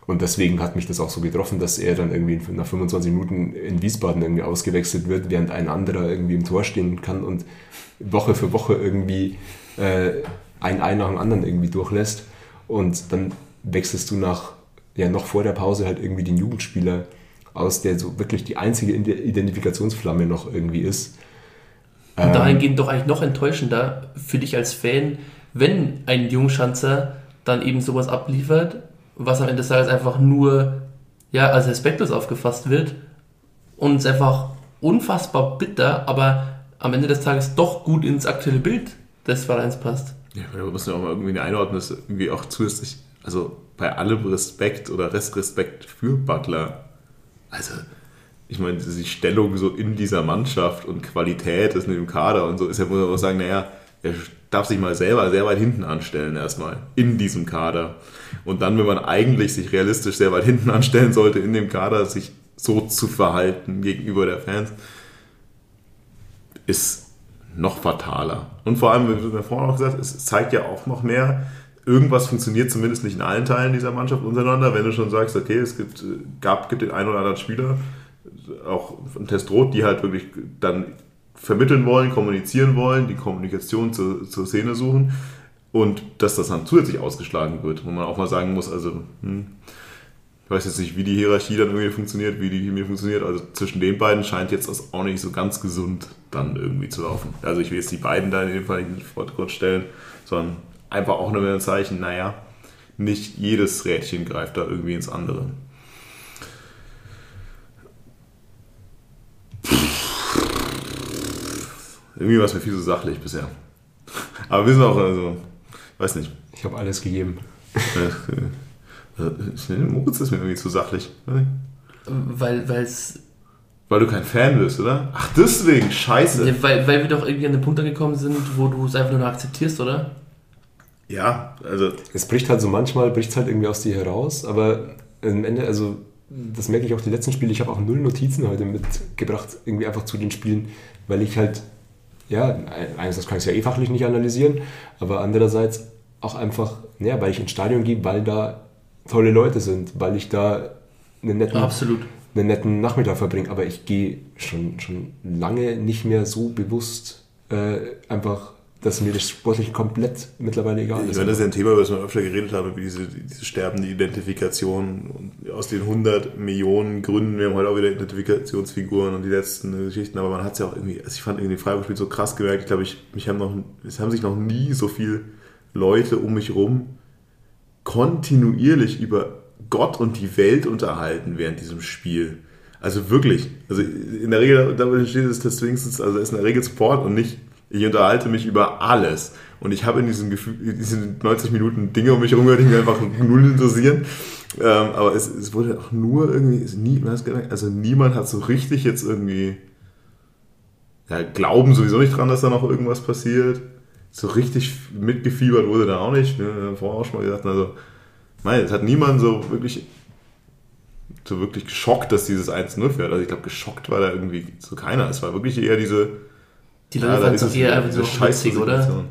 Speaker 4: Und deswegen hat mich das auch so getroffen, dass er dann irgendwie nach 25 Minuten in Wiesbaden irgendwie ausgewechselt wird, während ein anderer irgendwie im Tor stehen kann und Woche für Woche irgendwie äh, ein Ei nach dem anderen irgendwie durchlässt. Und dann wechselst du nach, ja, noch vor der Pause halt irgendwie den Jugendspieler aus, der so wirklich die einzige Ide- Identifikationsflamme noch irgendwie ist.
Speaker 3: Und
Speaker 4: Ähm,
Speaker 3: dahingehend doch eigentlich noch enttäuschender für dich als Fan, wenn ein Jungschanzer dann eben sowas abliefert, was am Ende des Tages einfach nur ja, als respektlos aufgefasst wird und es einfach unfassbar bitter, aber am Ende des Tages doch gut ins aktuelle Bild des Vereins passt.
Speaker 2: Ja, aber da muss man auch mal irgendwie einordnen, dass irgendwie auch zusätzlich, also bei allem Respekt oder Restrespekt für Butler, also ich meine, die Stellung so in dieser Mannschaft und Qualität ist in dem Kader und so ist ja, muss man auch sagen, naja, er darf sich mal selber sehr weit hinten anstellen erstmal in diesem Kader. Und dann, wenn man eigentlich sich realistisch sehr weit hinten anstellen sollte in dem Kader, sich so zu verhalten gegenüber der Fans, ist noch fataler. Und vor allem, wie wir vorhin auch gesagt, es zeigt ja auch noch mehr, irgendwas funktioniert zumindest nicht in allen Teilen dieser Mannschaft untereinander. Wenn du schon sagst, okay, es gibt, gab, gibt den einen oder anderen Spieler, auch von Testrot, die halt wirklich dann vermitteln wollen, kommunizieren wollen, die Kommunikation zur, zur Szene suchen und dass das dann zusätzlich ausgeschlagen wird, wo man auch mal sagen muss, also hm, ich weiß jetzt nicht, wie die Hierarchie dann irgendwie funktioniert, wie die Chemie funktioniert. Also zwischen den beiden scheint jetzt das auch nicht so ganz gesund dann irgendwie zu laufen. Also ich will jetzt die beiden da in dem Fall nicht in den Vordergrund stellen, sondern einfach auch nur ein Zeichen, naja, nicht jedes Rädchen greift da irgendwie ins andere. Irgendwie war es mir viel zu sachlich bisher. Aber wir sind auch, also, weiß nicht.
Speaker 4: Ich habe alles gegeben.
Speaker 2: Äh, äh, Moritz ist mir irgendwie zu sachlich.
Speaker 3: Weil es
Speaker 2: Weil du kein Fan bist, oder? Ach, deswegen, scheiße.
Speaker 3: weil, weil wir doch irgendwie an den Punkt angekommen sind, wo du es einfach nur noch akzeptierst, oder?
Speaker 2: Ja, also.
Speaker 4: Es bricht halt so manchmal, bricht es halt irgendwie aus dir heraus, aber am Ende, also das merke ich auch die letzten Spiele, ich habe auch null Notizen heute mitgebracht, irgendwie einfach zu den Spielen, weil ich halt, ja, einerseits kann ich es ja eh fachlich nicht analysieren, aber andererseits auch einfach, ja, weil ich ins Stadion gehe, weil da tolle Leute sind, weil ich da einen netten,
Speaker 3: Absolut.
Speaker 4: einen netten Nachmittag verbringe, aber ich gehe schon, schon lange nicht mehr so bewusst äh, einfach dass mir das sportlich komplett mittlerweile egal
Speaker 2: ist.
Speaker 4: Ich
Speaker 2: meine, das ist ja ein Thema, über das wir öfter geredet haben, wie diese, diese sterbende Identifikation und aus den 100 Millionen Gründen, wir haben heute auch wieder Identifikationsfiguren und die letzten Geschichten, aber man hat es ja auch irgendwie, also ich fand irgendwie den Freiburg-Spiel so krass gemerkt, ich glaube, ich, mich haben noch, es haben sich noch nie so viele Leute um mich rum kontinuierlich über Gott und die Welt unterhalten während diesem Spiel. Also wirklich. Also in der Regel, da steht es das wenigstens, also ist in der Regel Sport und nicht ich unterhalte mich über alles. Und ich habe in diesen, Gefühl, diesen 90 Minuten Dinge um mich herum, die mich einfach null interessieren. Ähm, aber es, es, wurde auch nur irgendwie, nie, also niemand hat so richtig jetzt irgendwie, ja, glauben sowieso nicht dran, dass da noch irgendwas passiert. So richtig mitgefiebert wurde da auch nicht. Ne? Vorher auch schon mal gesagt, also, nein, es hat niemand so wirklich so wirklich geschockt, dass dieses 1-0 fährt. Also ich glaube, geschockt war da irgendwie so keiner. Es war wirklich eher diese,
Speaker 3: die Leute ja, fanden es eher einfach so witzig, oder?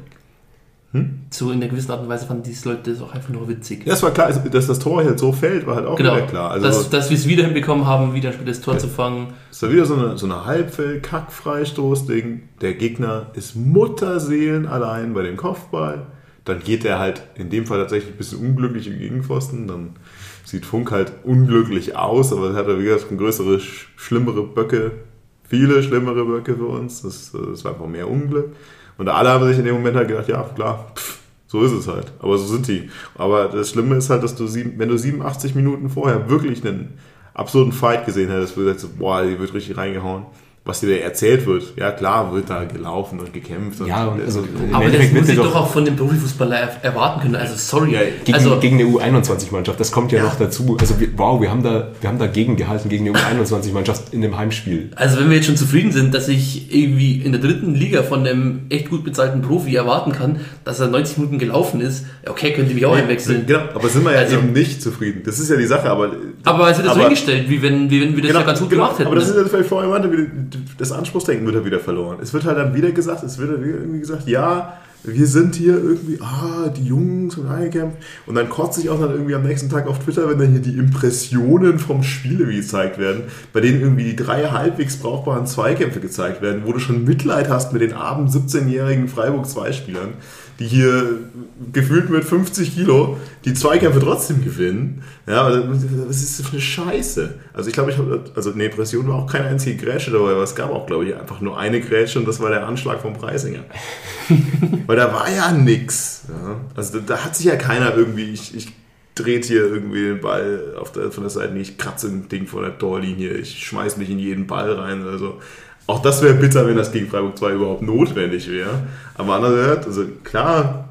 Speaker 3: Hm? So in einer gewissen Art und Weise fanden diese Leute das auch einfach nur witzig.
Speaker 2: Ja, es war klar, also, dass das Tor halt so fällt, war halt auch
Speaker 3: genau.
Speaker 2: wieder klar.
Speaker 3: Also, dass, dass wir es wieder hinbekommen haben, wieder das Tor ja. zu fangen.
Speaker 2: Es war wieder so eine, so eine Halbfeld-Kack-Freistoß-Ding. Der Gegner ist Mutterseelen allein bei dem Kopfball. Dann geht er halt in dem Fall tatsächlich ein bisschen unglücklich im Gegenpfosten. Dann sieht Funk halt unglücklich aus, aber er hat er, wie gesagt, größere, schlimmere Böcke viele schlimmere Böcke für uns. Das, das war einfach mehr Unglück. Und alle haben sich in dem Moment halt gedacht, ja, klar, pff, so ist es halt. Aber so sind die. Aber das Schlimme ist halt, dass du, sieben, wenn du 87 Minuten vorher wirklich einen absurden Fight gesehen hättest, wo du sagst, boah, die wird richtig reingehauen was dir erzählt wird. Ja, klar, wird da gelaufen und gekämpft. Und
Speaker 3: ja, also aber das muss ich doch auch von dem Profifußballer erwarten können. Also, sorry. Ja,
Speaker 4: gegen,
Speaker 3: also,
Speaker 4: gegen eine U21-Mannschaft, das kommt ja, ja, noch dazu. Also, wow, wir haben, da, wir haben dagegen gehalten, gegen eine U21-Mannschaft in dem Heimspiel.
Speaker 3: Also, wenn wir jetzt schon zufrieden sind, dass ich irgendwie in der dritten Liga von einem echt gut bezahlten Profi erwarten kann, dass er 90 Minuten gelaufen ist, okay, könnte mich auch ja, einwechseln.
Speaker 2: Genau, aber sind wir ja also, eben nicht zufrieden. Das ist ja die Sache. Aber,
Speaker 3: aber es wird so hingestellt, wie wenn, wie wenn wir das genau, ja ganz gut genau, gemacht hätten.
Speaker 2: Aber das ist ja vielleicht vorher das Anspruchsdenken wird ja wieder verloren. Es wird halt dann wieder gesagt, es wird irgendwie gesagt, ja, wir sind hier irgendwie, ah, die Jungs und eingekämpft. Und dann kotze ich auch dann irgendwie am nächsten Tag auf Twitter, wenn dann hier die Impressionen vom Spiele wie gezeigt werden, bei denen irgendwie die drei halbwegs brauchbaren Zweikämpfe gezeigt werden, wo du schon Mitleid hast mit den armen 17-jährigen Freiburg-2-Spielern die hier gefühlt mit 50 Kilo die Zweikämpfe trotzdem gewinnen. Ja, was ist das für eine Scheiße? Also ich glaube, ich habe, also nee, Pression war auch keine einzige Grätsche dabei, aber es gab auch, glaube ich, einfach nur eine Grätsche und das war der Anschlag vom Preisinger. <laughs> Weil da war ja nix. Ja? Also da, da, hat sich ja keiner irgendwie, ich, ich dreht hier irgendwie den Ball auf der, von der Seite, ich kratze ein Ding vor der Torlinie, ich schmeiß mich in jeden Ball rein oder so. Auch das wäre bitter, wenn das gegen Freiburg 2 überhaupt notwendig wäre. Aber andererseits, also klar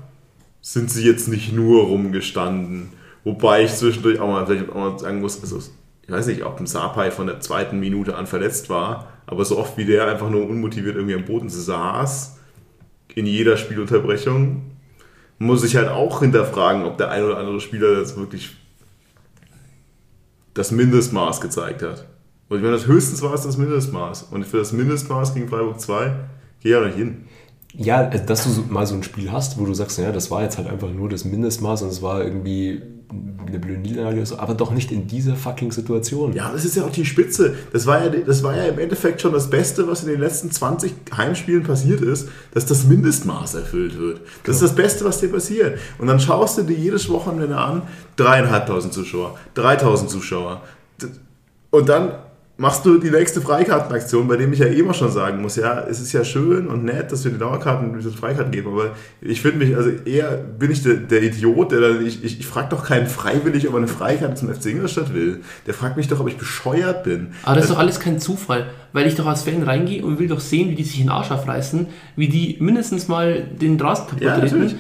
Speaker 2: sind sie jetzt nicht nur rumgestanden. Wobei ich zwischendurch auch mal, vielleicht auch mal sagen muss, also ich weiß nicht, ob ein Sapai von der zweiten Minute an verletzt war, aber so oft wie der einfach nur unmotiviert irgendwie am Boden saß, in jeder Spielunterbrechung, muss ich halt auch hinterfragen, ob der ein oder andere Spieler jetzt wirklich das Mindestmaß gezeigt hat. Und ich meine, das höchstens war es das Mindestmaß. Und für das Mindestmaß gegen Freiburg 2 gehe ich ja nicht hin.
Speaker 4: Ja, dass du mal so ein Spiel hast, wo du sagst, ja, das war jetzt halt einfach nur das Mindestmaß und es war irgendwie eine blöde Niederlage oder so, aber doch nicht in dieser fucking Situation.
Speaker 2: Ja, das ist ja auch die Spitze. Das war ja, das war ja im Endeffekt schon das Beste, was in den letzten 20 Heimspielen passiert ist, dass das Mindestmaß erfüllt wird. Das ist das Beste, was dir passiert. Und dann schaust du dir jedes Wochenende an, dreieinhalbtausend Zuschauer, 3000 Zuschauer. Und dann machst du die nächste Freikartenaktion, bei dem ich ja eh immer schon sagen muss, ja, es ist ja schön und nett, dass wir die Dauerkarten den Freikarten geben, aber ich finde mich, also eher bin ich der, der Idiot, der dann, ich, ich, ich frage doch keinen freiwillig, ob er eine Freikarte zum FC Ingolstadt will. Der fragt mich doch, ob ich bescheuert bin.
Speaker 3: Aber das ist doch alles kein Zufall, weil ich doch als Fan reingehe und will doch sehen, wie die sich in den Arsch aufreißen, wie die mindestens mal den Draht kaputt ja, treten,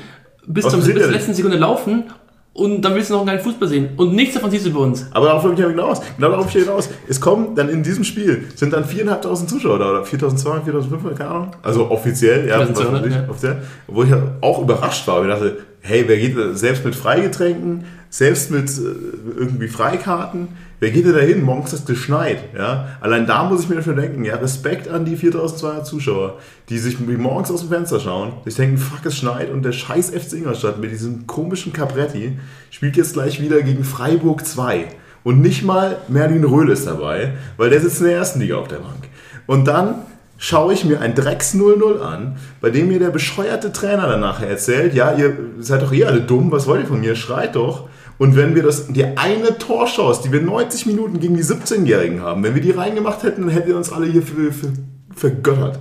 Speaker 3: bis zum, bis zur letzten Sekunde laufen und dann willst du noch einen geilen Fußball sehen. Und nichts davon siehst du bei uns.
Speaker 2: Aber darauf will ich ja hinaus. Genau darauf ich hinaus. Es kommen dann in diesem Spiel, sind dann 4.500 Zuschauer da oder 4.200, 4.500, keine Ahnung. Also offiziell, ja, 4.200, ja. offiziell. Wo ich auch überrascht war. Ich dachte, hey, wer geht selbst mit Freigetränken, selbst mit äh, irgendwie Freikarten, wer geht da hin? Morgens ist es geschneit. Ja? Allein da muss ich mir schon denken, ja, Respekt an die 4200 Zuschauer, die sich morgens aus dem Fenster schauen, sich denken, fuck, es schneit und der scheiß FC Ingolstadt mit diesem komischen Capretti spielt jetzt gleich wieder gegen Freiburg 2. Und nicht mal Merlin Röhl ist dabei, weil der sitzt in der ersten Liga auf der Bank. Und dann schaue ich mir ein Drecks 0-0 an, bei dem mir der bescheuerte Trainer danach erzählt, ja, ihr seid doch eh alle dumm, was wollt ihr von mir, schreit doch. Und wenn wir das, die eine Torschance, die wir 90 Minuten gegen die 17-Jährigen haben, wenn wir die reingemacht hätten, dann hätten wir uns alle hier für, für, vergöttert.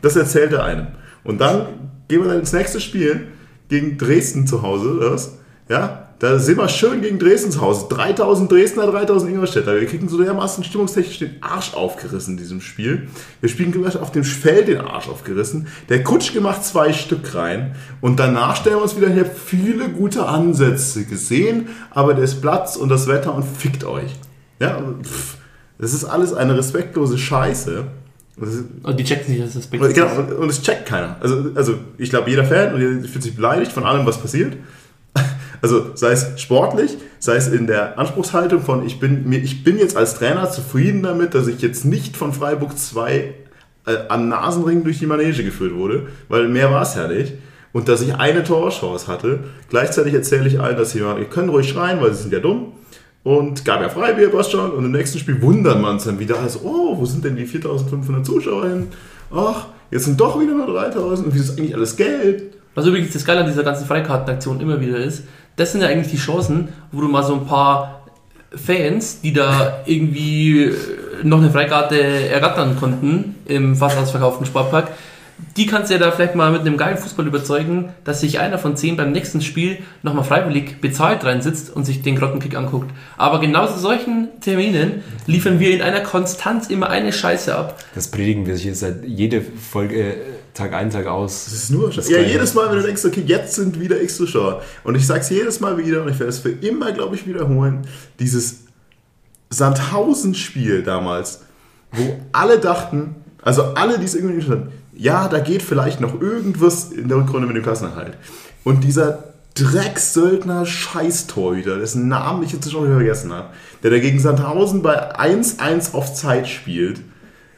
Speaker 2: Das erzählt er einem. Und dann gehen wir dann ins nächste Spiel gegen Dresden zu Hause, das, ja, da sind wir schön gegen Dresden zu Hause. 3000 Dresdner, 3000 Ingolstädter. Wir kriegen so dermaßen stimmungstechnisch den Arsch aufgerissen in diesem Spiel. Wir spielen auf dem Feld den Arsch aufgerissen. Der Kutschke macht zwei Stück rein. Und danach stellen wir uns wieder hier viele gute Ansätze gesehen, aber der ist Platz und das Wetter und fickt euch. Ja, pff, das ist alles eine respektlose Scheiße.
Speaker 3: Und die checken sich das
Speaker 2: respektlos. Genau, und, und es checkt keiner. Also, also ich glaube, jeder Fan fühlt sich beleidigt von allem, was passiert. Also sei es sportlich, sei es in der Anspruchshaltung von, ich bin, mir, ich bin jetzt als Trainer zufrieden damit, dass ich jetzt nicht von Freiburg 2 äh, an Nasenring durch die Manege geführt wurde, weil mehr war es ja nicht. Und dass ich eine Torchance hatte. Gleichzeitig erzähle ich allen, dass sie, ihr könnt ruhig schreien, weil sie sind ja dumm. Und gab ja Freibier, passt schon. Und im nächsten Spiel wundern man uns dann wieder, also, oh, wo sind denn die 4500 Zuschauer hin? Ach, jetzt sind doch wieder nur 3000. Und wie ist eigentlich alles Geld?
Speaker 3: Was übrigens das Geile an dieser ganzen Freikartenaktion immer wieder ist, das sind ja eigentlich die Chancen, wo du mal so ein paar Fans, die da irgendwie äh, noch eine Freikarte ergattern konnten im fast ausverkauften Sportpark, die kannst du ja da vielleicht mal mit einem geilen Fußball überzeugen, dass sich einer von zehn beim nächsten Spiel nochmal freiwillig bezahlt reinsitzt und sich den Grottenkick anguckt. Aber genauso solchen Terminen liefern wir in einer Konstanz immer eine Scheiße ab.
Speaker 4: Das predigen wir hier seit jede Folge Tag ein, Tag aus.
Speaker 2: Das ist nur das Ja, jedes Mal, wenn du denkst, okay, jetzt sind wieder X Zuschauer. Und ich sag's jedes Mal wieder und ich werde es für immer, glaube ich, wiederholen. Dieses Sandhausen-Spiel damals, wo alle dachten, also alle, die es irgendwie nicht hatten, ja, da geht vielleicht noch irgendwas in der Rückrunde mit dem Klassenerhalt. Und dieser Drecksöldner Scheißtorhüter, dessen Namen ich jetzt schon wieder vergessen habe, der dagegen Sandhausen bei 1-1 auf Zeit spielt.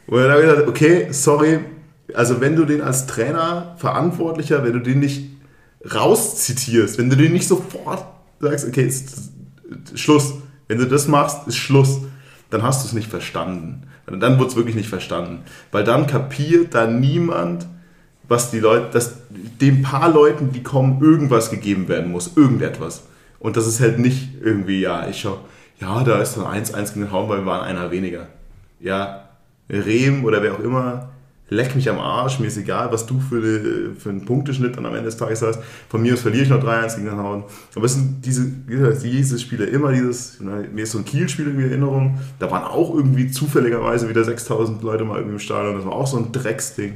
Speaker 2: Und dann habe ich gesagt, okay, sorry, also wenn du den als Trainer, Verantwortlicher, wenn du den nicht rauszitierst, wenn du den nicht sofort sagst, okay, ist, Schluss, wenn du das machst, ist Schluss, dann hast du es nicht verstanden. Dann wird es wirklich nicht verstanden. Weil dann kapiert da niemand, was die Leute, dass den paar Leuten, die kommen, irgendwas gegeben werden muss, irgendetwas. Und das ist halt nicht irgendwie, ja, ich schau, ja, da ist dann 1-1 gegen den Hauen, weil wir waren einer weniger. Ja, Rehm oder wer auch immer, leck mich am Arsch, mir ist egal, was du für, für einen Punkteschnitt dann am Ende des Tages hast. Von mir aus verliere ich noch 3-1 gegen den Hauen. Aber es sind diese, diese Spiele immer dieses, mir ist so ein Kiel-Spiel in Erinnerung, da waren auch irgendwie zufälligerweise wieder 6000 Leute mal irgendwie im Stadion, das war auch so ein Drecksding.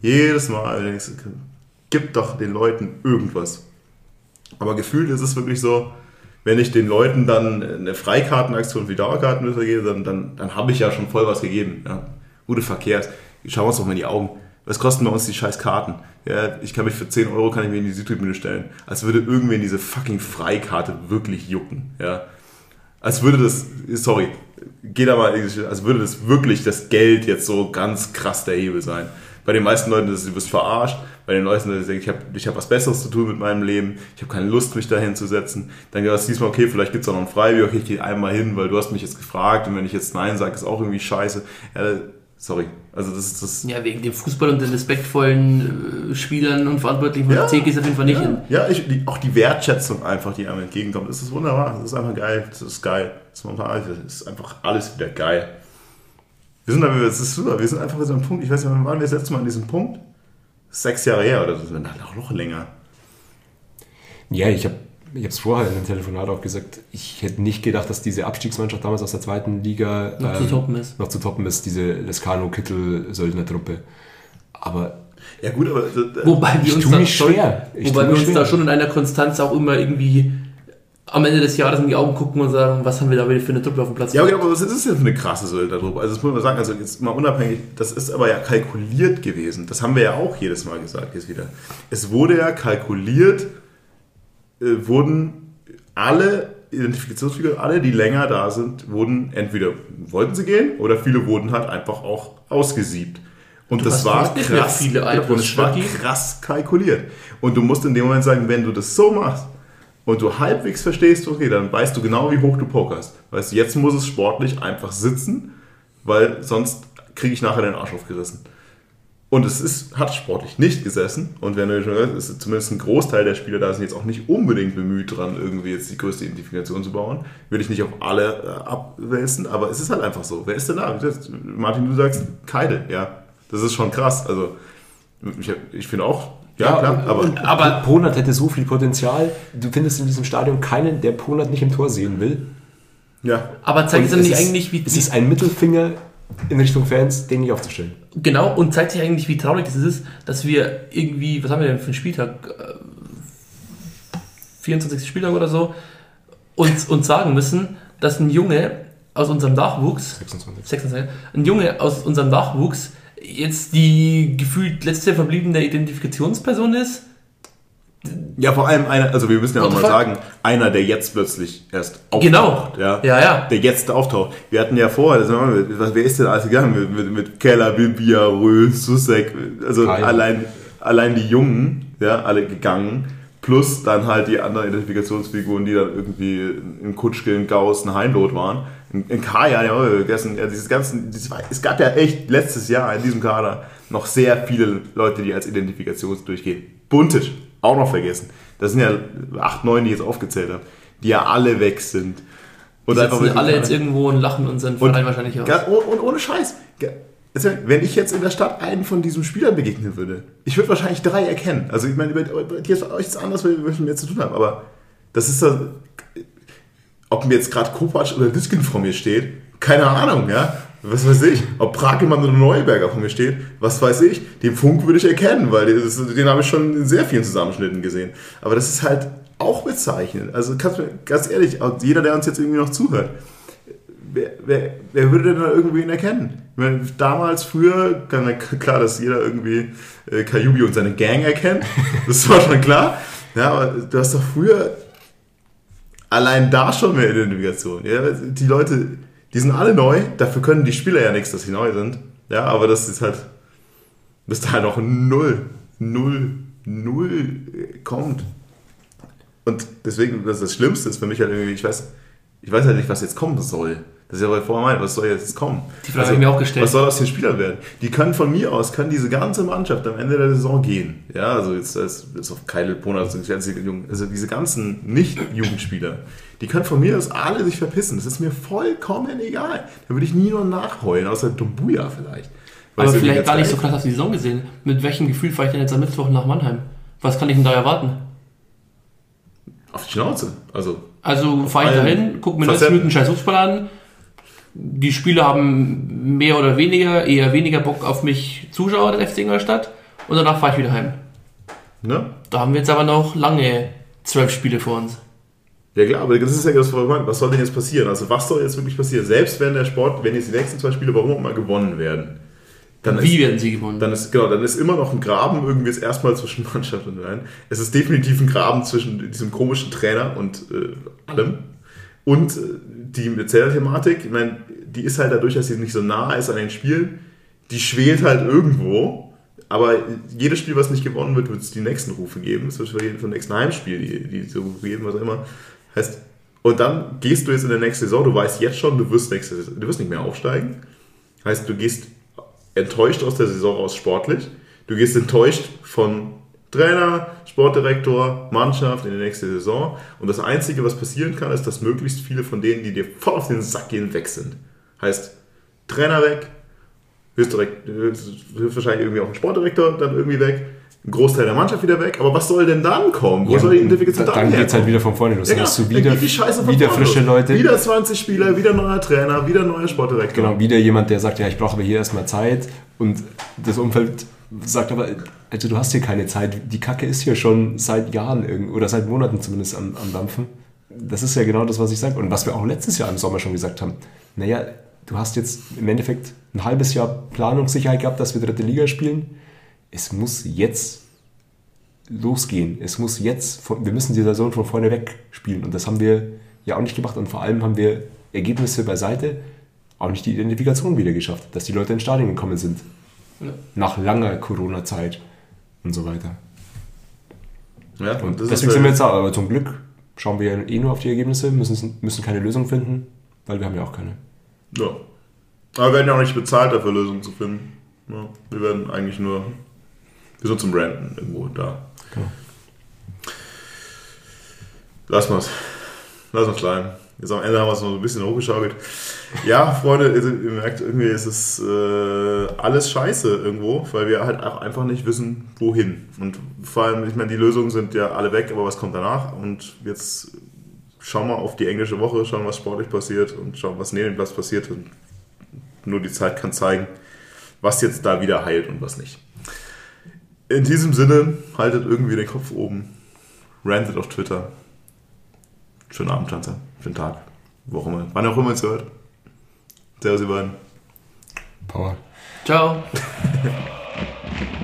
Speaker 2: Jedes Mal, denkst gib doch den Leuten irgendwas. Aber gefühlt ist es wirklich so, wenn ich den Leuten dann eine Freikartenaktion wie Dauerkarten gebe, dann, dann, dann habe ich ja schon voll was gegeben. Ja. Gute Verkehrs schauen wir uns doch mal in die Augen. Was kosten bei uns die scheiß Karten? Ja, ich kann mich für 10 Euro kann ich mir in die Südtribüne stellen. Als würde irgendwer diese fucking Freikarte wirklich jucken. Ja. Als würde das, sorry, geht aber, als würde das wirklich das Geld jetzt so ganz krass der Hebel sein. Bei den meisten Leuten ist es, du bist verarscht. Bei den Leuten ist es, ich habe ich hab was Besseres zu tun mit meinem Leben. Ich habe keine Lust, mich dahin zu setzen. Dann geht das diesmal, okay, vielleicht gibt es auch noch ein Freibier. Okay, ich gehe einmal hin, weil du hast mich jetzt gefragt. Und wenn ich jetzt Nein sage, ist auch irgendwie scheiße. Ja, Sorry. Also das ist das.
Speaker 3: Ja, wegen dem Fußball und den respektvollen äh, Spielern und Verantwortlichen von ja, der CG ist auf jeden Fall nicht
Speaker 2: ja.
Speaker 3: hin.
Speaker 2: Ja, ich, die, auch die Wertschätzung einfach, die einem entgegenkommt, das ist wunderbar. Das ist einfach geil. Das ist geil. Das ist, momentan, das ist einfach alles wieder geil. Wir sind, das ist super. Wir sind einfach bei so einem Punkt. Ich weiß nicht, wann waren wir das letzte Mal an diesem Punkt? Sechs Jahre her oder so. Auch noch länger.
Speaker 4: Ja, ich habe ich habe es vorher in dem Telefonat auch gesagt, ich hätte nicht gedacht, dass diese Abstiegsmannschaft damals aus der zweiten Liga
Speaker 3: noch ähm, zu toppen ist.
Speaker 4: Noch zu toppen ist, diese Lescano-Kittel-Söldner-Truppe. Aber.
Speaker 2: Ja, gut, aber.
Speaker 3: Wobei wir uns, da schon, wobei wir uns schwer. da schon in einer Konstanz auch immer irgendwie am Ende des Jahres in die Augen gucken und sagen, was haben wir da wieder für eine Truppe auf dem Platz?
Speaker 2: Ja, okay, aber was ist denn für eine krasse Söldner-Truppe? Also, das muss man sagen, also jetzt mal unabhängig, das ist aber ja kalkuliert gewesen. Das haben wir ja auch jedes Mal gesagt, jetzt wieder. Es wurde ja kalkuliert äh, wurden alle Identifikationsfiguren, alle, die länger da sind, wurden entweder wollten sie gehen oder viele wurden halt einfach auch ausgesiebt. Und das war krass.
Speaker 3: viele
Speaker 2: und
Speaker 3: Einfluss,
Speaker 2: es war krass kalkuliert. Und du musst in dem Moment sagen, wenn du das so machst und du halbwegs verstehst, okay, dann weißt du genau, wie hoch du pokerst. Weißt du, jetzt muss es sportlich einfach sitzen, weil sonst kriege ich nachher den Arsch aufgerissen. Und es ist, hat sportlich nicht gesessen. Und wenn du schon hörst, ist zumindest ein Großteil der Spieler da sind jetzt auch nicht unbedingt bemüht dran, irgendwie jetzt die größte Identifikation zu bauen. Will ich nicht auf alle äh, abwälzen, aber es ist halt einfach so. Wer ist denn da? Martin, du sagst Keidel, ja. Das ist schon krass. Also, ich, ich finde auch, ja, klar, aber.
Speaker 4: und, aber Ponat hätte so viel Potenzial. Du findest in diesem Stadion keinen, der Ponat nicht im Tor sehen will.
Speaker 2: ja,
Speaker 3: Aber zeigt es dann nicht
Speaker 4: ist-
Speaker 3: eigentlich, wie,
Speaker 4: Es ist ein Mittelfinger in Richtung Fans, den nicht aufzustellen.
Speaker 3: Genau, und zeigt sich eigentlich, wie traurig das ist, dass wir irgendwie, was haben wir denn für einen Spieltag? Äh, 24. Spieltag oder so, uns, uns sagen müssen, dass ein Junge aus unserem Nachwuchs,
Speaker 4: 26.
Speaker 3: 26, ein Junge aus unserem Nachwuchs jetzt die gefühlt letzte verbliebene Identifikationsperson ist.
Speaker 2: Ja, vor allem einer, also wir müssen ja auch mal sagen, einer, der jetzt plötzlich erst auftaucht.
Speaker 3: Genau.
Speaker 2: Ja,
Speaker 3: Ja, ja.
Speaker 2: Der jetzt auftaucht. Wir hatten ja vorher, das haben wir- was, wer ist denn alles gegangen? Mit, mit, mit Keller, Bibia, Röhl, Susek, also allein, allein die Jungen, ja, alle gegangen. Plus dann halt die anderen Identifikationsfiguren, die dann irgendwie in Kutschke, in Gauss, in Heimlot waren. In, in Kaya, ja, wir vergessen, ja, dieses ganzen, dieses, es gab ja echt letztes Jahr in diesem Kader noch sehr viele Leute, die als Identifikation durchgehen. Buntisch, auch noch vergessen. Das sind ja acht, neun, die ich jetzt aufgezählt habe, die ja alle weg sind.
Speaker 3: Die
Speaker 2: Und einfach
Speaker 3: sitzen alle jetzt irgendwo und lachen unseren
Speaker 2: und,
Speaker 3: Verein wahrscheinlich aus.
Speaker 2: Und, und ohne Scheiß. Also, Wenn ich jetzt in der Stadt einen von diesen Spielern begegnen würde, ich würde wahrscheinlich drei erkennen. Also ich meine, dir ist euch anders, weil wir mehr zu tun haben, aber das ist so, ob mir jetzt gerade Kopac oder Diskin vor mir steht, keine Ahnung, ja. Was weiß ich, ob Brakemann oder Neuberger vor mir steht, was weiß ich, den Funk würde ich erkennen, weil das, den habe ich schon in sehr vielen Zusammenschnitten gesehen. Aber das ist halt auch bezeichnend. Also ganz ehrlich, jeder, der uns jetzt irgendwie noch zuhört, wer, wer, wer würde denn da irgendwen erkennen? Ich meine, damals, früher, klar, dass jeder irgendwie äh, Kajubi und seine Gang erkennt. Das war schon klar. Ja, aber du hast doch früher allein da schon mehr Identifikation. Ja, die Leute, die sind alle neu, dafür können die Spieler ja nichts, dass sie neu sind. Ja, aber das ist halt, dass da halt noch null, null, null äh, kommt. Und deswegen, das, das Schlimmste ist für mich halt irgendwie, ich weiß, ich weiß halt nicht, was jetzt kommen soll. Das ist ja, was ich vorher meinte, was soll jetzt kommen? Also,
Speaker 3: Die Frage habe ich mir auch gestellt.
Speaker 2: Was soll aus den Spielern werden? Die können von mir aus, können diese ganze Mannschaft am Ende der Saison gehen. Ja, also jetzt, jetzt auf Keil, Pona, also also diese ganzen Nicht-Jugendspieler, die können von mir aus alle sich verpissen. Das ist mir vollkommen egal. Da würde ich nie nur nachheulen, außer Dumbuya vielleicht. Weil
Speaker 3: Aber vielleicht gar nicht so krass auf die Saison gesehen. Mit welchem Gefühl fahre ich denn jetzt am Mittwoch nach Mannheim? Was kann ich denn da erwarten?
Speaker 2: Auf die Schnauze. Also,
Speaker 3: Also fahre ich
Speaker 2: allen
Speaker 3: dahin, gucke mir 90
Speaker 2: Facetten.
Speaker 3: Minuten scheiß Fußball an. Die Spieler haben mehr oder weniger, eher weniger Bock auf mich Zuschauer der FC Ingolstadt. Und danach fahre ich wieder heim.
Speaker 2: ne?
Speaker 3: Da haben wir jetzt aber noch lange zwölf Spiele vor uns.
Speaker 2: Ja klar, aber das ist ja das, meine. Was soll denn jetzt passieren? Also was soll jetzt wirklich passieren? Selbst wenn der Sport, wenn jetzt die nächsten zwei Spiele, warum auch immer gewonnen werden, dann
Speaker 3: Wie
Speaker 2: ist,
Speaker 3: werden sie gewonnen?
Speaker 2: dann ist genau, dann ist immer noch ein Graben irgendwie jetzt erstmal zwischen <laughs> Mannschaft und Verein. Es ist definitiv ein Graben zwischen diesem komischen Trainer und äh, allem und äh, die Erzähler-Thematik. Ich meine, die ist halt dadurch, dass sie nicht so nah ist an den Spielen, die schwelt halt irgendwo. Aber jedes Spiel, was nicht gewonnen wird, wird es die nächsten Rufe geben. Es wird für jeden vom nächsten Heimspiel die, die diese Rufe geben, was auch immer. Heißt, und dann gehst du jetzt in der nächsten Saison, du weißt jetzt schon, du wirst, nächste, du wirst nicht mehr aufsteigen. Heißt, du gehst enttäuscht aus der Saison raus sportlich. Du gehst enttäuscht von Trainer, Sportdirektor, Mannschaft in die nächste Saison. Und das Einzige, was passieren kann, ist, dass möglichst viele von denen, die dir voll auf den Sack gehen, weg sind. Heißt, Trainer weg, höchstwahrscheinlich irgendwie auch ein Sportdirektor dann irgendwie weg, ein Großteil der Mannschaft wieder weg. Aber was soll denn dann kommen? Wo soll die Identifikation
Speaker 4: dann,
Speaker 2: dann
Speaker 4: dann geht es halt wieder von vorne los.
Speaker 2: Ja, genau.
Speaker 4: hast du wieder,
Speaker 2: geht die Scheiße von
Speaker 4: wieder frische. Leute.
Speaker 2: Wieder 20 Spieler, wieder neuer Trainer, wieder neuer Sportdirektor.
Speaker 4: Genau, wieder jemand, der sagt, ja, ich brauche aber hier erstmal Zeit und das Umfeld sagt aber, also du hast hier keine Zeit, die Kacke ist hier schon seit Jahren oder seit Monaten zumindest am, am Dampfen. Das ist ja genau das, was ich sage und was wir auch letztes Jahr im Sommer schon gesagt haben. Naja, du hast jetzt im Endeffekt ein halbes Jahr Planungssicherheit gehabt, dass wir dritte Liga spielen. Es muss jetzt losgehen. Es muss jetzt, von, wir müssen die Saison von vorne weg spielen. Und das haben wir ja auch nicht gemacht. Und vor allem haben wir Ergebnisse beiseite, auch nicht die Identifikation wieder geschafft, dass die Leute ins Stadion gekommen sind. Ja. Nach langer Corona-Zeit und so weiter. Ja, und deswegen sind wir jetzt da, aber zum Glück schauen wir ja eh nur auf die Ergebnisse, müssen, müssen keine Lösung finden, weil wir haben ja auch keine.
Speaker 2: Ja. Aber wir werden ja auch nicht bezahlt dafür, Lösungen zu finden. Ja, wir werden eigentlich nur, wir sind zum Branden irgendwo da. Genau. Lass mal's. Lass uns bleiben. Jetzt am Ende haben wir es noch ein bisschen hochgeschaukelt. Ja, Freunde, ihr merkt, irgendwie ist es äh, alles scheiße irgendwo, weil wir halt auch einfach nicht wissen, wohin. Und vor allem, ich meine, die Lösungen sind ja alle weg, aber was kommt danach? Und jetzt schauen wir auf die englische Woche, schauen, was sportlich passiert und schauen, was neben dem Platz passiert. Und nur die Zeit kann zeigen, was jetzt da wieder heilt und was nicht. In diesem Sinne, haltet irgendwie den Kopf oben, rantet auf Twitter. Schönen Abend, Tanzer. Schönen Tag. Wo auch immer. Wann auch immer es hört. Servus, ihr beiden.
Speaker 3: Power. Ciao. <laughs>